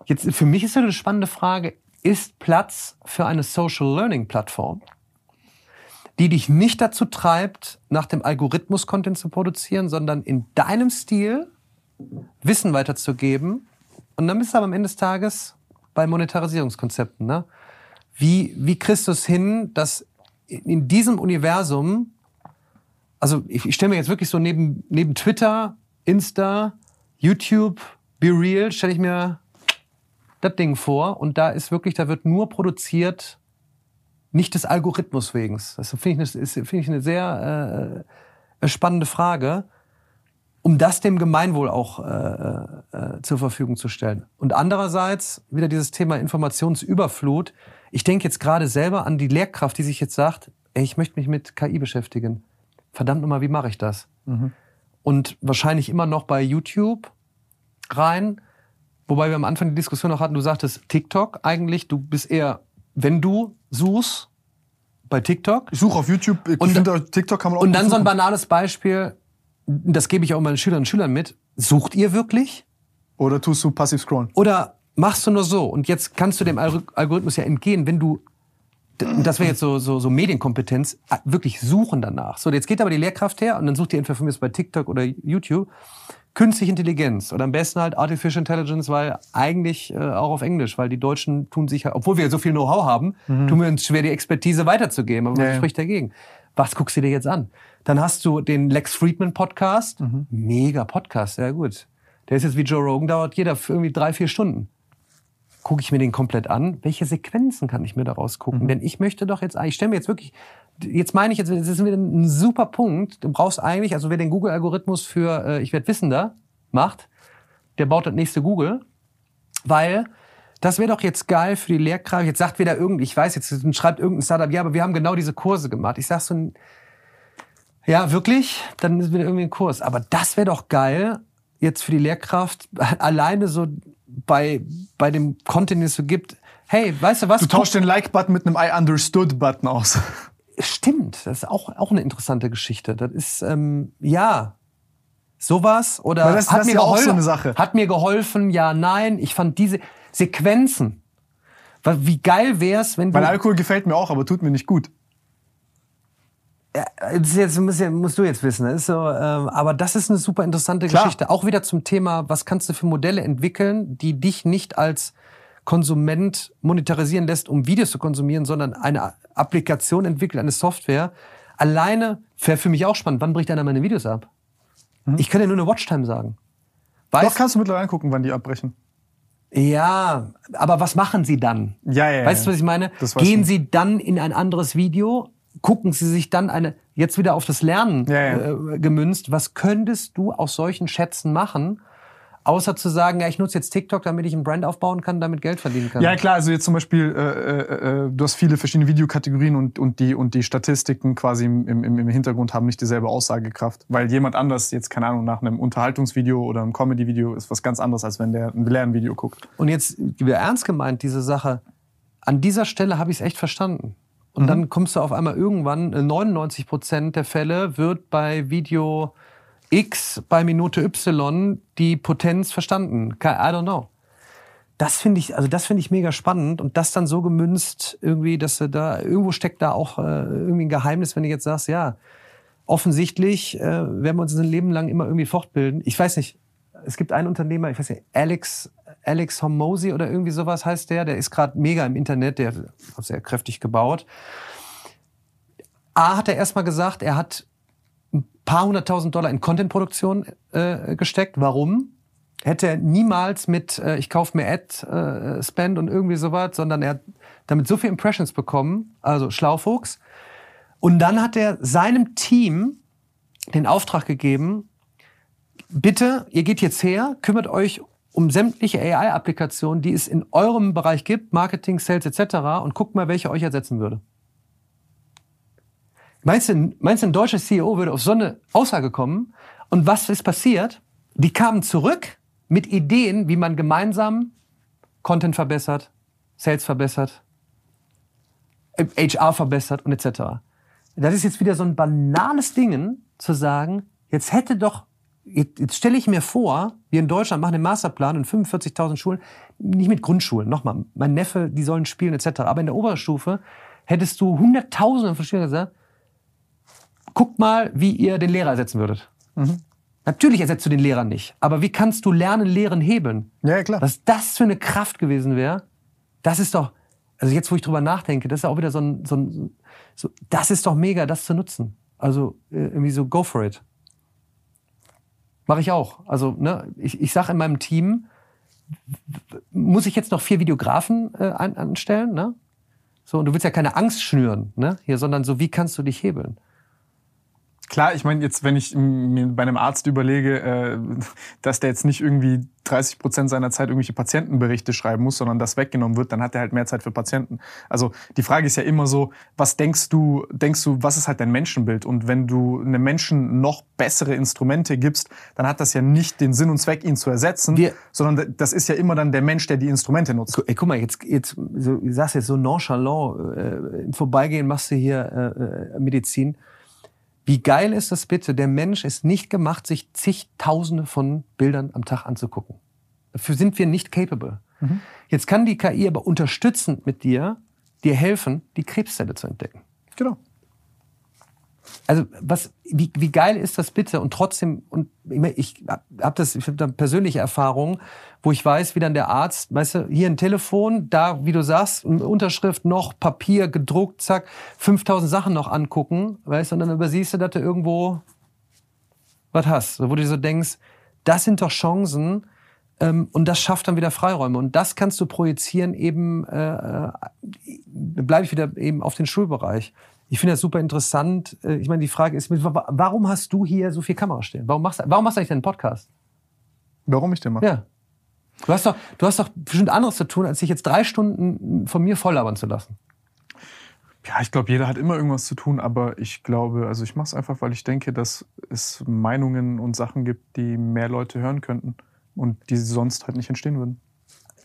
Jetzt für mich ist ja eine spannende Frage, ist Platz für eine Social Learning Plattform? Die dich nicht dazu treibt, nach dem Algorithmus Content zu produzieren, sondern in deinem Stil Wissen weiterzugeben. Und dann bist du aber am Ende des Tages bei Monetarisierungskonzepten. Ne? Wie, wie kriegst du es hin, dass in diesem Universum, also ich, ich stelle mir jetzt wirklich so neben, neben Twitter, Insta, YouTube, Be Real, stelle ich mir das Ding vor und da ist wirklich, da wird nur produziert nicht des Algorithmus wegen. Das finde ich, find ich eine sehr äh, spannende Frage, um das dem Gemeinwohl auch äh, äh, zur Verfügung zu stellen. Und andererseits wieder dieses Thema Informationsüberflut. Ich denke jetzt gerade selber an die Lehrkraft, die sich jetzt sagt, ey, ich möchte mich mit KI beschäftigen. Verdammt nochmal, wie mache ich das? Mhm. Und wahrscheinlich immer noch bei YouTube rein. Wobei wir am Anfang die Diskussion noch hatten, du sagtest TikTok eigentlich, du bist eher wenn du suchst, bei TikTok. Ich suche auf YouTube, ich Und- finde, TikTok kann man auch Und dann so ein suchen. banales Beispiel, das gebe ich auch meinen Schülerinnen und Schülern mit. Sucht ihr wirklich? Oder tust du passiv scrollen? Oder machst du nur so? Und jetzt kannst du dem Alg- Algorithmus ja entgehen, wenn du, das wäre jetzt so, so, so Medienkompetenz, äh, wirklich suchen danach. So, jetzt geht aber die Lehrkraft her und dann sucht ihr entweder von mir bei TikTok oder YouTube künstliche Intelligenz oder am besten halt Artificial Intelligence, weil eigentlich äh, auch auf Englisch, weil die Deutschen tun sich, halt- obwohl wir so viel Know-how haben, tun wir uns schwer, die Expertise weiterzugeben. Aber was ja. spricht dagegen? Was guckst du dir jetzt an? Dann hast du den Lex Friedman Podcast. Mega Podcast, sehr gut. Der ist jetzt wie Joe Rogan, dauert jeder für irgendwie drei, vier Stunden. Gucke ich mir den komplett an. Welche Sequenzen kann ich mir daraus gucken? Denn ich möchte doch jetzt, ich stelle mir jetzt wirklich, jetzt meine ich jetzt, das ist wieder ein super Punkt. Du brauchst eigentlich, also wer den Google-Algorithmus für äh, Ich werde wissender macht, der baut das nächste Google, weil das wäre doch jetzt geil für die Lehrkraft. Jetzt sagt wieder irgend, ich weiß, jetzt schreibt irgendein Startup, ja, aber wir haben genau diese Kurse gemacht. Ich sag so, ja, wirklich? Dann ist wieder irgendwie ein Kurs. Aber das wäre doch geil, jetzt für die Lehrkraft, alleine so bei, bei dem Content, den es so gibt. Hey, weißt du was? Du tauschst den Like-Button mit einem I understood-Button aus. Stimmt, das ist auch, auch eine interessante Geschichte. Das ist, ähm, ja, sowas oder das- das ist ja auch so eine Sache. Hat mir geholfen, ja, nein. Ich fand diese Sequenzen, wie geil wär's, wenn du... Weil Alkohol gefällt mir auch, aber tut mir nicht gut. Das jetzt, musst, musst du jetzt wissen. Das ist so, ähm, aber das ist eine super interessante Klar. Geschichte. Auch wieder zum Thema, was kannst du für Modelle entwickeln, die dich nicht als Konsument monetarisieren lässt, um Videos zu konsumieren, sondern eine Applikation entwickelt, eine Software. Alleine wäre für mich auch spannend. Wann bricht einer meine Videos ab? Ich kann ja nur eine Watchtime sagen. Doch, Weißt, kannst du mittlerweile gucken, wann die abbrechen. ja, aber was machen Sie dann? Ja, ja, ja. Weißt du, was ich meine? Gehen ich. Sie dann in ein anderes Video, gucken Sie sich dann eine, jetzt wieder auf das Lernen Ja, ja. Äh, gemünzt, was könntest du aus solchen Schätzen machen, außer zu sagen, ja, ich nutze jetzt TikTok, damit ich ein Brand aufbauen kann, damit Geld verdienen kann. Ja, klar, also jetzt zum Beispiel, äh, äh, äh, du hast viele verschiedene Videokategorien und, und, die, und die Statistiken quasi im, im, im Hintergrund haben nicht dieselbe Aussagekraft. Weil jemand anders jetzt, keine Ahnung, nach einem Unterhaltungsvideo oder einem Comedy-Video ist was ganz anderes, als wenn der ein Lernvideo guckt. Und jetzt wieder ernst gemeint, diese Sache, an dieser Stelle habe ich es echt verstanden. Und dann kommst du auf einmal irgendwann, äh, 99 Prozent der Fälle wird bei Video X bei Minute Y die Potenz verstanden. I don't know. Das finde ich, also das finde ich mega spannend und das dann so gemünzt irgendwie, dass da irgendwo steckt da auch äh, irgendwie ein Geheimnis, wenn du jetzt sagst, ja, offensichtlich äh, werden wir uns ein Leben lang immer irgendwie fortbilden. Ich weiß nicht, es gibt einen Unternehmer, ich weiß nicht, Alex, Alex Hormozy oder irgendwie sowas heißt der, der ist gerade mega im Internet, der hat sehr kräftig gebaut. A hat er erstmal gesagt, er hat paar hunderttausend Dollar in Contentproduktion äh, gesteckt. Warum? Hätte er niemals mit, äh, ich kaufe mir Ad-Spend und irgendwie sowas, sondern er hat damit so viel Impressions bekommen, also Schlaufuchs. Und dann hat er seinem Team den Auftrag gegeben, bitte, ihr geht jetzt her, kümmert euch um sämtliche AI-Applikationen, die es in eurem Bereich gibt, Marketing, Sales etc. und guckt mal, welche euch ersetzen würde. Meinst du, meinst du, ein deutscher CEO würde auf so eine Aussage kommen? Und was ist passiert? Die kamen zurück mit Ideen, wie man gemeinsam Content verbessert, Sales verbessert, HR verbessert und etc. Das ist jetzt wieder so ein banales Ding, zu sagen, jetzt hätte doch, jetzt, jetzt stelle ich mir vor, wir in Deutschland machen den Masterplan in 45.000 Schulen, nicht mit Grundschulen, nochmal, mein Neffe, die sollen spielen etc. Aber in der Oberstufe hättest du Hunderttausende von Schülern gesagt, guckt mal, wie ihr den Lehrer ersetzen würdet. Natürlich ersetzt du den Lehrer nicht, aber wie kannst du Lernen, Lehren hebeln? Ja, ja, klar. Was das für eine Kraft gewesen wäre, das ist doch, also jetzt, wo ich drüber nachdenke, das ist auch wieder so ein, so ein so, das ist doch mega, das zu nutzen. Also äh, irgendwie so, go for it. Mache ich auch. Also, ne, ich, ich sage in meinem Team, muss ich jetzt noch vier Videografen äh, an, anstellen, ne? So, und du willst ja keine Angst schnüren, ne? Hier, sondern so, wie kannst du dich hebeln? Klar, ich meine, jetzt, wenn ich mir bei einem Arzt überlege, äh, dass der jetzt nicht irgendwie 30 Prozent seiner Zeit irgendwelche Patientenberichte schreiben muss, sondern das weggenommen wird, dann hat er halt mehr Zeit für Patienten. Also die Frage ist ja immer so, was denkst du, denkst du, was ist halt dein Menschenbild? Und wenn du einem Menschen noch bessere Instrumente gibst, dann hat das ja nicht den Sinn und Zweck, ihn zu ersetzen, Wir, sondern das ist ja immer dann der Mensch, der die Instrumente nutzt. Ey, guck mal, jetzt, jetzt so, du sagst jetzt so nonchalant, äh, im Vorbeigehen machst du hier äh, äh Medizin. Wie geil ist das bitte? Der Mensch ist nicht gemacht, sich zigtausende von Bildern am Tag anzugucken. Dafür sind wir nicht capable. Mhm. Jetzt kann die KI aber unterstützend mit dir, dir helfen, die Krebszelle zu entdecken. Genau. Also was, wie, wie geil ist das bitte? Und trotzdem, und ich habe das, ich habe da persönliche Erfahrungen, wo ich weiß, wie dann der Arzt, weißt du, hier ein Telefon, da, wie du sagst, eine Unterschrift noch, Papier gedruckt, zack, 5000 Sachen noch angucken, weißt du, und dann übersiehst du, dass du irgendwo was hast, wo du so denkst, das sind doch Chancen, ähm, und das schafft dann wieder Freiräume. Und das kannst du projizieren eben, äh, äh bleibe ich wieder eben auf den Schulbereich. Ich finde das super interessant. Äh, ich meine, die Frage ist, warum hast du hier so viel Kamera stehen? Warum machst, warum machst du eigentlich deinen Podcast? Warum ich den mache? Ja. Du hast doch, du hast doch bestimmt anderes zu tun, als dich jetzt drei Stunden von mir volllabern zu lassen. Ja, ich glaube, jeder hat immer irgendwas zu tun, aber ich glaube, also ich mache es einfach, weil ich denke, dass es Meinungen und Sachen gibt, die mehr Leute hören könnten und die sonst halt nicht entstehen würden.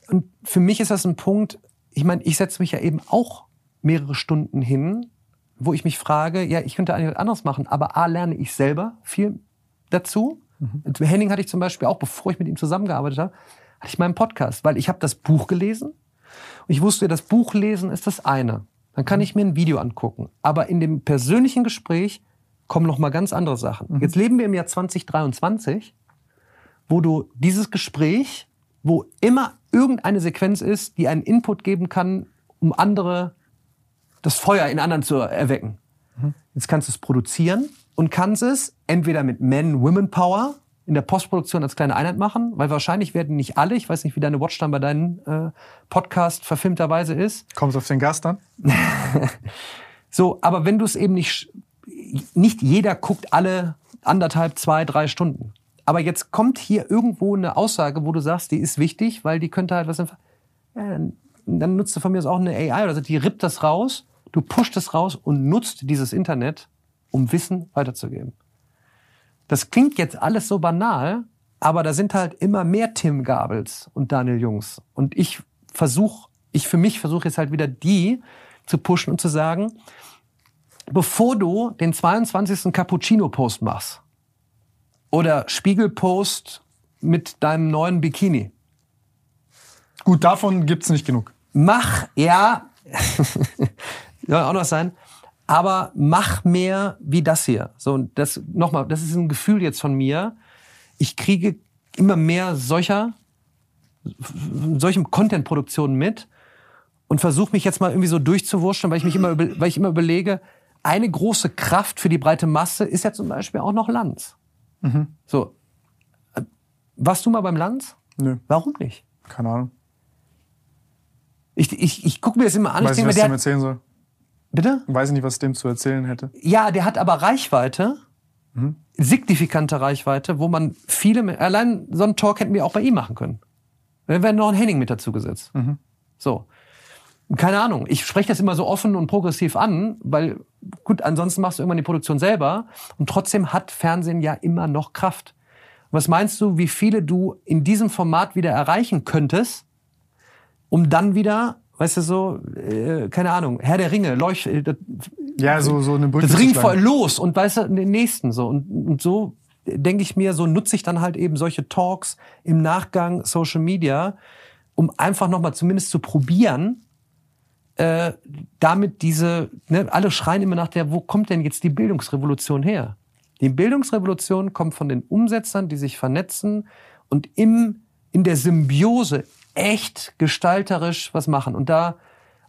Und für mich ist das ein Punkt, ich meine, ich setze mich ja eben auch mehrere Stunden hin wo ich mich frage, ja, ich könnte eigentlich was anderes machen, aber A, lerne ich selber viel dazu. Mhm. Henning hatte ich zum Beispiel auch, bevor ich mit ihm zusammengearbeitet habe, hatte ich meinen Podcast, weil ich habe das Buch gelesen und ich wusste, das Buch lesen ist das eine. Dann kann mhm. ich mir ein Video angucken. Aber in dem persönlichen Gespräch kommen noch mal ganz andere Sachen. Mhm. Jetzt leben wir im Jahr 2023, wo du dieses Gespräch, wo immer irgendeine Sequenz ist, die einen Input geben kann, um andere das Feuer in anderen zu erwecken. Mhm. Jetzt kannst du es produzieren und kannst es entweder mit Men-Women Power in der Postproduktion als kleine Einheit machen, weil wahrscheinlich werden nicht alle, ich weiß nicht, wie deine Watchtime bei deinem äh, Podcast verfilmterweise ist. Kommst du auf den Gast dann? so, aber wenn du es eben nicht, nicht jeder guckt alle anderthalb, zwei, drei Stunden. Aber jetzt kommt hier irgendwo eine Aussage, wo du sagst, die ist wichtig, weil die könnte halt was, ja, dann, dann nutzt du von mir aus auch eine AI oder so, die rippt das raus Du pusht es raus und nutzt dieses Internet, um Wissen weiterzugeben. Das klingt jetzt alles so banal, aber da sind halt immer mehr Tim Gabels und Daniel Jungs. Und ich versuche, ich für mich versuche jetzt halt wieder die zu pushen und zu sagen, bevor du den 22. Cappuccino-Post machst oder Spiegel-Post mit deinem neuen Bikini. Gut, davon gibt's nicht genug. Mach, ja, soll auch noch sein. Aber mach mehr wie das hier. So, und das, nochmal, das ist ein Gefühl jetzt von mir. Ich kriege immer mehr solcher, solchen Content-Produktionen mit und versuche mich jetzt mal irgendwie so durchzuwurschen, weil ich mich immer, weil ich immer überlege, eine große Kraft für die breite Masse ist ja zum Beispiel auch noch Lanz. Mhm. So. Warst du mal beim Lanz? Nö. Warum nicht? Keine Ahnung. Ich, ich, ich gucke mir das immer an. Weiß ich nicht, was der, erzählen soll. Bitte? Weiß ich nicht, was es dem zu erzählen hätte. Ja, der hat aber Reichweite, mhm. signifikante Reichweite, wo man viele, allein so einen Talk hätten wir auch bei ihm machen können. Dann wäre noch ein Henning mit dazu gesetzt. Mhm. So. Keine Ahnung. Ich spreche das immer so offen und progressiv an, weil, gut, ansonsten machst du irgendwann die Produktion selber. Und trotzdem hat Fernsehen ja immer noch Kraft. Was meinst du, wie viele du in diesem Format wieder erreichen könntest, um dann wieder weißt du so, äh, keine Ahnung, Herr der Ringe, Leucht, äh, das, ja, so, so eine Brücke Das Ring voll los und weißt du, den nächsten so. Und, und so denke ich mir, so nutze ich dann halt eben solche Talks im Nachgang Social Media, um einfach nochmal zumindest zu probieren, äh, damit diese, ne, alle schreien immer nach der, wo kommt denn jetzt die Bildungsrevolution her? Die Bildungsrevolution kommt von den Umsetzern, die sich vernetzen und im, in der Symbiose, echt gestalterisch was machen. Und da,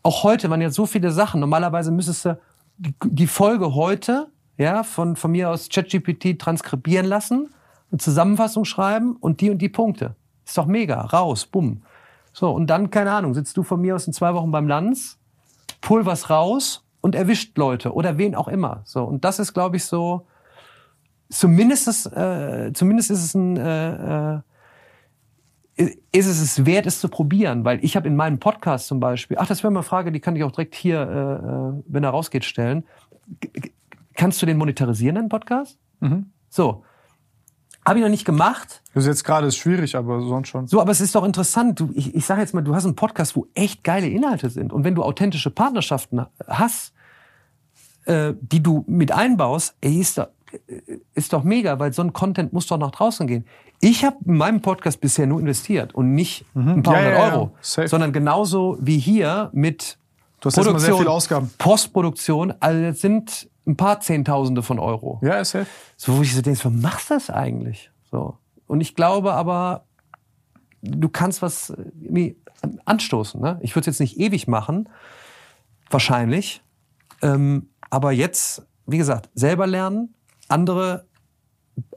auch heute waren ja so viele Sachen. Normalerweise müsstest du die, Folge heute, ja, von, von mir aus ChatGPT transkribieren lassen, eine Zusammenfassung schreiben und die und die Punkte. Ist doch mega. Raus, bumm. So, und dann, keine Ahnung, sitzt du von mir aus in zwei Wochen beim Lanz, pulverst raus und erwischt Leute oder wen auch immer. So, und das ist, glaube ich, so, zumindest, ist, äh, zumindest ist es ein äh, äh, ist es es wert, es zu probieren, weil ich habe in meinem Podcast zum Beispiel, ach, das wäre mal eine Frage, die kann ich auch direkt hier, äh, äh wenn er rausgeht, stellen. Kannst du den monetarisieren, deinen Podcast? Mhm. So. Habe ich noch nicht gemacht. Das ist jetzt gerade ist schwierig, aber sonst schon. So, aber es ist doch interessant. Du, ich, ich sage jetzt mal, du hast einen Podcast, wo echt geile Inhalte sind. Und wenn du authentische Partnerschaften hast, äh, die du mit einbaust, ey, ist doch, ist doch mega, weil so ein Content muss doch nach draußen gehen. Ich habe in meinem Podcast bisher nur investiert und nicht mhm. ein paar ja, hundert ja, Euro, ja. sondern genauso wie hier mit du hast Produktion, sehr viele Ausgaben. Postproduktion, also das sind ein paar Zehntausende von Euro. Ja, ist safe. So, wo ich so denke, was machst du das eigentlich? So. Und ich glaube aber, du kannst was irgendwie anstoßen. Ne? Ich würde es jetzt nicht ewig machen, wahrscheinlich. Ähm, aber jetzt, wie gesagt, selber lernen, andere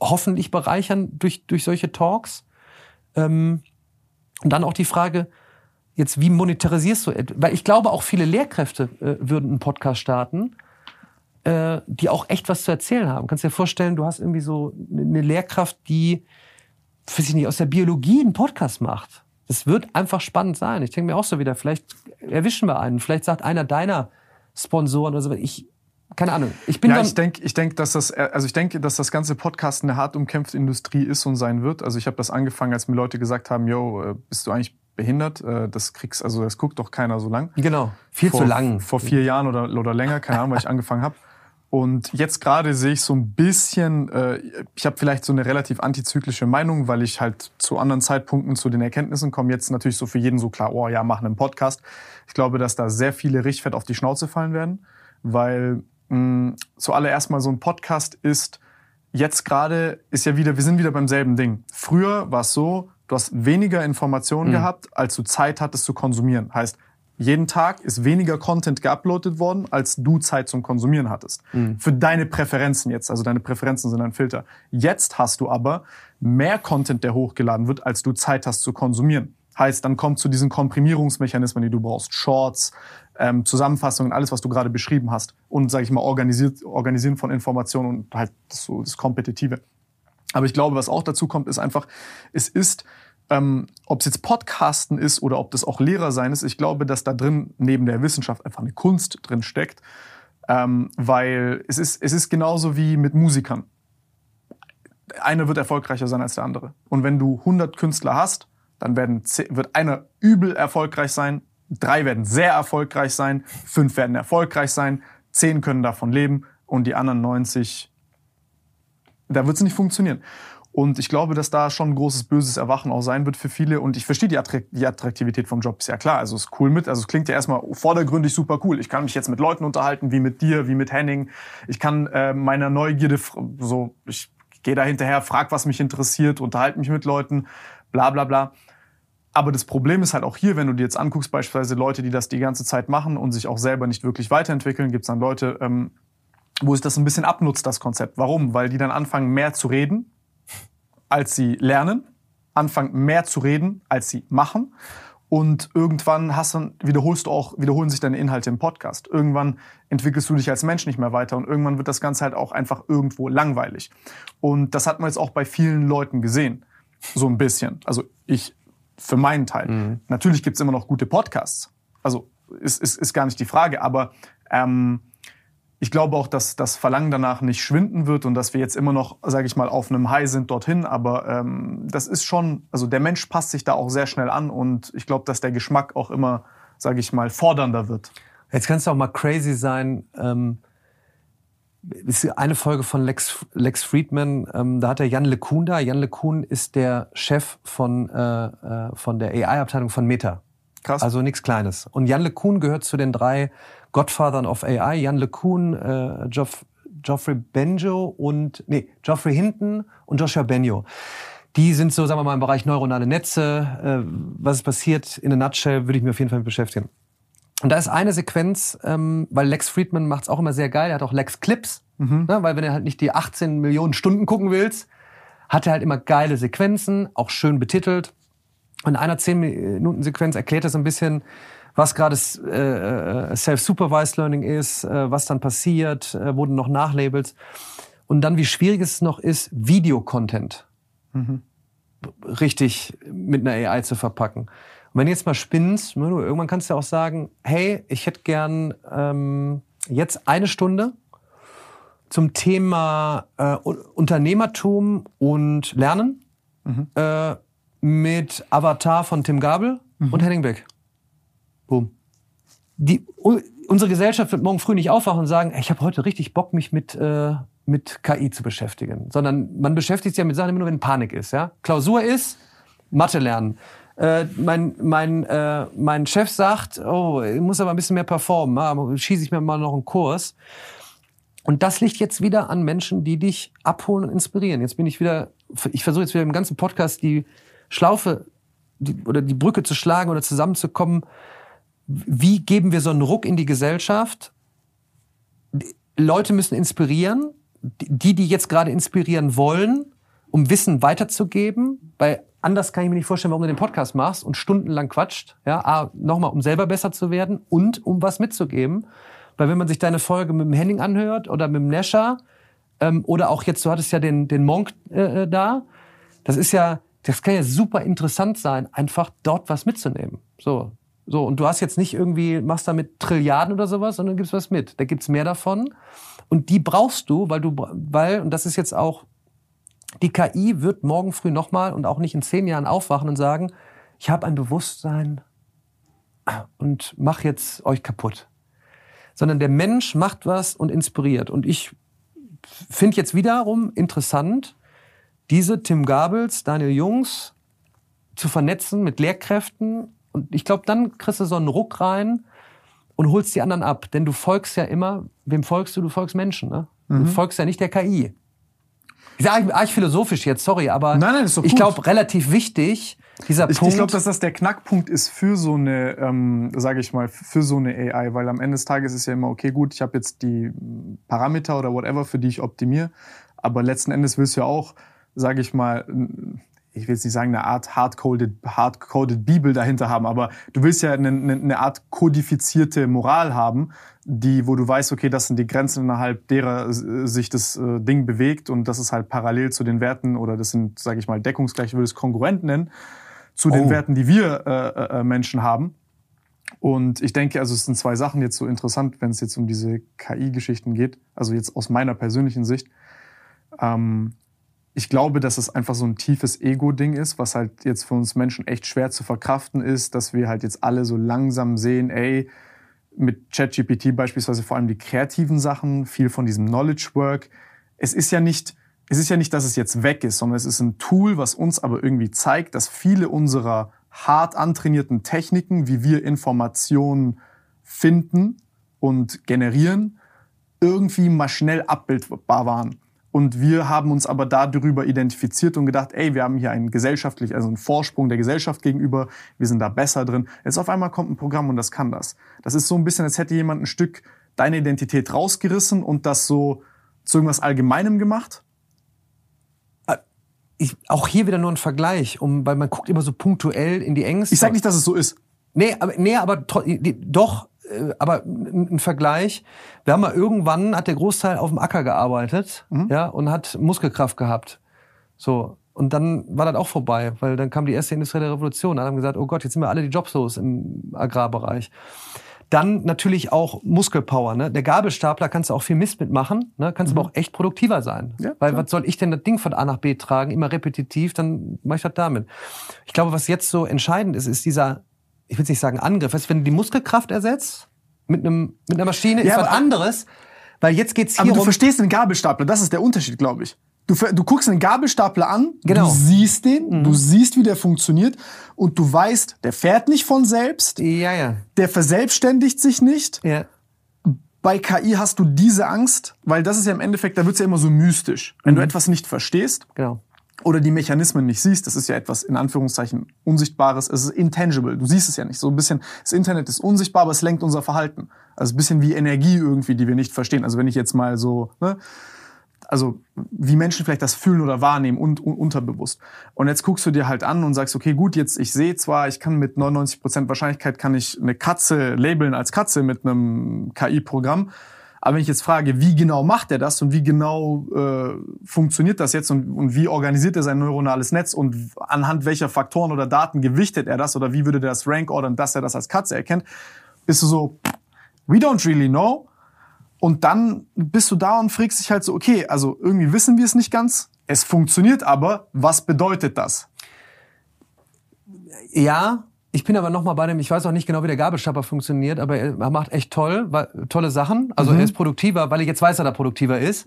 hoffentlich bereichern durch, durch solche Talks. Ähm, und dann auch die Frage, jetzt, wie monetarisierst du? Weil ich glaube, auch viele Lehrkräfte äh, würden einen Podcast starten, äh, die auch echt was zu erzählen haben. Kannst dir vorstellen, du hast irgendwie so eine Lehrkraft, die, weiß ich nicht, aus der Biologie einen Podcast macht. Das wird einfach spannend sein. Ich denke mir auch so wieder, vielleicht erwischen wir einen. Vielleicht sagt einer deiner Sponsoren oder so, ich, keine Ahnung. Ich bin ja, ich denke, ich denke, dass das, also ich denke, dass das ganze Podcast eine hart umkämpfte Industrie ist und sein wird. Also ich habe das angefangen, als mir Leute gesagt haben, yo, äh, bist du eigentlich behindert? Äh, das kriegst, also das guckt doch keiner so lang. Genau, viel vor, zu lang. Vor vier Jahren oder, oder länger, keine Ahnung, weil ich angefangen habe. Und jetzt gerade sehe ich so ein bisschen, äh, ich habe vielleicht so eine relativ antizyklische Meinung, weil ich halt zu anderen Zeitpunkten zu den Erkenntnissen komme. Jetzt natürlich so für jeden so klar, oh ja, machen einen Podcast. Ich glaube, dass da sehr viele Richtfett auf die Schnauze fallen werden, weil mh, zuallererst mal so ein Podcast ist jetzt gerade, ist ja wieder, wir sind wieder beim selben Ding. Früher war es so, du hast weniger Informationen mhm. gehabt, als du Zeit hattest zu konsumieren. Heißt, jeden Tag ist weniger Content geuploadet worden, als du Zeit zum Konsumieren hattest. Mhm. Für deine Präferenzen jetzt. Also deine Präferenzen sind ein Filter. Jetzt hast du aber mehr Content, der hochgeladen wird, als du Zeit hast zu konsumieren. Heißt, dann kommt zu diesen Komprimierungsmechanismen, die du brauchst. Shorts, ähm, Zusammenfassungen, alles, was du gerade beschrieben hast. Und, sage ich mal, organisiert, organisieren von Informationen und halt so, das Kompetitive. Aber ich glaube, was auch dazu kommt, ist einfach, es ist, ähm, ob es jetzt Podcasten ist oder ob das auch Lehrer sein ist, ich glaube, dass da drin neben der Wissenschaft einfach eine Kunst drin steckt. Ähm, weil es ist, es ist genauso wie mit Musikern. Einer wird erfolgreicher sein als der andere. Und wenn du 100 Künstler hast, dann werden, wird einer übel erfolgreich sein, drei werden sehr erfolgreich sein, fünf werden erfolgreich sein, zehn können davon leben und die anderen 90, da wird es nicht funktionieren. Und ich glaube, dass da schon ein großes böses Erwachen auch sein wird für viele. Und ich verstehe die, Attraktivität vom Job, ist ja klar. Also es ist cool mit. Also es klingt ja erstmal vordergründig super cool. Ich kann mich jetzt mit Leuten unterhalten, wie mit dir, wie mit Henning. Ich kann äh, meiner Neugierde so, ich gehe da hinterher, frag, was mich interessiert, unterhalte mich mit Leuten, bla bla bla. Aber das Problem ist halt auch hier, wenn du dir jetzt anguckst, beispielsweise Leute, die das die ganze Zeit machen und sich auch selber nicht wirklich weiterentwickeln, gibt es dann Leute, ähm, wo sich das ein bisschen abnutzt, das Konzept. Warum? Weil die dann anfangen, mehr zu reden, als sie lernen, anfangen, mehr zu reden, als sie machen. Und irgendwann hast du, wiederholst du auch, wiederholen sich deine Inhalte im Podcast. Irgendwann entwickelst du dich als Mensch nicht mehr weiter und irgendwann wird das Ganze halt auch einfach irgendwo langweilig. Und das hat man jetzt auch bei vielen Leuten gesehen. So ein bisschen. Also ich für meinen Teil. Mhm. Natürlich gibt's immer noch gute Podcasts. Also ist, ist, ist gar nicht die Frage, aber ähm, ich glaube auch, dass das Verlangen danach nicht schwinden wird und dass wir jetzt immer noch, sage ich mal, auf einem High sind dorthin. Aber ähm, das ist schon, also der Mensch passt sich da auch sehr schnell an und ich glaube, dass der Geschmack auch immer, sage ich mal, fordernder wird. Jetzt kannst du auch mal crazy sein. Ähm ist eine Folge von Lex, Lex Friedman, ähm, da hat er Jan LeCun da. Jan LeCun ist der Chef von, äh, äh von der AI-Abteilung von Meta. Krass. Also nichts Kleines. Und Jan LeCun gehört zu den drei Godfathern of AI. Jan LeCun, äh, Geoff, Geoffrey Benjo und, nee, Geoffrey Hinton und Joshua Benjo. Die sind so, sagen wir mal, im Bereich neuronale Netze. Äh, was ist passiert in a nutshell, würde ich mir auf jeden Fall beschäftigen. Und da ist eine Sequenz, ähm, weil Lex Friedman macht's auch immer sehr geil, er hat auch Lex Clips, mhm. ne, weil wenn du halt nicht die 18 Millionen Stunden gucken willst, hat er halt immer geile Sequenzen, auch schön betitelt. Und in einer 10 Minuten Sequenz erklärt er so ein bisschen, was gerade äh, äh, Self-Supervised Learning ist, äh, was dann passiert, äh, wurden noch Nachlabels. Und dann, wie schwierig es noch ist, Videocontent Mhm. richtig mit einer AI zu verpacken. Und wenn du jetzt mal spinnst, ne, du, irgendwann kannst du ja auch sagen, hey, ich hätte gern ähm, jetzt eine Stunde zum Thema äh, Unternehmertum und Lernen äh, mit Avatar von Tim Gabel und Henning Beck. Boom. Die, unsere Gesellschaft wird morgen früh nicht aufwachen und sagen, ich habe heute richtig Bock, mich mit, äh, mit KI zu beschäftigen. Sondern man beschäftigt sich ja mit Sachen immer nur, wenn Panik ist. Ja? Klausur ist, Mathe lernen. Äh, mein, mein, äh, mein Chef sagt, oh, ich muss aber ein bisschen mehr performen. Ja, schieße ich mir mal noch einen Kurs. Und das liegt jetzt wieder an Menschen, die dich abholen und inspirieren. Jetzt bin ich wieder, ich versuche jetzt wieder im ganzen Podcast die Schlaufe die, oder die Brücke zu schlagen oder zusammenzukommen. Wie geben wir so einen Ruck in die Gesellschaft? Die Leute müssen inspirieren. Die, die jetzt gerade inspirieren wollen, um Wissen weiterzugeben, weil anders kann ich mir nicht vorstellen, warum du den Podcast machst und stundenlang quatscht. Ja, nochmal, um selber besser zu werden und um was mitzugeben. Weil wenn man sich deine Folge mit dem Henning anhört oder mit dem Nescher ähm, oder auch jetzt, du hattest ja den, den Monk äh, äh, da, das ist ja, das kann ja super interessant sein, einfach dort was mitzunehmen. So. So, und du hast jetzt nicht irgendwie, machst damit Trilliarden oder sowas, sondern gibst was mit. Da gibt's mehr davon. Und die brauchst du, weil du, weil, und das ist jetzt auch, die KI wird morgen früh nochmal und auch nicht in zehn Jahren aufwachen und sagen, ich habe ein Bewusstsein und mach jetzt euch kaputt. Sondern der Mensch macht was und inspiriert. Und ich finde jetzt wiederum interessant, diese Tim Gabels, Daniel Jungs zu vernetzen mit Lehrkräften. Und ich glaube, dann kriegst du so einen Ruck rein und holst die anderen ab. Denn du folgst ja immer, wem folgst du? Du folgst Menschen. Ne? Du folgst ja nicht der KI. Ich sage arg philosophisch jetzt, sorry, aber Nein, nein, ist doch ich glaube, relativ wichtig, dieser Ich, Punkt. ich glaube, dass das der Knackpunkt ist für so eine, ähm, sage ich mal, für so eine AI, weil am Ende des Tages ist ja immer, okay, gut, ich habe jetzt die Parameter oder whatever, für die ich optimiere, aber letzten Endes willst du ja auch, sage ich mal, ich will jetzt nicht sagen, eine Art hard-coded hard -coded Bibel dahinter haben, aber du willst ja eine, eine, eine Art kodifizierte Moral haben, die, wo du weißt, okay, das sind die Grenzen innerhalb derer äh, sich das äh, Ding bewegt und das ist halt parallel zu den Werten oder das sind, sage ich mal, deckungsgleich, ich würde es kongruent nennen zu den Oh. Werten, die wir äh, äh, Menschen haben. Und ich denke, also es sind zwei Sachen jetzt so interessant, wenn es jetzt um diese KI-Geschichten geht. Also jetzt aus meiner persönlichen Sicht. Ähm, ich glaube, dass es einfach so ein tiefes Ego-Ding ist, was halt jetzt für uns Menschen echt schwer zu verkraften ist, dass wir halt jetzt alle so langsam sehen, ey, mit ChatGPT beispielsweise vor allem die kreativen Sachen, viel von diesem Knowledge Work. Es ist ja nicht, es ist ja nicht, dass es jetzt weg ist, sondern es ist ein Tool, was uns aber irgendwie zeigt, dass viele unserer hart antrainierten Techniken, wie wir Informationen finden und generieren, irgendwie mal schnell abbildbar waren. Und wir haben uns aber darüber identifiziert und gedacht, ey, wir haben hier einen gesellschaftlich, also einen Vorsprung der Gesellschaft gegenüber, wir sind da besser drin. Jetzt auf einmal kommt ein Programm und das kann das. Das ist so ein bisschen, als hätte jemand ein Stück deine Identität rausgerissen und das so zu irgendwas Allgemeinem gemacht. ich, auch hier wieder nur ein Vergleich, um, weil man guckt immer so punktuell in die Ängste. Ich sage nicht, dass es so ist. Nee, aber, nee, aber doch, äh, aber ein Vergleich. Wir haben mal irgendwann, hat der Großteil auf dem Acker gearbeitet, ja, und hat Muskelkraft gehabt. So. Und dann war das auch vorbei, weil dann kam die erste industrielle Revolution. Dann haben gesagt, oh Gott, jetzt sind wir alle die Jobs los im Agrarbereich. Dann natürlich auch Muskelpower. Ne? Der Gabelstapler kannst du auch viel Mist mitmachen, ne? kannst aber auch echt produktiver sein. Ja, Weil klar. was soll ich denn das Ding von A nach B tragen, immer repetitiv, dann mache ich das damit. Ich glaube, was jetzt so entscheidend ist, ist dieser, ich will nicht sagen Angriff, du, wenn du die Muskelkraft ersetzt mit, einem, mit einer Maschine, Ja, ist was aber- anderes. Weil jetzt geht's Aber hier du um... verstehst den Gabelstapler, das ist der Unterschied, glaube ich. Du, du guckst den Gabelstapler an, Genau. Mhm. du siehst den, du siehst, wie der funktioniert und du weißt, der fährt nicht von selbst, Ja, ja. der verselbstständigt sich nicht. ja. Bei KI hast du diese Angst, weil das ist ja im Endeffekt, da wird's ja immer so mystisch. Wenn du etwas nicht verstehst Genau. Oder die Mechanismen nicht siehst, das ist ja etwas in Anführungszeichen Unsichtbares, es ist intangible, du siehst es ja nicht. So ein bisschen, das Internet ist unsichtbar, aber es lenkt unser Verhalten. Also ein bisschen wie Energie irgendwie, die wir nicht verstehen. Also wenn ich jetzt mal so, ne, also wie Menschen vielleicht das fühlen oder wahrnehmen und, und unterbewusst. Und jetzt guckst du dir halt an und sagst, okay, gut, jetzt ich sehe zwar, ich kann mit 99% Wahrscheinlichkeit kann ich eine Katze labeln als Katze mit einem KI-Programm, Aber wenn ich jetzt frage, wie genau macht er das und wie genau äh, funktioniert das jetzt und, und wie organisiert er sein neuronales Netz und anhand welcher Faktoren oder Daten gewichtet er das oder wie würde der das Rank ordern, dass er das als Katze erkennt, bist du so, we don't really know. Und dann bist du da und fragst dich halt so, okay, also irgendwie wissen wir es nicht ganz, es funktioniert aber, was bedeutet das? Ja, ich bin aber noch mal bei dem, ich weiß auch nicht genau, wie der Gabelstapler funktioniert, aber er macht echt toll, weil, tolle Sachen. Also Mhm. er ist produktiver, weil ich jetzt weiß, dass er produktiver ist.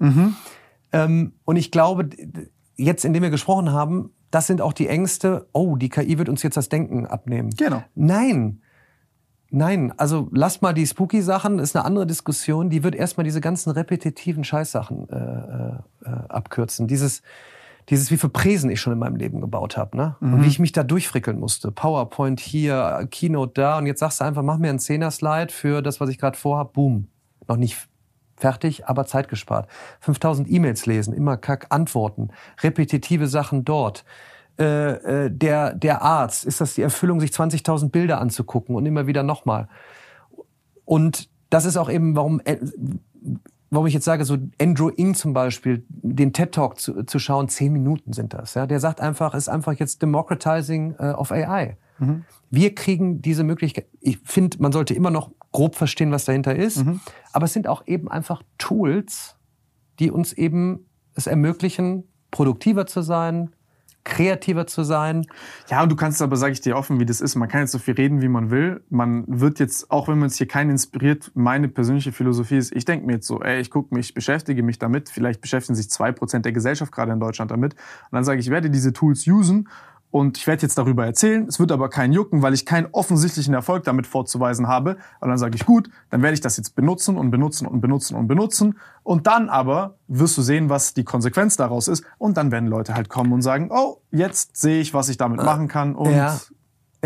Ähm, und ich glaube, jetzt, indem wir gesprochen haben, das sind auch die Ängste, oh, die KI wird uns jetzt das Denken abnehmen. Genau. Nein. Nein, also lasst mal die Spooky-Sachen, ist eine andere Diskussion. Die wird erstmal diese ganzen repetitiven Scheißsachen äh, äh, abkürzen. Dieses, dieses, wie viel Präsen ich schon in meinem Leben gebaut habe, ne? Und wie ich mich da durchfrickeln musste. PowerPoint hier, Keynote da. Und jetzt sagst du einfach, mach mir einen Zehner-Slide für das, was ich gerade vorhab. Boom. Noch nicht fertig, aber Zeit gespart. 5000 E-Mails lesen, immer kack antworten. Repetitive Sachen dort. Äh, äh, der, der Arzt, ist das die Erfüllung, sich 20.000 Bilder anzugucken und immer wieder nochmal. Und das ist auch eben, warum, äh, warum ich jetzt sage, so Andrew Ng zum Beispiel, den TED Talk zu, zu schauen, zehn Minuten sind das. Ja? Der sagt einfach, ist einfach jetzt Democratizing äh, of AI. Wir kriegen diese Möglichkeit. Ich finde, man sollte immer noch grob verstehen, was dahinter ist. Aber es sind auch eben einfach Tools, die uns eben es ermöglichen, produktiver zu sein, kreativer zu sein. Ja, und du kannst aber, sage ich dir offen, wie das ist. Man kann jetzt so viel reden, wie man will. Man wird jetzt, auch wenn man es hier keinen inspiriert, meine persönliche Philosophie ist, ich denke mir jetzt so, ey, ich gucke mich, beschäftige mich damit. Vielleicht beschäftigen sich zwei Prozent der Gesellschaft gerade in Deutschland damit. Und dann sage ich, ich werde diese Tools usen und ich werde jetzt darüber erzählen. Es wird aber keinen jucken, weil ich keinen offensichtlichen Erfolg damit vorzuweisen habe. Und dann sage ich, gut, dann werde ich das jetzt benutzen und benutzen und benutzen und benutzen. Und dann aber wirst du sehen, was die Konsequenz daraus ist. Und dann werden Leute halt kommen und sagen, oh, jetzt sehe ich, was ich damit machen kann. Und Ja.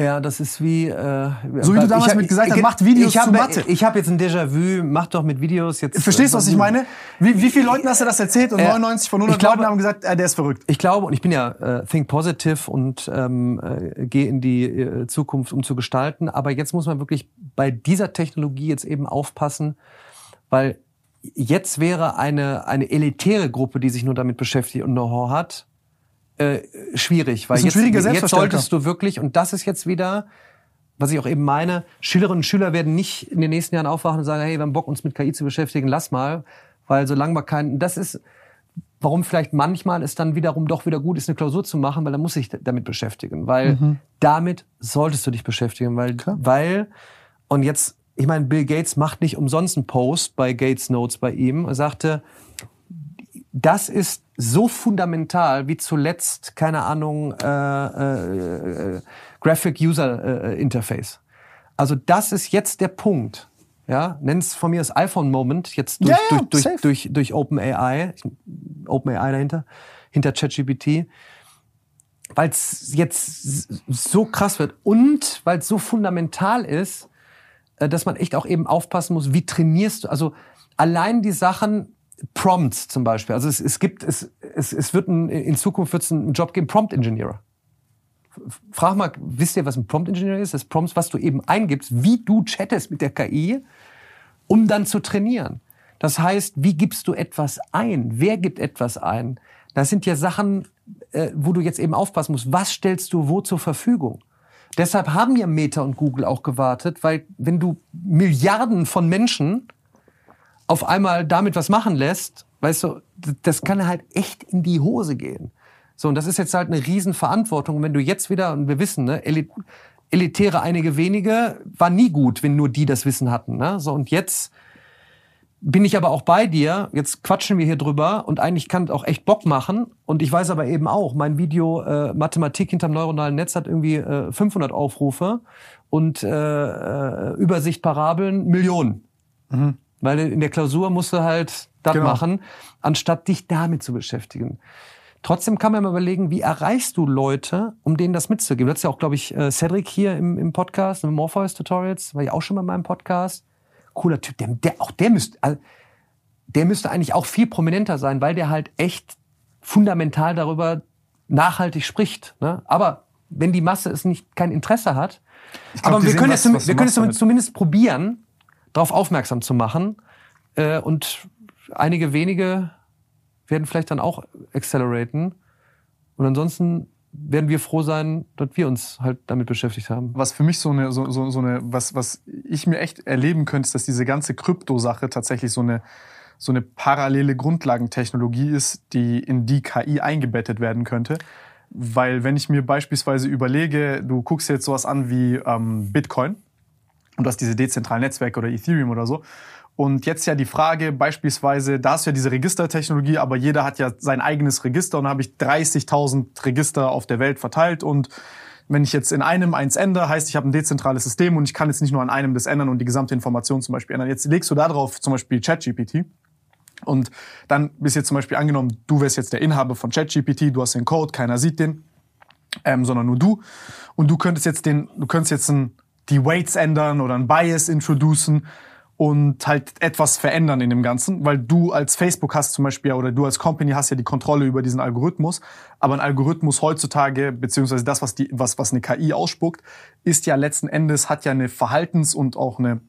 Ja, das ist wie. Äh, So wie du damals hab- mit gesagt hast, macht Videos ich hab, zu Mathe. Ich habe jetzt ein Déjà-vu, mach doch mit Videos jetzt. Verstehst du, was ich meine? Wie, wie viele Leuten hast du das erzählt? Und Ja. 99 von 100 Ich glaube- Leuten haben gesagt, äh, der ist verrückt. Ich glaube, und ich bin ja äh, Think Positive und ähm, äh, gehe in die äh, Zukunft, um zu gestalten. Aber jetzt muss man wirklich bei dieser Technologie jetzt eben aufpassen, weil jetzt wäre eine, eine elitäre Gruppe, die sich nur damit beschäftigt und Know-how hat, äh, schwierig. Weil Ist ein jetzt, jetzt solltest du wirklich, und das ist jetzt wieder, was ich auch eben meine, Schülerinnen und Schüler werden nicht in den nächsten Jahren aufwachen und sagen, hey, wir haben Bock, uns mit KI zu beschäftigen, lass mal. Weil solange wir keinen, das ist, warum vielleicht manchmal es dann wiederum doch wieder gut ist, eine Klausur zu machen, weil dann muss ich damit beschäftigen. Weil damit solltest du dich beschäftigen, weil, weil, und jetzt, ich meine, Bill Gates macht nicht umsonst einen Post bei Gates Notes bei ihm. Er sagte, das ist so fundamental wie zuletzt, keine Ahnung, äh, äh, äh, Graphic User äh, Interface. Also das ist jetzt der Punkt. Ja, nenn's von mir das iPhone-Moment, jetzt durch, Ja, ja, durch, durch, durch, durch OpenAI, OpenAI dahinter, hinter ChatGPT, weil es jetzt so krass wird und weil es so fundamental ist, äh, dass man echt auch eben aufpassen muss, wie trainierst du, also allein die Sachen, Prompts zum Beispiel, also es, es gibt, es, es, es wird ein, in Zukunft wird es einen Job geben, Prompt Engineer. Frag mal, wisst ihr, was ein Prompt Engineer ist? Das Prompts, was du eben eingibst, wie du chattest mit der KI, um dann zu trainieren. Das heißt, wie gibst du etwas ein? Wer gibt etwas ein? Das sind ja Sachen, äh, wo du jetzt eben aufpassen musst. Was stellst du wo zur Verfügung? Deshalb haben ja Meta und Google auch gewartet, weil wenn du Milliarden von Menschen auf einmal damit was machen lässt, weißt du, das kann halt echt in die Hose gehen. So, und das ist jetzt halt eine Riesenverantwortung. Und wenn du jetzt wieder, und wir wissen, ne, Eli- elitäre einige wenige, war nie gut, wenn nur die das Wissen hatten. Ne? So, und jetzt bin ich aber auch bei dir. Jetzt quatschen wir hier drüber und eigentlich kann es auch echt Bock machen. Und ich weiß aber eben auch, mein Video äh, Mathematik hinterm neuronalen Netz hat irgendwie äh, 500 Aufrufe und äh, äh, Übersicht Parabeln Millionen. Weil in der Klausur musst du halt das Genau. machen, anstatt dich damit zu beschäftigen. Trotzdem kann man mal überlegen, wie erreichst du Leute, um denen das mitzugeben? Du hast ja auch, glaube ich, äh, Cedric hier im, im Podcast, im Morpheus Tutorials, war ja auch schon mal in meinem Podcast. Cooler Typ, der, der auch der müsste, der müsste eigentlich auch viel prominenter sein, weil der halt echt fundamental darüber nachhaltig spricht. Ne? Aber wenn die Masse es nicht kein Interesse hat, glaub, aber wir können wir können es damit. zumindest probieren, darauf aufmerksam zu machen, Äh, und einige wenige werden vielleicht dann auch acceleraten. Und ansonsten werden wir froh sein, dass wir uns halt damit beschäftigt haben. Was für mich so eine, so, so, so eine, was, was ich mir echt erleben könnte, ist, dass diese ganze Krypto-Sache tatsächlich so eine, so eine parallele Grundlagentechnologie ist, die in die KI eingebettet werden könnte. Weil wenn ich mir beispielsweise überlege, du guckst jetzt sowas an wie ähm, Bitcoin und du hast diese dezentralen Netzwerke oder Ethereum oder so. Und jetzt ja die Frage beispielsweise, da hast du ja diese Registertechnologie, aber jeder hat ja sein eigenes Register und da habe ich 30.000 Register auf der Welt verteilt und wenn ich jetzt in einem eins ändere, heißt, ich habe ein dezentrales System und ich kann jetzt nicht nur an einem das ändern und die gesamte Information zum Beispiel ändern. Jetzt legst du da drauf zum Beispiel ChatGPT und dann bist jetzt zum Beispiel angenommen, du wärst jetzt der Inhaber von ChatGPT, du hast den Code, keiner sieht den, ähm, sondern nur du. Und du könntest jetzt den, du könntest jetzt ein, die Weights ändern oder ein Bias introducen und halt etwas verändern in dem Ganzen, weil du als Facebook hast zum Beispiel oder du als Company hast ja die Kontrolle über diesen Algorithmus, aber ein Algorithmus heutzutage beziehungsweise das, was die, was was eine KI ausspuckt, ist ja letzten Endes hat ja eine Verhaltens- und auch eine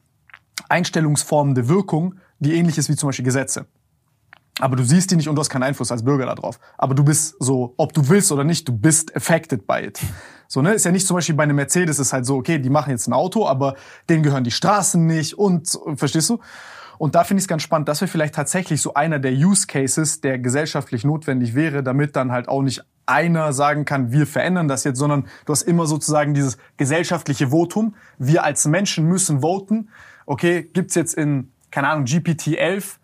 einstellungsformende Wirkung, die ähnlich ist wie zum Beispiel Gesetze. Aber du siehst die nicht und du hast keinen Einfluss als Bürger darauf. Aber du bist so, ob du willst oder nicht, du bist affected by it. So, ne? Ist ja nicht zum Beispiel bei einem Mercedes ist halt so, okay, die machen jetzt ein Auto, aber denen gehören die Straßen nicht und, verstehst du? Und da finde ich es ganz spannend, dass wir vielleicht tatsächlich so einer der Use Cases, der gesellschaftlich notwendig wäre, damit dann halt auch nicht einer sagen kann, wir verändern das jetzt, sondern du hast immer sozusagen dieses gesellschaftliche Votum. Wir als Menschen müssen voten. Okay, gibt's jetzt in, keine Ahnung, GPT-11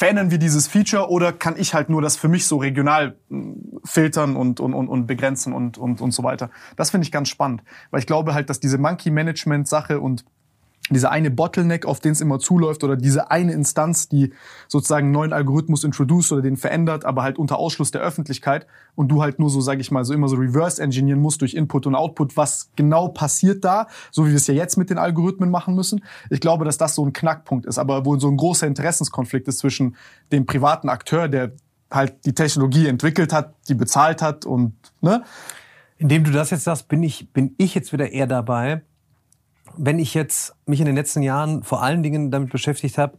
fähnen wir dieses Feature oder kann ich halt nur das für mich so regional hm, filtern und, und, und, und begrenzen und, und, und so weiter. Das finde ich ganz spannend, weil ich glaube halt, dass diese Monkey-Management-Sache und dieser eine Bottleneck, auf den es immer zuläuft, oder diese eine Instanz, die sozusagen einen neuen Algorithmus introduced oder den verändert, aber halt unter Ausschluss der Öffentlichkeit und du halt nur so, sage ich mal, so immer so reverse engineeren musst durch Input und Output, was genau passiert da, so wie wir es ja jetzt mit den Algorithmen machen müssen. Ich glaube, dass das so ein Knackpunkt ist, aber wo so ein großer Interessenskonflikt ist zwischen dem privaten Akteur, der halt die Technologie entwickelt hat, die bezahlt hat und, ne? Indem du das jetzt sagst, bin ich, bin ich jetzt wieder eher dabei, wenn ich jetzt mich in den letzten Jahren vor allen Dingen damit beschäftigt habe,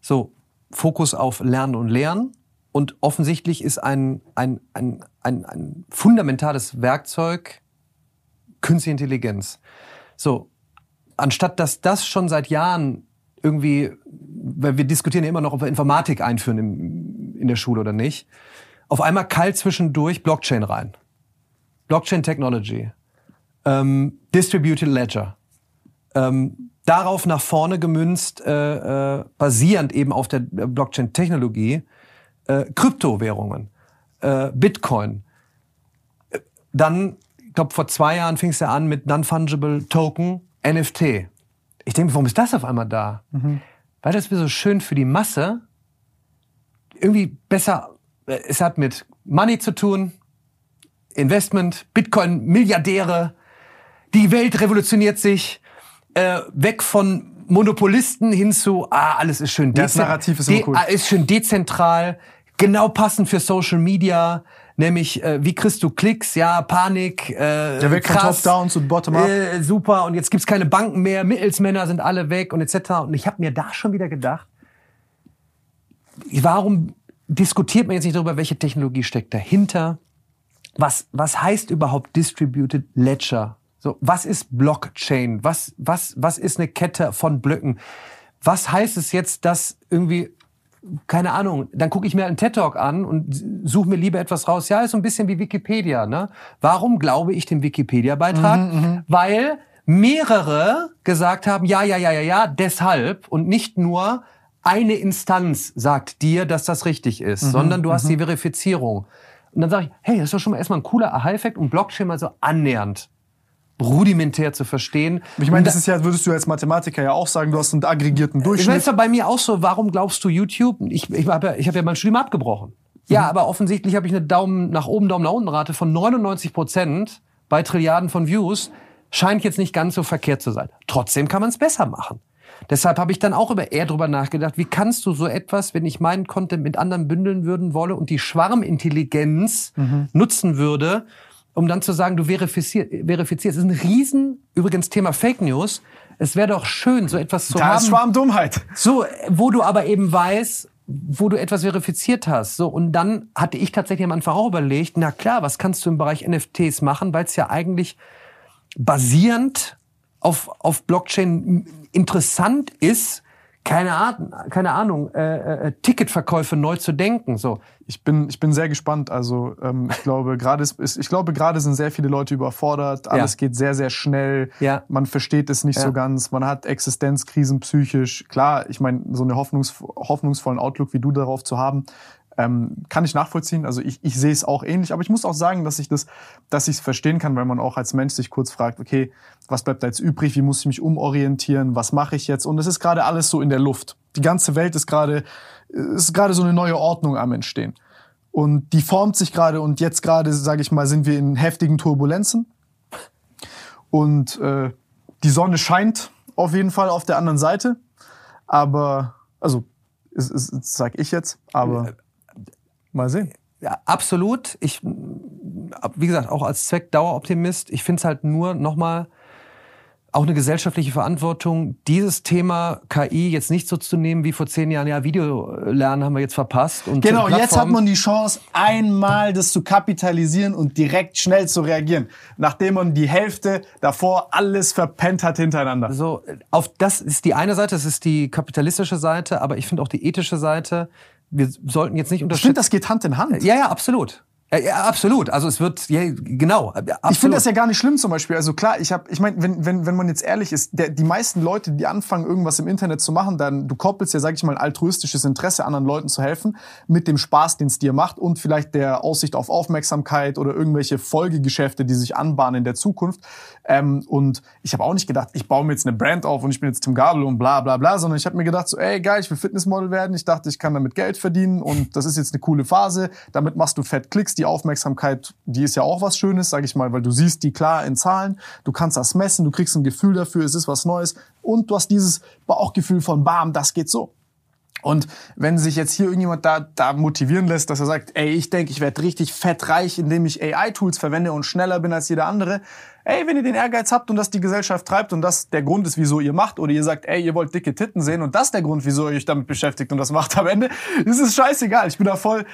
so Fokus auf Lernen und Lehren. Und offensichtlich ist ein, ein, ein, ein, ein fundamentales Werkzeug künstliche Intelligenz. So, anstatt dass das schon seit Jahren irgendwie, weil wir diskutieren ja immer noch, ob wir Informatik einführen im, in der Schule oder nicht, auf einmal kalt zwischendurch Blockchain rein. Blockchain Technology. Ähm, Distributed Ledger ähm, darauf nach vorne gemünzt, äh, äh, basierend eben auf der Blockchain-Technologie, äh, Kryptowährungen, äh, Bitcoin. Dann, ich glaube, vor zwei Jahren fing es ja an mit Non-Fungible Token, NFT. Ich denke, warum ist das auf einmal da? Mhm. Weil das so schön für die Masse irgendwie besser, äh, es hat mit Money zu tun, Investment, Bitcoin, Milliardäre, die Welt revolutioniert sich, äh, weg von Monopolisten hin zu, ah, alles ist schön Das Narrativ ist immer cool. Ah, ist schön dezentral, genau passend für Social Media. Nämlich, äh, wie kriegst du Klicks? Ja, Panik. Äh, Der Weg von Top-Down zu Bottom-Up. Äh, super. Und jetzt gibt's keine Banken mehr, Mittelsmänner sind alle weg und etc. Und ich habe mir da schon wieder gedacht, warum diskutiert man jetzt nicht darüber, welche Technologie steckt dahinter? Was, was heißt überhaupt Distributed Ledger? So, was ist Blockchain? Was, was, was ist eine Kette von Blöcken? Was heißt es jetzt, dass irgendwie keine Ahnung, dann gucke ich mir einen TED Talk an und suche mir lieber etwas raus. Ja, ist so ein bisschen wie Wikipedia. Ne? Warum glaube ich dem Wikipedia-Beitrag? Mhm, mhm, Weil mehrere gesagt haben, ja, ja, ja, ja, ja, deshalb und nicht nur eine Instanz sagt dir, dass das richtig ist, mhm, sondern du hast die mhm. Verifizierung. Und dann sage ich, hey, das ist doch schon mal erstmal ein cooler Aha-Effekt und Blockchain mal so annähernd rudimentär zu verstehen. Ich meine, das ist ja, würdest du als Mathematiker ja auch sagen, du hast einen aggregierten Durchschnitt. Ich meine, ist ja bei mir auch so, warum glaubst du YouTube? Ich, ich habe ja, ich hab ja mein Studium abgebrochen. Ja, mhm. aber offensichtlich habe ich eine Daumen nach oben, Daumen nach unten Rate von 99 Prozent bei Trilliarden von Views. Scheint jetzt nicht ganz so verkehrt zu sein. Trotzdem kann man es besser machen. Deshalb habe ich dann auch über eher drüber nachgedacht, wie kannst du so etwas, wenn ich meinen Content mit anderen bündeln würden wolle und die Schwarmintelligenz mhm. nutzen würde, um dann zu sagen, du verifizierst. verifizierst. Das ist ein riesen, übrigens Thema Fake News, Es wäre doch schön, so etwas zu da haben. ist Schwarmdummheit. So, wo du aber eben weißt, wo du etwas verifiziert hast. So, und dann hatte ich tatsächlich am Anfang auch überlegt, na klar, was kannst du im Bereich NFTs machen, weil es ja eigentlich basierend auf, auf Blockchain interessant ist, keine Ahnung, keine Ahnung äh, äh, Ticketverkäufe neu zu denken. So. Ich bin, ich bin sehr gespannt. Also ähm, ich glaube, gerade ist, ist, ich glaube, gerade sind sehr viele Leute überfordert. Alles Ja. geht sehr, sehr schnell. Ja. Man versteht es nicht Ja. so ganz. Man hat Existenzkrisen psychisch. Klar, ich meine, so einen hoffnungs hoffnungsvollen Outlook wie du darauf zu haben, ähm, kann ich nachvollziehen. Also ich, ich sehe es auch ähnlich, aber ich muss auch sagen, dass ich das, dass ich es verstehen kann, weil man auch als Mensch sich kurz fragt, okay, was bleibt da jetzt übrig? Wie muss ich mich umorientieren? Was mache ich jetzt? Und es ist gerade alles so in der Luft. Die ganze Welt ist gerade, ist gerade so eine neue Ordnung am Entstehen. Und die formt sich gerade und jetzt gerade, sage ich mal, sind wir in heftigen Turbulenzen. Und äh, die Sonne scheint auf jeden Fall auf der anderen Seite. Aber, also, ist, ist, sag ich jetzt, aber mal sehen. Ja, absolut. Ich, wie gesagt, auch als Zweckdaueroptimist, ich finde es halt nur nochmal auch eine gesellschaftliche Verantwortung, dieses Thema KI jetzt nicht so zu nehmen wie vor zehn Jahren. Ja, Videolernen haben wir jetzt verpasst. Und Genau, jetzt hat man die Chance, einmal das zu kapitalisieren und direkt schnell zu reagieren. Nachdem man die Hälfte davor alles verpennt hat hintereinander. So, auf das ist die eine Seite, das ist die kapitalistische Seite, aber ich finde auch die ethische Seite. Wir sollten jetzt nicht Ich unterschätzen. finde, das geht Hand in Hand. Ja, ja, absolut. Ja, ja, absolut. Also es wird, ja, genau. Absolut. Ich finde das ja gar nicht schlimm zum Beispiel. Also klar, ich habe, ich meine, wenn, wenn, wenn man jetzt ehrlich ist, der, die meisten Leute, die anfangen, irgendwas im Internet zu machen, dann du koppelst ja, sag ich mal, ein altruistisches Interesse, anderen Leuten zu helfen, mit dem Spaß, den es dir macht und vielleicht der Aussicht auf Aufmerksamkeit oder irgendwelche Folgegeschäfte, die sich anbahnen in der Zukunft. Ähm, und ich habe auch nicht gedacht, ich baue mir jetzt eine Brand auf und ich bin jetzt Tim Gabel und bla bla bla, sondern ich habe mir gedacht, so, ey geil, ich will Fitnessmodel werden. Ich dachte, ich kann damit Geld verdienen und das ist jetzt eine coole Phase. Damit machst du fett Klicks, die Aufmerksamkeit, die ist ja auch was Schönes, sag ich mal, weil du siehst die klar in Zahlen, du kannst das messen, du kriegst ein Gefühl dafür, es ist was Neues und du hast dieses Bauchgefühl von Bam, das geht so. Und wenn sich jetzt hier irgendjemand da, da motivieren lässt, dass er sagt, ey, ich denke, ich werde richtig fett reich, indem ich AI-Tools verwende und schneller bin als jeder andere. Ey, wenn ihr den Ehrgeiz habt und das die Gesellschaft treibt und das der Grund ist, wieso ihr macht, oder ihr sagt, ey, ihr wollt dicke Titten sehen und das der Grund, wieso ihr euch damit beschäftigt und das macht am Ende, ist scheißegal. Ich bin da voll,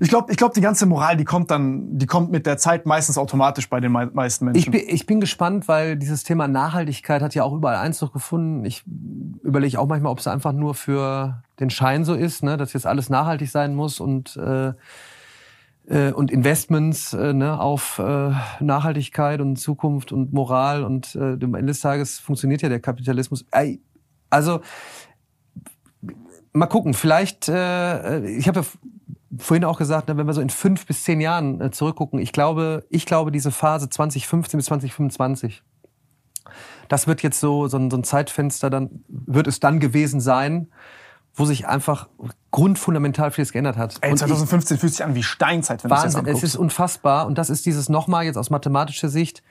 ich glaube, ich glaub, die ganze Moral, die kommt dann, die kommt mit der Zeit meistens automatisch bei den mei- meisten Menschen. Ich bin, ich bin gespannt, weil dieses Thema Nachhaltigkeit hat ja auch überall Einzug gefunden. Ich überlege auch manchmal, ob es einfach nur für den Schein so ist, ne, dass jetzt alles nachhaltig sein muss und äh, äh, und Investments äh, ne, auf äh, Nachhaltigkeit und Zukunft und Moral und äh, am Ende des Tages funktioniert ja der Kapitalismus. Also mal gucken, vielleicht, äh, ich habe ja vorhin auch gesagt, ne, wenn wir so in fünf bis zehn Jahren äh, zurückgucken, ich glaube, ich glaube, diese Phase 2015 bis 2025, das wird jetzt so, so ein, so ein Zeitfenster, dann wird es dann gewesen sein, wo sich einfach grundfundamental vieles geändert hat. ey, Und ich- 2015 fühlt sich an wie Steinzeit, wenn du Wahnsinn, das es anguckst. ist unfassbar. Und das ist dieses nochmal jetzt aus mathematischer Sicht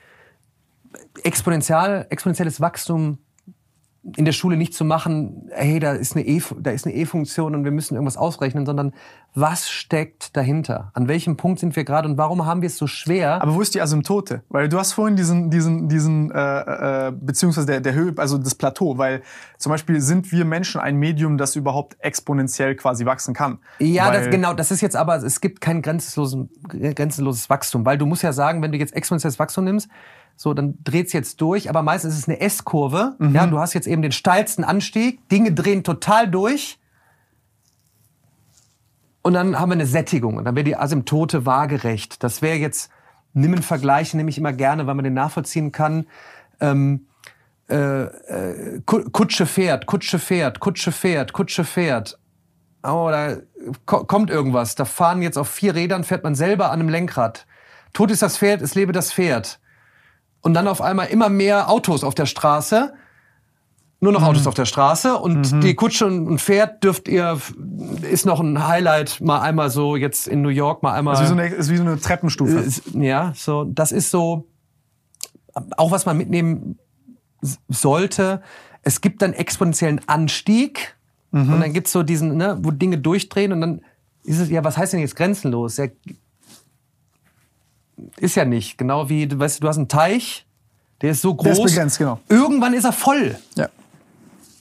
exponentiell, exponentielles Wachstum in der Schule nicht zu machen, hey, da ist eine E, E-Funktion und wir müssen irgendwas ausrechnen, sondern was steckt dahinter? An welchem Punkt sind wir gerade und warum haben wir es so schwer? Aber wo ist die Asymptote? Weil du hast vorhin diesen, diesen, diesen, äh, äh, beziehungsweise der, der Höhe, also das Plateau, weil zum Beispiel sind wir Menschen ein Medium, das überhaupt exponentiell quasi wachsen kann. Ja, das, genau. Das ist jetzt aber, es gibt kein grenzenlosen, grenzenloses Wachstum, weil du musst ja sagen, wenn du jetzt exponentielles Wachstum nimmst, so, dann dreht's jetzt durch, aber meistens ist es eine S-Kurve. Mhm. Ja, du hast jetzt eben den steilsten Anstieg, Dinge drehen total durch. Und dann haben wir eine Sättigung und dann wäre die Asymptote waagerecht. Das wäre jetzt, nimm einen Vergleich, nehme ich immer gerne, weil man den nachvollziehen kann. Ähm, äh, äh, Ku- Kutsche fährt, Kutsche fährt, Kutsche fährt, Kutsche fährt. Oh, da ko kommt irgendwas. Da fahren jetzt auf vier Rädern, fährt man selber an einem Lenkrad. Tot ist das Pferd, es lebe das Pferd. Und dann auf einmal immer mehr Autos auf der Straße. Nur noch Autos auf der Straße und die Kutsche und Pferd dürft ihr, ist noch ein Highlight, mal einmal so jetzt in New York, mal einmal. Das ist wie so eine, ist wie so eine Treppenstufe. Ist- Ja, so, das ist so, auch was man mitnehmen sollte. Es gibt dann exponentiellen Anstieg und dann gibt's so diesen, ne, wo Dinge durchdrehen und dann ist es, ja, was heißt denn jetzt grenzenlos? Ja, ist ja nicht. Genau wie, du weißt, du hast einen Teich, Der ist so groß. Der ist begrenzt, genau. Irgendwann ist er voll. Ja.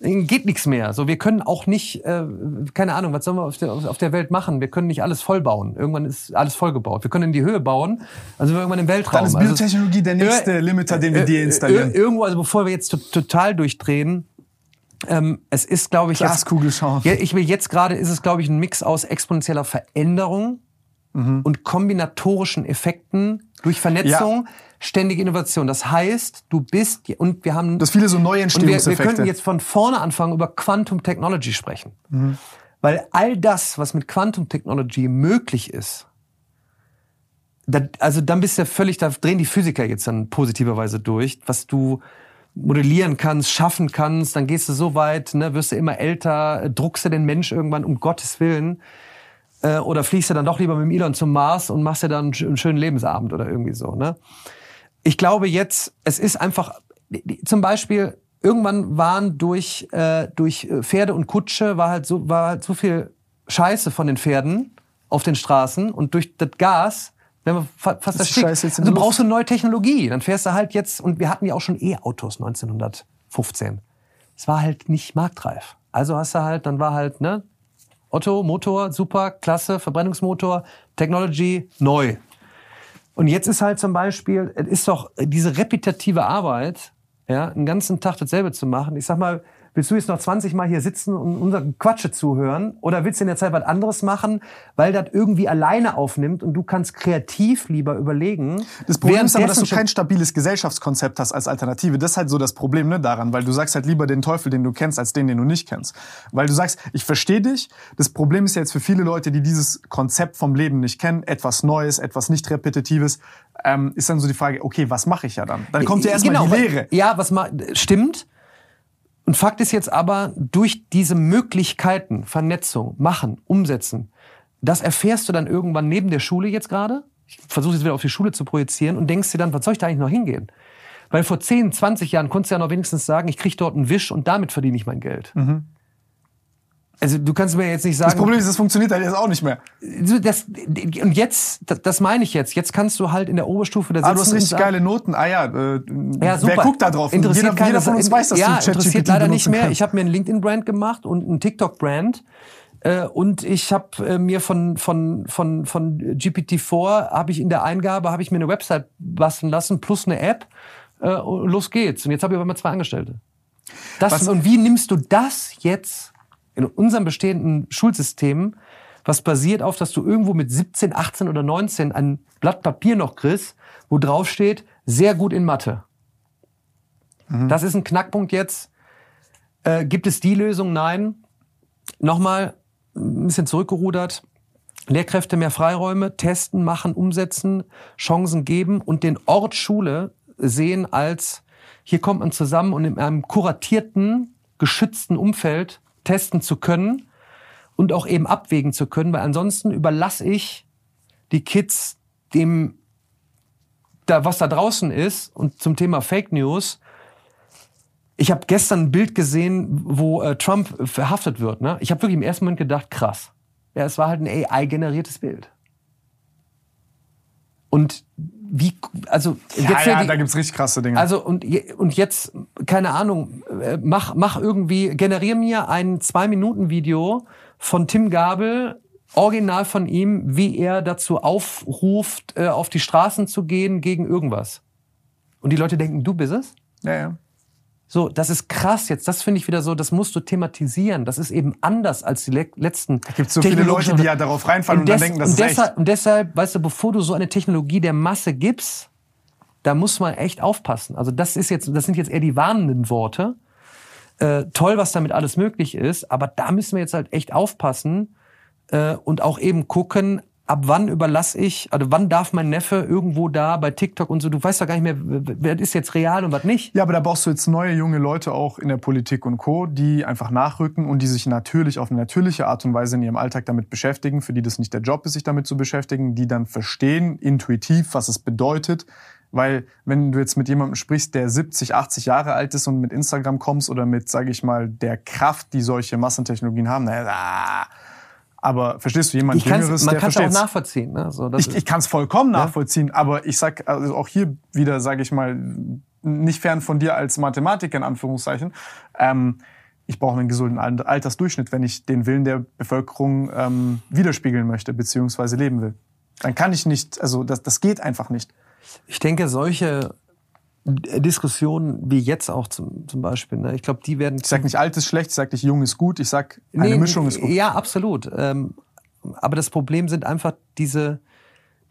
Geht nichts mehr. So, wir können auch nicht, äh, keine Ahnung, was sollen wir auf der, auf der Welt machen? Wir können nicht alles voll bauen. Irgendwann ist alles vollgebaut. Wir können in die Höhe bauen, also irgendwann im Weltraum. Dann ist Also- Biotechnologie der nächste Äh, Limiter, den wir äh, dir installieren. Irgendwo, also bevor wir jetzt to total durchdrehen, ähm, es ist, glaube ich, Glaskugel schauen. ja, ich will jetzt gerade ist es, glaube ich, ein Mix aus exponentieller Veränderung Mhm. und kombinatorischen Effekten durch Vernetzung, ständige Innovation. Das heißt, du bist und wir haben Das viele so neue und wir, wir Entstehungseffekte. könnten jetzt von vorne anfangen über Quantum Technology sprechen. Mhm. Weil all das, was mit Quantum Technology möglich ist, da, also dann bist du ja völlig, da drehen die Physiker jetzt dann positiverweise durch, was du modellieren kannst, schaffen kannst, dann gehst du so weit, ne, wirst du immer älter, druckst du den Mensch irgendwann um Gottes Willen äh, oder fliegst du dann doch lieber mit dem Elon zum Mars und machst dir dann einen sch- einen schönen Lebensabend oder irgendwie so. Ne? Ich glaube jetzt, es ist einfach, zum Beispiel, irgendwann waren durch, äh, durch äh, Pferde und Kutsche, war halt, so, war halt so viel Scheiße von den Pferden auf den Straßen und durch das Gas, wenn wir fa- fast das in Also der brauchst du neue Technologie. Dann fährst du halt jetzt, und wir hatten ja auch schon E-Autos 1915. Es war halt nicht marktreif. Also hast du halt, dann war halt, ne, Otto, Motor, super, klasse, Verbrennungsmotor, Technology, neu. Und jetzt ist halt zum Beispiel, es ist doch diese repetitive Arbeit, ja, einen ganzen Tag dasselbe zu machen. Ich sag mal, willst du jetzt noch 20 Mal hier sitzen und unser Quatsche zuhören? Oder willst du in der Zeit was anderes machen, weil das irgendwie alleine aufnimmt und du kannst kreativ lieber überlegen? Das Problem ist aber, dass du kein stabiles Gesellschaftskonzept hast als Alternative. Das ist halt so das Problem ne, daran, weil du sagst halt lieber den Teufel, den du kennst, als den, den du nicht kennst. Weil du sagst, ich verstehe dich. Das Problem ist ja jetzt für viele Leute, die dieses Konzept vom Leben nicht kennen, etwas Neues, etwas nicht Repetitives, ähm, ist dann so die Frage, okay, was mache ich ja dann? Dann kommt ja erstmal Genau, die Lehre. Ja, was ma stimmt. Und Fakt ist jetzt aber, durch diese Möglichkeiten, Vernetzung, machen, umsetzen, das erfährst du dann irgendwann neben der Schule jetzt gerade. Ich versuche jetzt wieder auf die Schule zu projizieren und denkst dir dann, was soll ich da eigentlich noch hingehen? Weil vor 10, 20 Jahren konntest du ja noch wenigstens sagen, ich krieg dort einen Wisch und damit verdiene ich mein Geld. Also du kannst mir jetzt nicht sagen, Das Problem ist, das funktioniert halt jetzt auch nicht mehr. das, und jetzt, das, das meine ich jetzt, jetzt kannst du halt in der Oberstufe da sitzen Ah, du hast richtig geile Noten. Ah ja, äh, ja, super. wer guckt da drauf? Interessiert jeder, keiner, jeder von uns weiß, dass ja, du interessiert leider nicht mehr. kannst. Ich habe mir einen LinkedIn-Brand gemacht und einen TikTok-Brand. Äh, und ich habe äh, mir von von von von GPT-4 habe ich in der Eingabe habe ich mir eine Website basteln lassen plus eine App. Äh, los geht's. Und jetzt habe ich aber mal zwei Angestellte. Das, Was- und wie nimmst du das jetzt in unserem bestehenden Schulsystem, was basiert auf, dass du irgendwo mit 17, 18 oder 19 ein Blatt Papier noch kriegst, wo drauf steht, sehr gut in Mathe. Das ist ein Knackpunkt jetzt. Äh, gibt es die Lösung? Nein. Nochmal ein bisschen zurückgerudert. Lehrkräfte mehr Freiräume, testen, machen, umsetzen, Chancen geben und den Ort Schule sehen als, hier kommt man zusammen und in einem kuratierten, geschützten Umfeld testen zu können und auch eben abwägen zu können, weil ansonsten überlasse ich die Kids dem, da, was da draußen ist und zum Thema Fake News. Ich habe gestern ein Bild gesehen, wo äh, Trump verhaftet wird. Ne? Ich habe wirklich im ersten Moment gedacht, krass. Ja, es war halt ein AI-generiertes Bild. Und wie, also ja, jetzt ja, die- da gibt's richtig krasse Dinge. also und, und jetzt, keine Ahnung, äh, mach, mach irgendwie, generier mir ein Zwei-Minuten-Video von Tim Gabel, original von ihm, wie er dazu aufruft, äh, auf die Straßen zu gehen gegen irgendwas. Und die Leute denken, du bist es? ja, ja. So, das ist krass jetzt. Das finde ich wieder so, das musst du thematisieren. Das ist eben anders als die le letzten. Da gibt's so viele Leute, die ja darauf reinfallen und, dann des- denken, das und ist deshalb, Und deshalb, weißt du, bevor du so eine Technologie der Masse gibst, da muss man echt aufpassen. Also das ist jetzt, das sind jetzt eher die warnenden Worte. Äh, toll, was damit alles möglich ist, aber da müssen wir jetzt halt echt aufpassen äh, und auch eben gucken, ab wann überlasse ich, also wann darf mein Neffe irgendwo da bei TikTok und so, du weißt doch gar nicht mehr, wer ist jetzt real und was nicht. Ja, aber da brauchst du jetzt neue junge Leute auch in der Politik und Co., die einfach nachrücken und die sich natürlich auf eine natürliche Art und Weise in ihrem Alltag damit beschäftigen, für die das nicht der Job ist, sich damit zu beschäftigen, die dann verstehen intuitiv, was es bedeutet. Weil wenn du jetzt mit jemandem sprichst, der 70, 80 Jahre alt ist und mit Instagram kommst oder mit, sage ich mal, der Kraft, die solche Massentechnologien haben, naja. Aber verstehst du, jemand Ich Jüngeres, man der kann es auch nachvollziehen. Ne? So, Ich, ich kann es vollkommen nachvollziehen, aber ich sag also auch hier wieder, sage ich mal, nicht fern von dir als Mathematiker in Anführungszeichen. Ähm, ich brauche einen gesunden Al- Altersdurchschnitt, wenn ich den Willen der Bevölkerung ähm, widerspiegeln möchte beziehungsweise leben will. Dann kann ich nicht, also das, das geht einfach nicht. Ich denke, solche Diskussionen wie jetzt auch zum, zum Beispiel, ne, ich glaube, die werden. Ich sag nicht alt ist schlecht, ich sag nicht jung ist gut, ich sag eine Mischung ist gut. Ja, absolut. Ähm, aber das Problem sind einfach diese,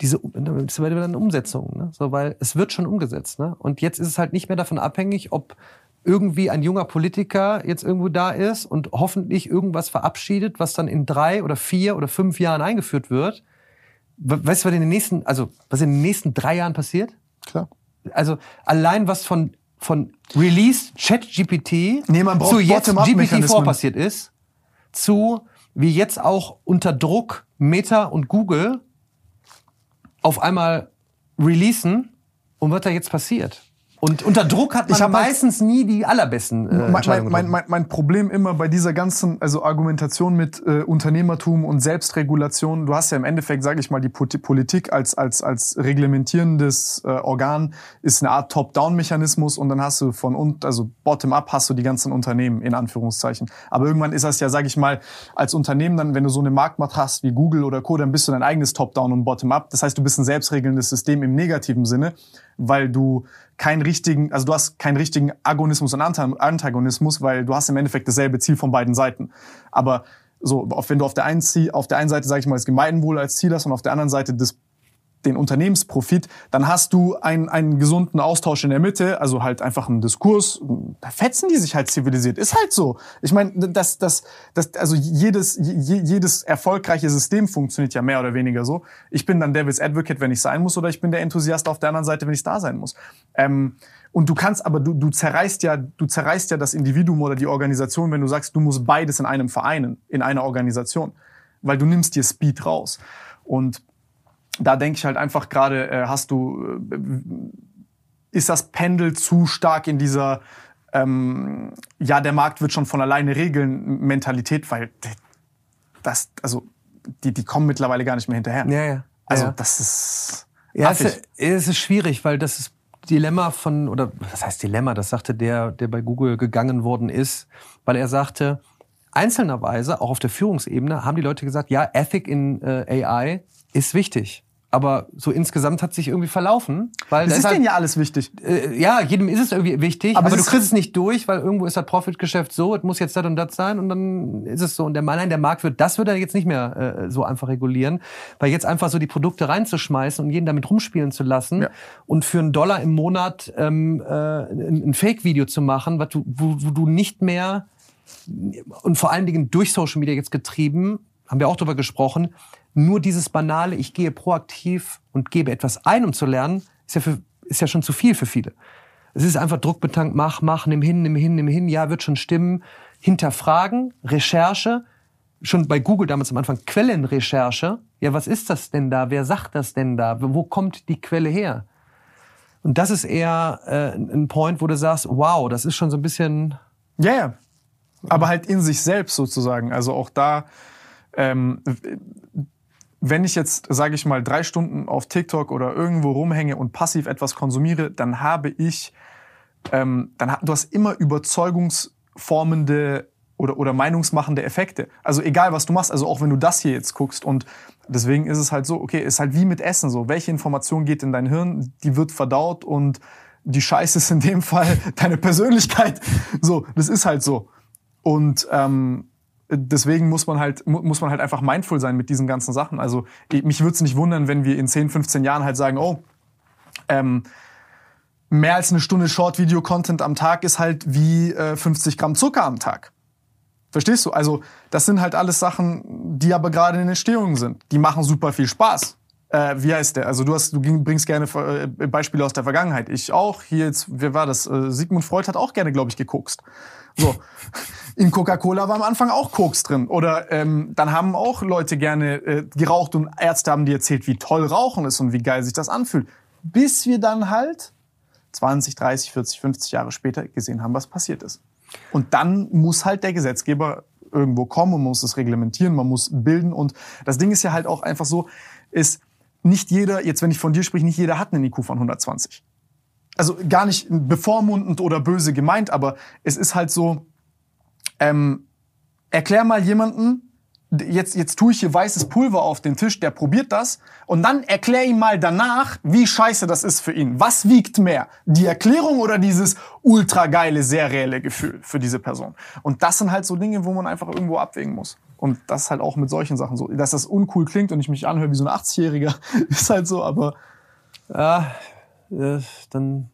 diese das wird dann Umsetzungen, ne? so, weil es wird schon umgesetzt. Ne? Und jetzt ist es halt nicht mehr davon abhängig, ob irgendwie ein junger Politiker jetzt irgendwo da ist und hoffentlich irgendwas verabschiedet, was dann in drei oder vier oder fünf Jahren eingeführt wird. We- Weißt du, was in den nächsten, also was in den nächsten drei Jahren passiert? Klar. Also allein was von von Release ChatGPT Nee, zu jetzt Bottom-up-Mechanismen. GPT-4 passiert ist, zu wie jetzt auch unter Druck Meta und Google auf einmal releasen und was da jetzt passiert. Und unter Druck hat man halt- meistens nie die allerbesten äh, mein, mein, mein, mein, Problem immer bei dieser ganzen also Argumentation mit äh, Unternehmertum und Selbstregulation, du hast ja im Endeffekt, sage ich mal, die Politik als, als, als reglementierendes äh, Organ ist eine Art Top-Down-Mechanismus und dann hast du von und also Bottom-up hast du die ganzen Unternehmen in Anführungszeichen. Aber irgendwann ist das ja, sage ich mal, als Unternehmen dann, wenn du so eine Marktmacht hast wie Google oder Co., dann bist du dein eigenes Top-Down und Bottom-up. Das heißt, du bist ein selbstregelndes System im negativen Sinne, weil du keinen richtigen, also du hast keinen richtigen Agonismus und Anta- Antagonismus, weil du hast im Endeffekt dasselbe Ziel von beiden Seiten. Aber so, wenn du auf der einen, auf der einen Seite, sage ich mal, das Gemeinwohl als Ziel hast und auf der anderen Seite das den Unternehmensprofit, dann hast du einen, einen gesunden Austausch in der Mitte, also halt einfach einen Diskurs. Da fetzen die sich halt zivilisiert. Ist halt so. Ich meine, das, das, das, also jedes, je, jedes erfolgreiche System funktioniert ja mehr oder weniger so. Ich bin dann Devil's Advocate, wenn ich sein muss, oder ich bin der Enthusiast auf der anderen Seite, wenn ich da sein muss. Ähm, und du kannst aber, du, du zerreißt ja, du zerreißt ja das Individuum oder die Organisation, wenn du sagst, du musst beides in einem vereinen, in einer Organisation. Weil du nimmst dir Speed raus. Und da denke ich halt einfach gerade, äh, hast du, äh, ist das Pendel zu stark in dieser, ähm, ja, der Markt wird schon von alleine regeln Mentalität, weil das, also, die, die kommen mittlerweile gar nicht mehr hinterher. ja, ja. Also, ja. das ist. Ja, es, ist- es ist schwierig, weil das ist Dilemma von, oder was heißt Dilemma, das sagte der, der bei Google gegangen worden ist, weil er sagte, einzelnerweise, auch auf der Führungsebene, haben die Leute gesagt, ja, Ethic in äh, AI ist wichtig. Aber so insgesamt hat sich irgendwie verlaufen. Weil Das da ist halt- denen ja alles wichtig. äh, ja, jedem ist es irgendwie wichtig, Aber aber, du ist- kriegst es nicht durch, weil irgendwo ist das Profitgeschäft so, es muss jetzt das und das sein und dann ist es so. Und der Mann, nein, der Markt wird, das wird er jetzt nicht mehr äh, so einfach regulieren, weil jetzt einfach so die Produkte reinzuschmeißen und jeden damit rumspielen zu lassen Ja. und für einen Dollar im Monat ähm, äh, ein, ein Fake-Video zu machen, was du, wo, wo du nicht mehr und vor allen Dingen durch Social Media jetzt getrieben, haben wir auch drüber gesprochen, nur dieses banale, ich gehe proaktiv und gebe etwas ein, um zu lernen, ist ja, für, ist ja schon zu viel für viele. Es ist einfach druckbetankt, mach, mach, nimm hin, nimm hin, nimm hin, ja, wird schon stimmen. Hinterfragen, Recherche, schon bei Google damals am Anfang Quellenrecherche. Ja, was ist das denn da? Wer sagt das denn da? Wo kommt die Quelle her? Und das ist eher äh, ein Point, wo du sagst, wow, das ist schon so ein bisschen Ja, ja. Aber halt in sich selbst sozusagen. Also auch da, ähm, wenn ich jetzt, sage ich mal, drei Stunden auf TikTok oder irgendwo rumhänge und passiv etwas konsumiere, dann habe ich, ähm, dann du hast immer überzeugungsformende oder, oder meinungsmachende Effekte. Also egal, was du machst, also auch wenn du das hier jetzt guckst und deswegen ist es halt so, okay, ist halt wie mit Essen so. Welche Information geht in dein Hirn, die wird verdaut und die Scheiße ist in dem Fall deine Persönlichkeit. So, das ist halt so. Und ähm, deswegen muss man halt mu- muss man halt einfach mindful sein mit diesen ganzen Sachen. Also ich- mich würde es nicht wundern, wenn wir in 10, 15 Jahren halt sagen, oh, ähm, mehr als eine Stunde Short-Video-Content am Tag ist halt wie äh, 50 Gramm Zucker am Tag. Verstehst du? Also das sind halt alles Sachen, die aber gerade in Entstehung sind. Die machen super viel Spaß. Äh, wie heißt der? Also du hast, du bringst gerne äh, Beispiele aus der Vergangenheit. Ich auch. Hier jetzt, wer war das? Äh, Sigmund Freud hat auch gerne, glaube ich, gekokst. So. In Coca-Cola war am Anfang auch Koks drin. Oder ähm, dann haben auch Leute gerne äh, geraucht und Ärzte haben dir erzählt, wie toll Rauchen ist und wie geil sich das anfühlt. Bis wir dann halt 20, 30, 40, 50 Jahre später gesehen haben, was passiert ist. Und dann muss halt der Gesetzgeber irgendwo kommen und muss es reglementieren, man muss bilden. Und das Ding ist ja halt auch einfach so, ist nicht jeder, jetzt wenn ich von dir spreche, nicht jeder hat einen IQ von 120. also gar nicht bevormundend oder böse gemeint, aber es ist halt so, ähm, erklär mal jemanden, jetzt, jetzt tue ich hier weißes Pulver auf den Tisch, der probiert das und dann erklär ihm mal danach, wie scheiße das ist für ihn. Was wiegt mehr? Die Erklärung oder dieses ultra geile, sehr reelle Gefühl für diese Person? Und das sind halt so Dinge, wo man einfach irgendwo abwägen muss. Und das ist halt auch mit solchen Sachen so. Dass das uncool klingt und ich mich anhöre wie so ein 80-Jähriger, ist halt so, aber Ja, äh, dann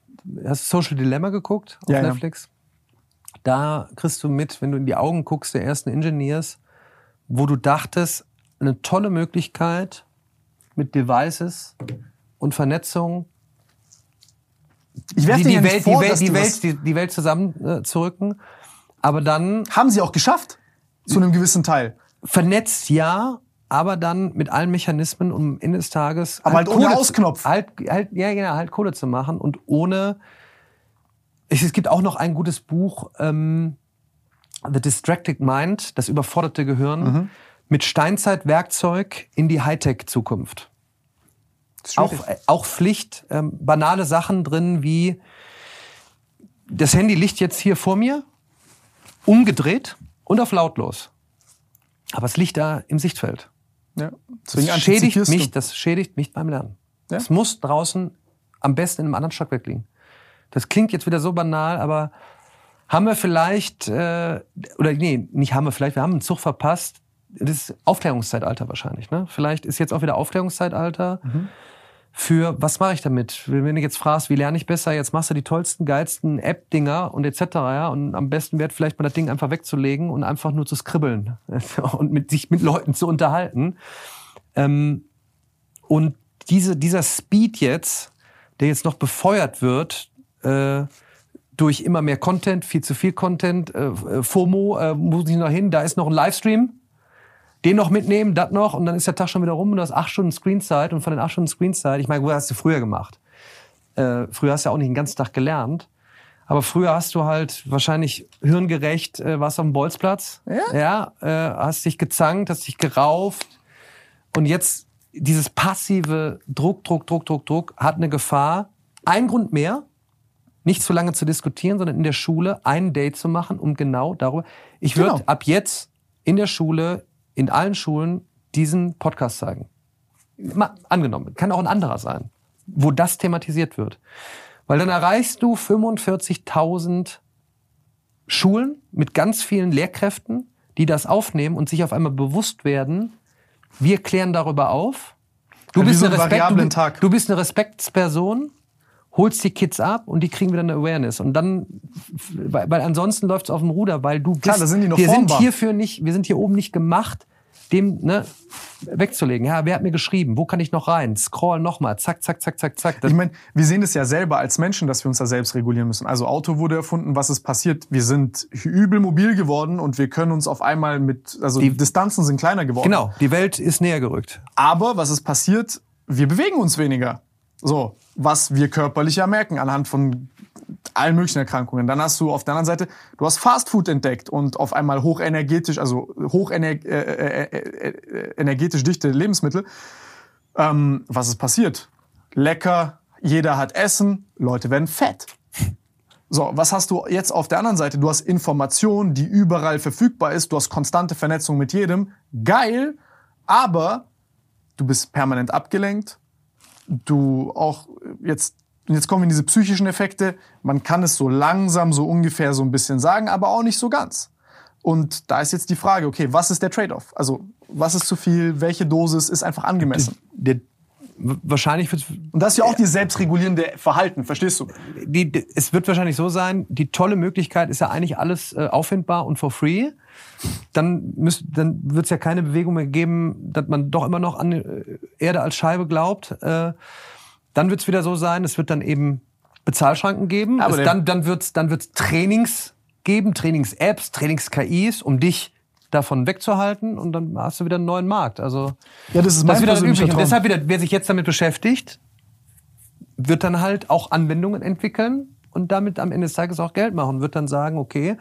hast du Social Dilemma geguckt auf Ja, ja. Netflix. Da kriegst du mit, wenn du in die Augen guckst der ersten Engineers, wo du dachtest, eine tolle Möglichkeit mit Devices und Vernetzung ich werfe die, ja die, Welt, vor, die, Welt, die, Welt, die, die Welt zusammenzurücken. Aber dann haben sie auch geschafft. Zu einem gewissen Teil. vernetzt ja, aber dann mit allen Mechanismen, um Ende des Tages Aber halt ohne Kohle Ausknopf. Zu, halt, halt, ja, genau, halt Kohle zu machen und ohne. Es, es gibt auch noch ein gutes Buch, ähm, The Distracted Mind, das überforderte Gehirn, Mhm. mit Steinzeitwerkzeug in die Hightech-Zukunft. Auch, äh, auch Pflicht, ähm, banale Sachen drin wie das Handy liegt jetzt hier vor mir, umgedreht und auf lautlos. Aber es liegt da im Sichtfeld. Ja. Das schädigt mich, das schädigt mich beim Lernen. Ja? Es muss draußen am besten in einem anderen Stockwerk liegen. Das klingt jetzt wieder so banal, aber haben wir vielleicht, äh, oder nee, nicht haben wir vielleicht, wir haben einen Zug verpasst. Das ist Aufklärungszeitalter wahrscheinlich. Ne? Vielleicht ist jetzt auch wieder Aufklärungszeitalter Mhm. Für, was mache ich damit? Wenn du jetzt fragst, wie lerne ich besser, jetzt machst du die tollsten, geilsten App-Dinger und etc. Ja? Und am besten wäre vielleicht mal das Ding einfach wegzulegen und einfach nur zu skribbeln und mit sich mit Leuten zu unterhalten. Ähm, und diese, dieser Speed jetzt, der jetzt noch befeuert wird äh, durch immer mehr Content, viel zu viel Content, äh, äh, FOMO, äh, muss ich noch hin, da ist noch ein Livestream, den noch mitnehmen, das noch und dann ist der Tag schon wieder rum und du hast acht Stunden Screenzeit und von den acht Stunden Screenzeit, ich meine, wo hast du früher gemacht? Äh, früher hast du ja auch nicht den ganzen Tag gelernt. Aber früher hast du halt wahrscheinlich hirngerecht, äh, warst auf dem Bolzplatz. Ja? Ja, äh, hast dich gezankt, hast dich gerauft. Und jetzt dieses passive Druck, Druck, Druck, Druck, Druck hat eine Gefahr. Ein Grund mehr, nicht zu lange zu diskutieren, sondern in der Schule ein Date zu machen, um genau darüber. Ich würde Genau. ab jetzt in der Schule, in allen Schulen diesen Podcast zeigen. Mal angenommen, kann auch ein anderer sein, wo das thematisiert wird. Weil dann erreichst du 45.000 Schulen mit ganz vielen Lehrkräften, die das aufnehmen und sich auf einmal bewusst werden, wir klären darüber auf. Du, Ja, bist, so eine Respekt, du, du bist eine Respektsperson, holst die Kids ab und die kriegen wieder eine Awareness. Und dann, weil, weil ansonsten läuft es auf dem Ruder, weil du bist, Klar, da sind die noch wir sind formbar. hierfür nicht, wir sind hier oben nicht gemacht, dem ne, wegzulegen. Ja, wer hat mir geschrieben? Wo kann ich noch rein? Scroll nochmal, zack, zack, zack, zack, zack. Das, Ich meine, wir sehen es ja selber als Menschen, dass wir uns da selbst regulieren müssen. Also Auto wurde erfunden, was ist passiert? Wir sind übel mobil geworden und wir können uns auf einmal mit, also die Die- Distanzen sind kleiner geworden. genau, die Welt ist näher gerückt. Aber was ist passiert? Wir bewegen uns weniger. So, was wir körperlich ja merken anhand von allen möglichen Erkrankungen. Dann hast du auf der anderen Seite, du hast Fastfood entdeckt und auf einmal hochenergetisch, also hochenergetisch äh, äh, äh, äh, energetisch dichte Lebensmittel. Ähm, was ist passiert? Lecker, jeder hat Essen, Leute werden fett. So, was hast du jetzt auf der anderen Seite? Du hast Information, die überall verfügbar ist, du hast konstante Vernetzung mit jedem. Geil, aber du bist permanent abgelenkt. Du auch jetzt, jetzt kommen wir in diese psychischen Effekte. Man kann es so langsam, so ungefähr so ein bisschen sagen, aber auch nicht so ganz. Und da ist jetzt die Frage, okay, was ist der Trade-off? Also, was ist zu viel? Welche Dosis ist einfach angemessen? Der, wahrscheinlich wird Und das ist ja auch dieses selbstregulierende Verhalten, verstehst du? die, die, es wird wahrscheinlich so sein, die tolle Möglichkeit ist ja eigentlich alles äh, auffindbar und for free. Dann, müsst, dann wird es ja keine Bewegung mehr geben, dass man doch immer noch an äh, Erde als Scheibe glaubt. Äh, dann wird es wieder so sein, es wird dann eben Bezahlschranken geben. Aber es, dann dann wird es dann wird's Trainings geben, Trainings-Apps, Trainings-KIs, um dich davon wegzuhalten und dann hast du wieder einen neuen Markt. Also Ja, das ist mein wieder das persönlicher Übliche. Und Traum. deshalb wieder, wer sich jetzt damit beschäftigt, wird dann halt auch Anwendungen entwickeln und damit am Ende des Tages auch Geld machen. Wird dann sagen, okay,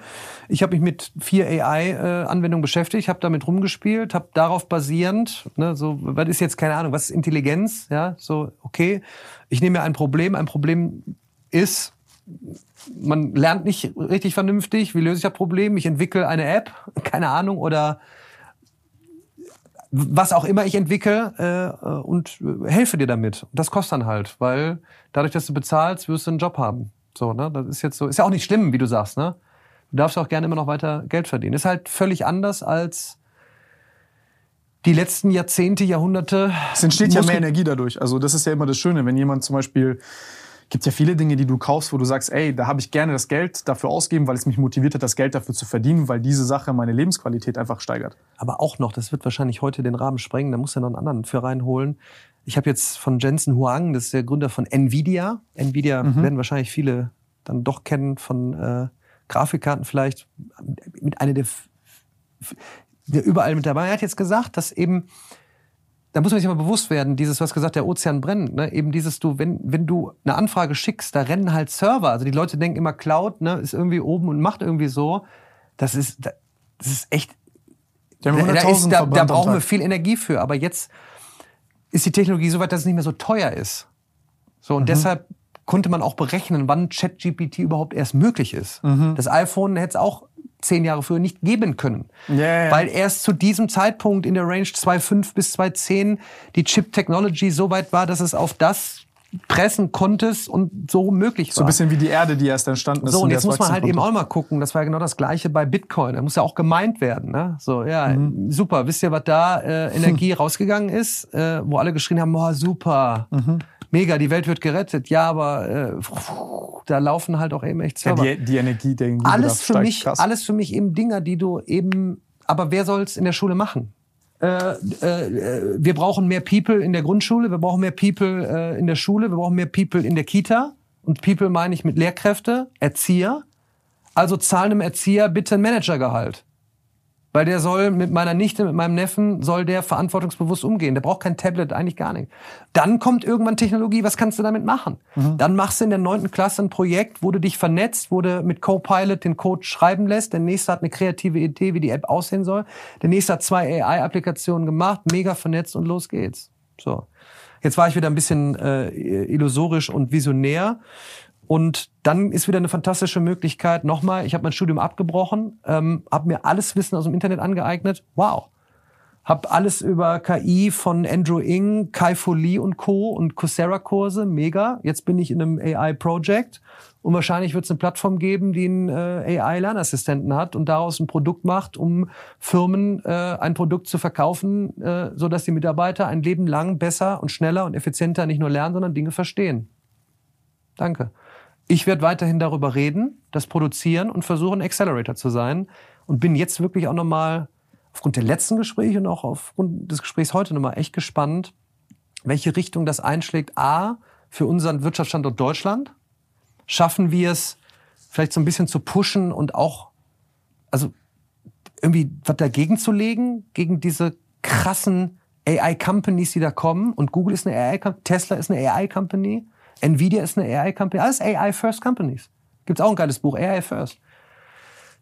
ich habe mich mit vier AI-Anwendungen beschäftigt, habe damit rumgespielt, habe darauf basierend, ne, so, was ist jetzt keine Ahnung, was ist Intelligenz? Ja, so, okay, ich nehme mir ein Problem, ein Problem ist, man lernt nicht richtig vernünftig, wie löse ich das Problem, ich entwickle eine App, keine Ahnung, oder was auch immer ich entwickle äh, und helfe dir damit. Das kostet dann halt, weil dadurch, dass du bezahlst, wirst du einen Job haben. So, ne? Das ist jetzt so, ist ja auch nicht schlimm, wie du sagst, ne? Du darfst auch gerne immer noch weiter Geld verdienen. Ist halt völlig anders als die letzten Jahrzehnte, Jahrhunderte. Es entsteht ja mehr Energie dadurch. Also das ist ja immer das Schöne, wenn jemand zum Beispiel gibt ja viele Dinge, die du kaufst, wo du sagst, ey, da habe ich gerne das Geld dafür ausgeben, weil es mich motiviert hat, das Geld dafür zu verdienen, weil diese Sache meine Lebensqualität einfach steigert. aber auch noch, das wird wahrscheinlich heute den Rahmen sprengen, da muss er noch einen anderen für reinholen. Ich habe jetzt von Jensen Huang, das ist der Gründer von Nvidia. Nvidia werden wahrscheinlich viele dann doch kennen von äh, Grafikkarten vielleicht, mit einer der, der überall mit dabei. Er hat jetzt gesagt, dass eben da muss man sich mal bewusst werden, dieses, was gesagt, der Ozean brennt, ne? eben dieses, du, wenn, wenn du eine Anfrage schickst, da rennen halt Server. Also die Leute denken immer, Cloud, ne, ist irgendwie oben und macht irgendwie so. Das ist, das ist echt da, da, 100.000 ist, da, da brauchen wir viel Energie für. Aber jetzt ist die Technologie so weit, dass es nicht mehr so teuer ist. So, Mhm. und deshalb konnte man auch berechnen, wann ChatGPT überhaupt erst möglich ist. Mhm. Das iPhone hätte es auch zehn Jahre früher nicht geben können. Ja. Weil erst zu diesem Zeitpunkt in der Range 2.5 bis 2.10 die Chip-Technology so weit war, dass es auf das pressen konntest und so möglich war. So ein bisschen wie die Erde, die erst entstanden ist. So, und jetzt muss man halt eben auch mal gucken, das war ja genau das Gleiche bei Bitcoin. Da muss ja auch gemeint werden. Ne? So, ja, Mhm. super. Wisst ihr, was da äh, Energie rausgegangen ist? Äh, wo alle geschrien haben, boah, super, Mhm. mega, die Welt wird gerettet. Ja, aber äh, da laufen halt auch eben echt Ja, Server. die, die Energie, der alles für mich, krass. alles für mich eben Dinger, die du eben, aber wer soll's in der Schule machen? Äh, äh, wir brauchen mehr People in der Grundschule, wir brauchen mehr People äh, in der Schule, wir brauchen mehr People in der Kita. Und People meine ich mit Lehrkräfte, Erzieher. Also zahlen einem Erzieher bitte ein Managergehalt. Weil der soll mit meiner Nichte, mit meinem Neffen, soll der verantwortungsbewusst umgehen. Der braucht kein Tablet, eigentlich gar nicht. Dann kommt irgendwann Technologie, was kannst du damit machen? Dann machst du in der neunten Klasse ein Projekt, wo du dich vernetzt, wo du mit Copilot den Code schreiben lässt. Der nächste hat eine kreative Idee, wie die App aussehen soll. Der nächste hat zwei AI-Applikationen gemacht, mega vernetzt und los geht's. So. Jetzt war ich wieder ein bisschen äh, illusorisch und visionär. Und dann ist wieder eine fantastische Möglichkeit. Nochmal, ich habe mein Studium abgebrochen, ähm, habe mir alles Wissen aus dem Internet angeeignet. Wow. Hab alles über KI von Andrew Ng, Kai Fu Lee und Co. und Coursera-Kurse. Mega. Jetzt bin ich in einem AI-Project. Und wahrscheinlich wird es eine Plattform geben, die einen äh, AI-Lernassistenten hat und daraus ein Produkt macht, um Firmen äh, ein Produkt zu verkaufen, äh, sodass die Mitarbeiter ein Leben lang besser und schneller und effizienter nicht nur lernen, sondern Dinge verstehen. Danke. Ich werde weiterhin darüber reden, das produzieren und versuchen, Accelerator zu sein. Und bin jetzt wirklich auch nochmal aufgrund der letzten Gespräche und auch aufgrund des Gesprächs heute nochmal echt gespannt, welche Richtung das einschlägt. A, für unseren Wirtschaftsstandort Deutschland. Schaffen wir es, vielleicht so ein bisschen zu pushen und auch, also irgendwie was dagegen zu legen, gegen diese krassen AI-Companies, die da kommen. Und Google ist eine AI-Company, Tesla ist eine AI-Company, Nvidia ist eine AI-Company, alles AI-First-Companies. Gibt's auch ein geiles Buch, AI First.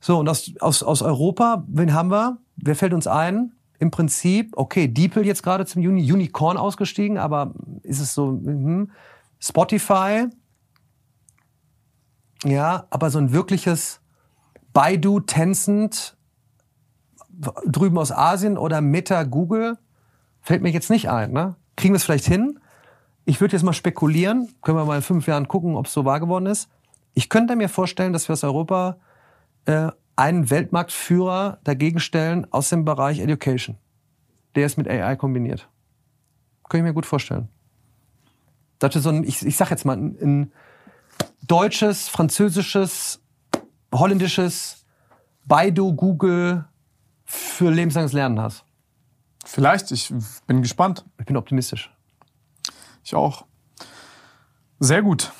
So, und aus, aus, aus Europa, wen haben wir? Wer fällt uns ein? Im Prinzip, okay, DeepL jetzt gerade zum Uni Unicorn ausgestiegen, aber ist es so, mhm. Spotify, ja, aber so ein wirkliches Baidu, Tencent, drüben aus Asien oder Meta, Google, fällt mir jetzt nicht ein. Ne? Kriegen wir es vielleicht hin? Ich würde jetzt mal spekulieren, können wir mal in fünf Jahren gucken, ob es so wahr geworden ist. Ich könnte mir vorstellen, dass wir aus Europa äh, einen Weltmarktführer dagegen stellen aus dem Bereich Education. Der ist mit AI kombiniert. Könnte ich mir gut vorstellen. Das ist so ein, ich, ich sag jetzt mal, ein, ein deutsches, französisches, holländisches Baidu, Google für lebenslanges Lernen hast. Vielleicht, ich bin gespannt. Ich bin optimistisch. Ich auch. Sehr gut.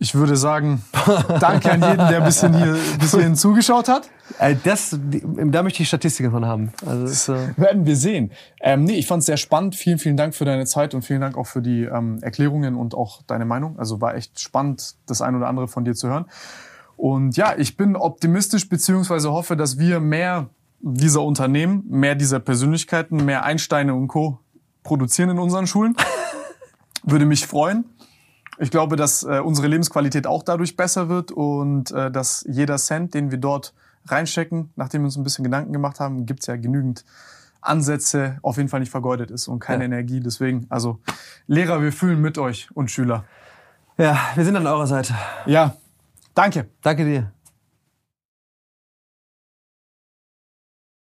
Ich würde sagen, danke an jeden, der bis, hier, bis hierhin zugeschaut hat. Äh, das, da möchte ich Statistiken von haben. Also ist, äh, Werden wir sehen. Ähm, nee, ich fand es sehr spannend. Vielen, vielen Dank für deine Zeit und vielen Dank auch für die ähm, Erklärungen und auch deine Meinung. Also war echt spannend, das ein oder andere von dir zu hören. Und ja, ich bin optimistisch beziehungsweise hoffe, dass wir mehr dieser Unternehmen, mehr dieser Persönlichkeiten, mehr Einsteine und Co. produzieren in unseren Schulen. Würde mich freuen. Ich glaube, dass äh, unsere Lebensqualität auch dadurch besser wird und äh, dass jeder Cent, den wir dort reinstecken, nachdem wir uns ein bisschen Gedanken gemacht haben, gibt's ja genügend Ansätze, auf jeden Fall nicht vergeudet ist und keine Ja. Energie. Deswegen, also Lehrer, wir fühlen mit euch und Schüler. Ja, wir sind an eurer Seite. Ja, danke. Danke dir.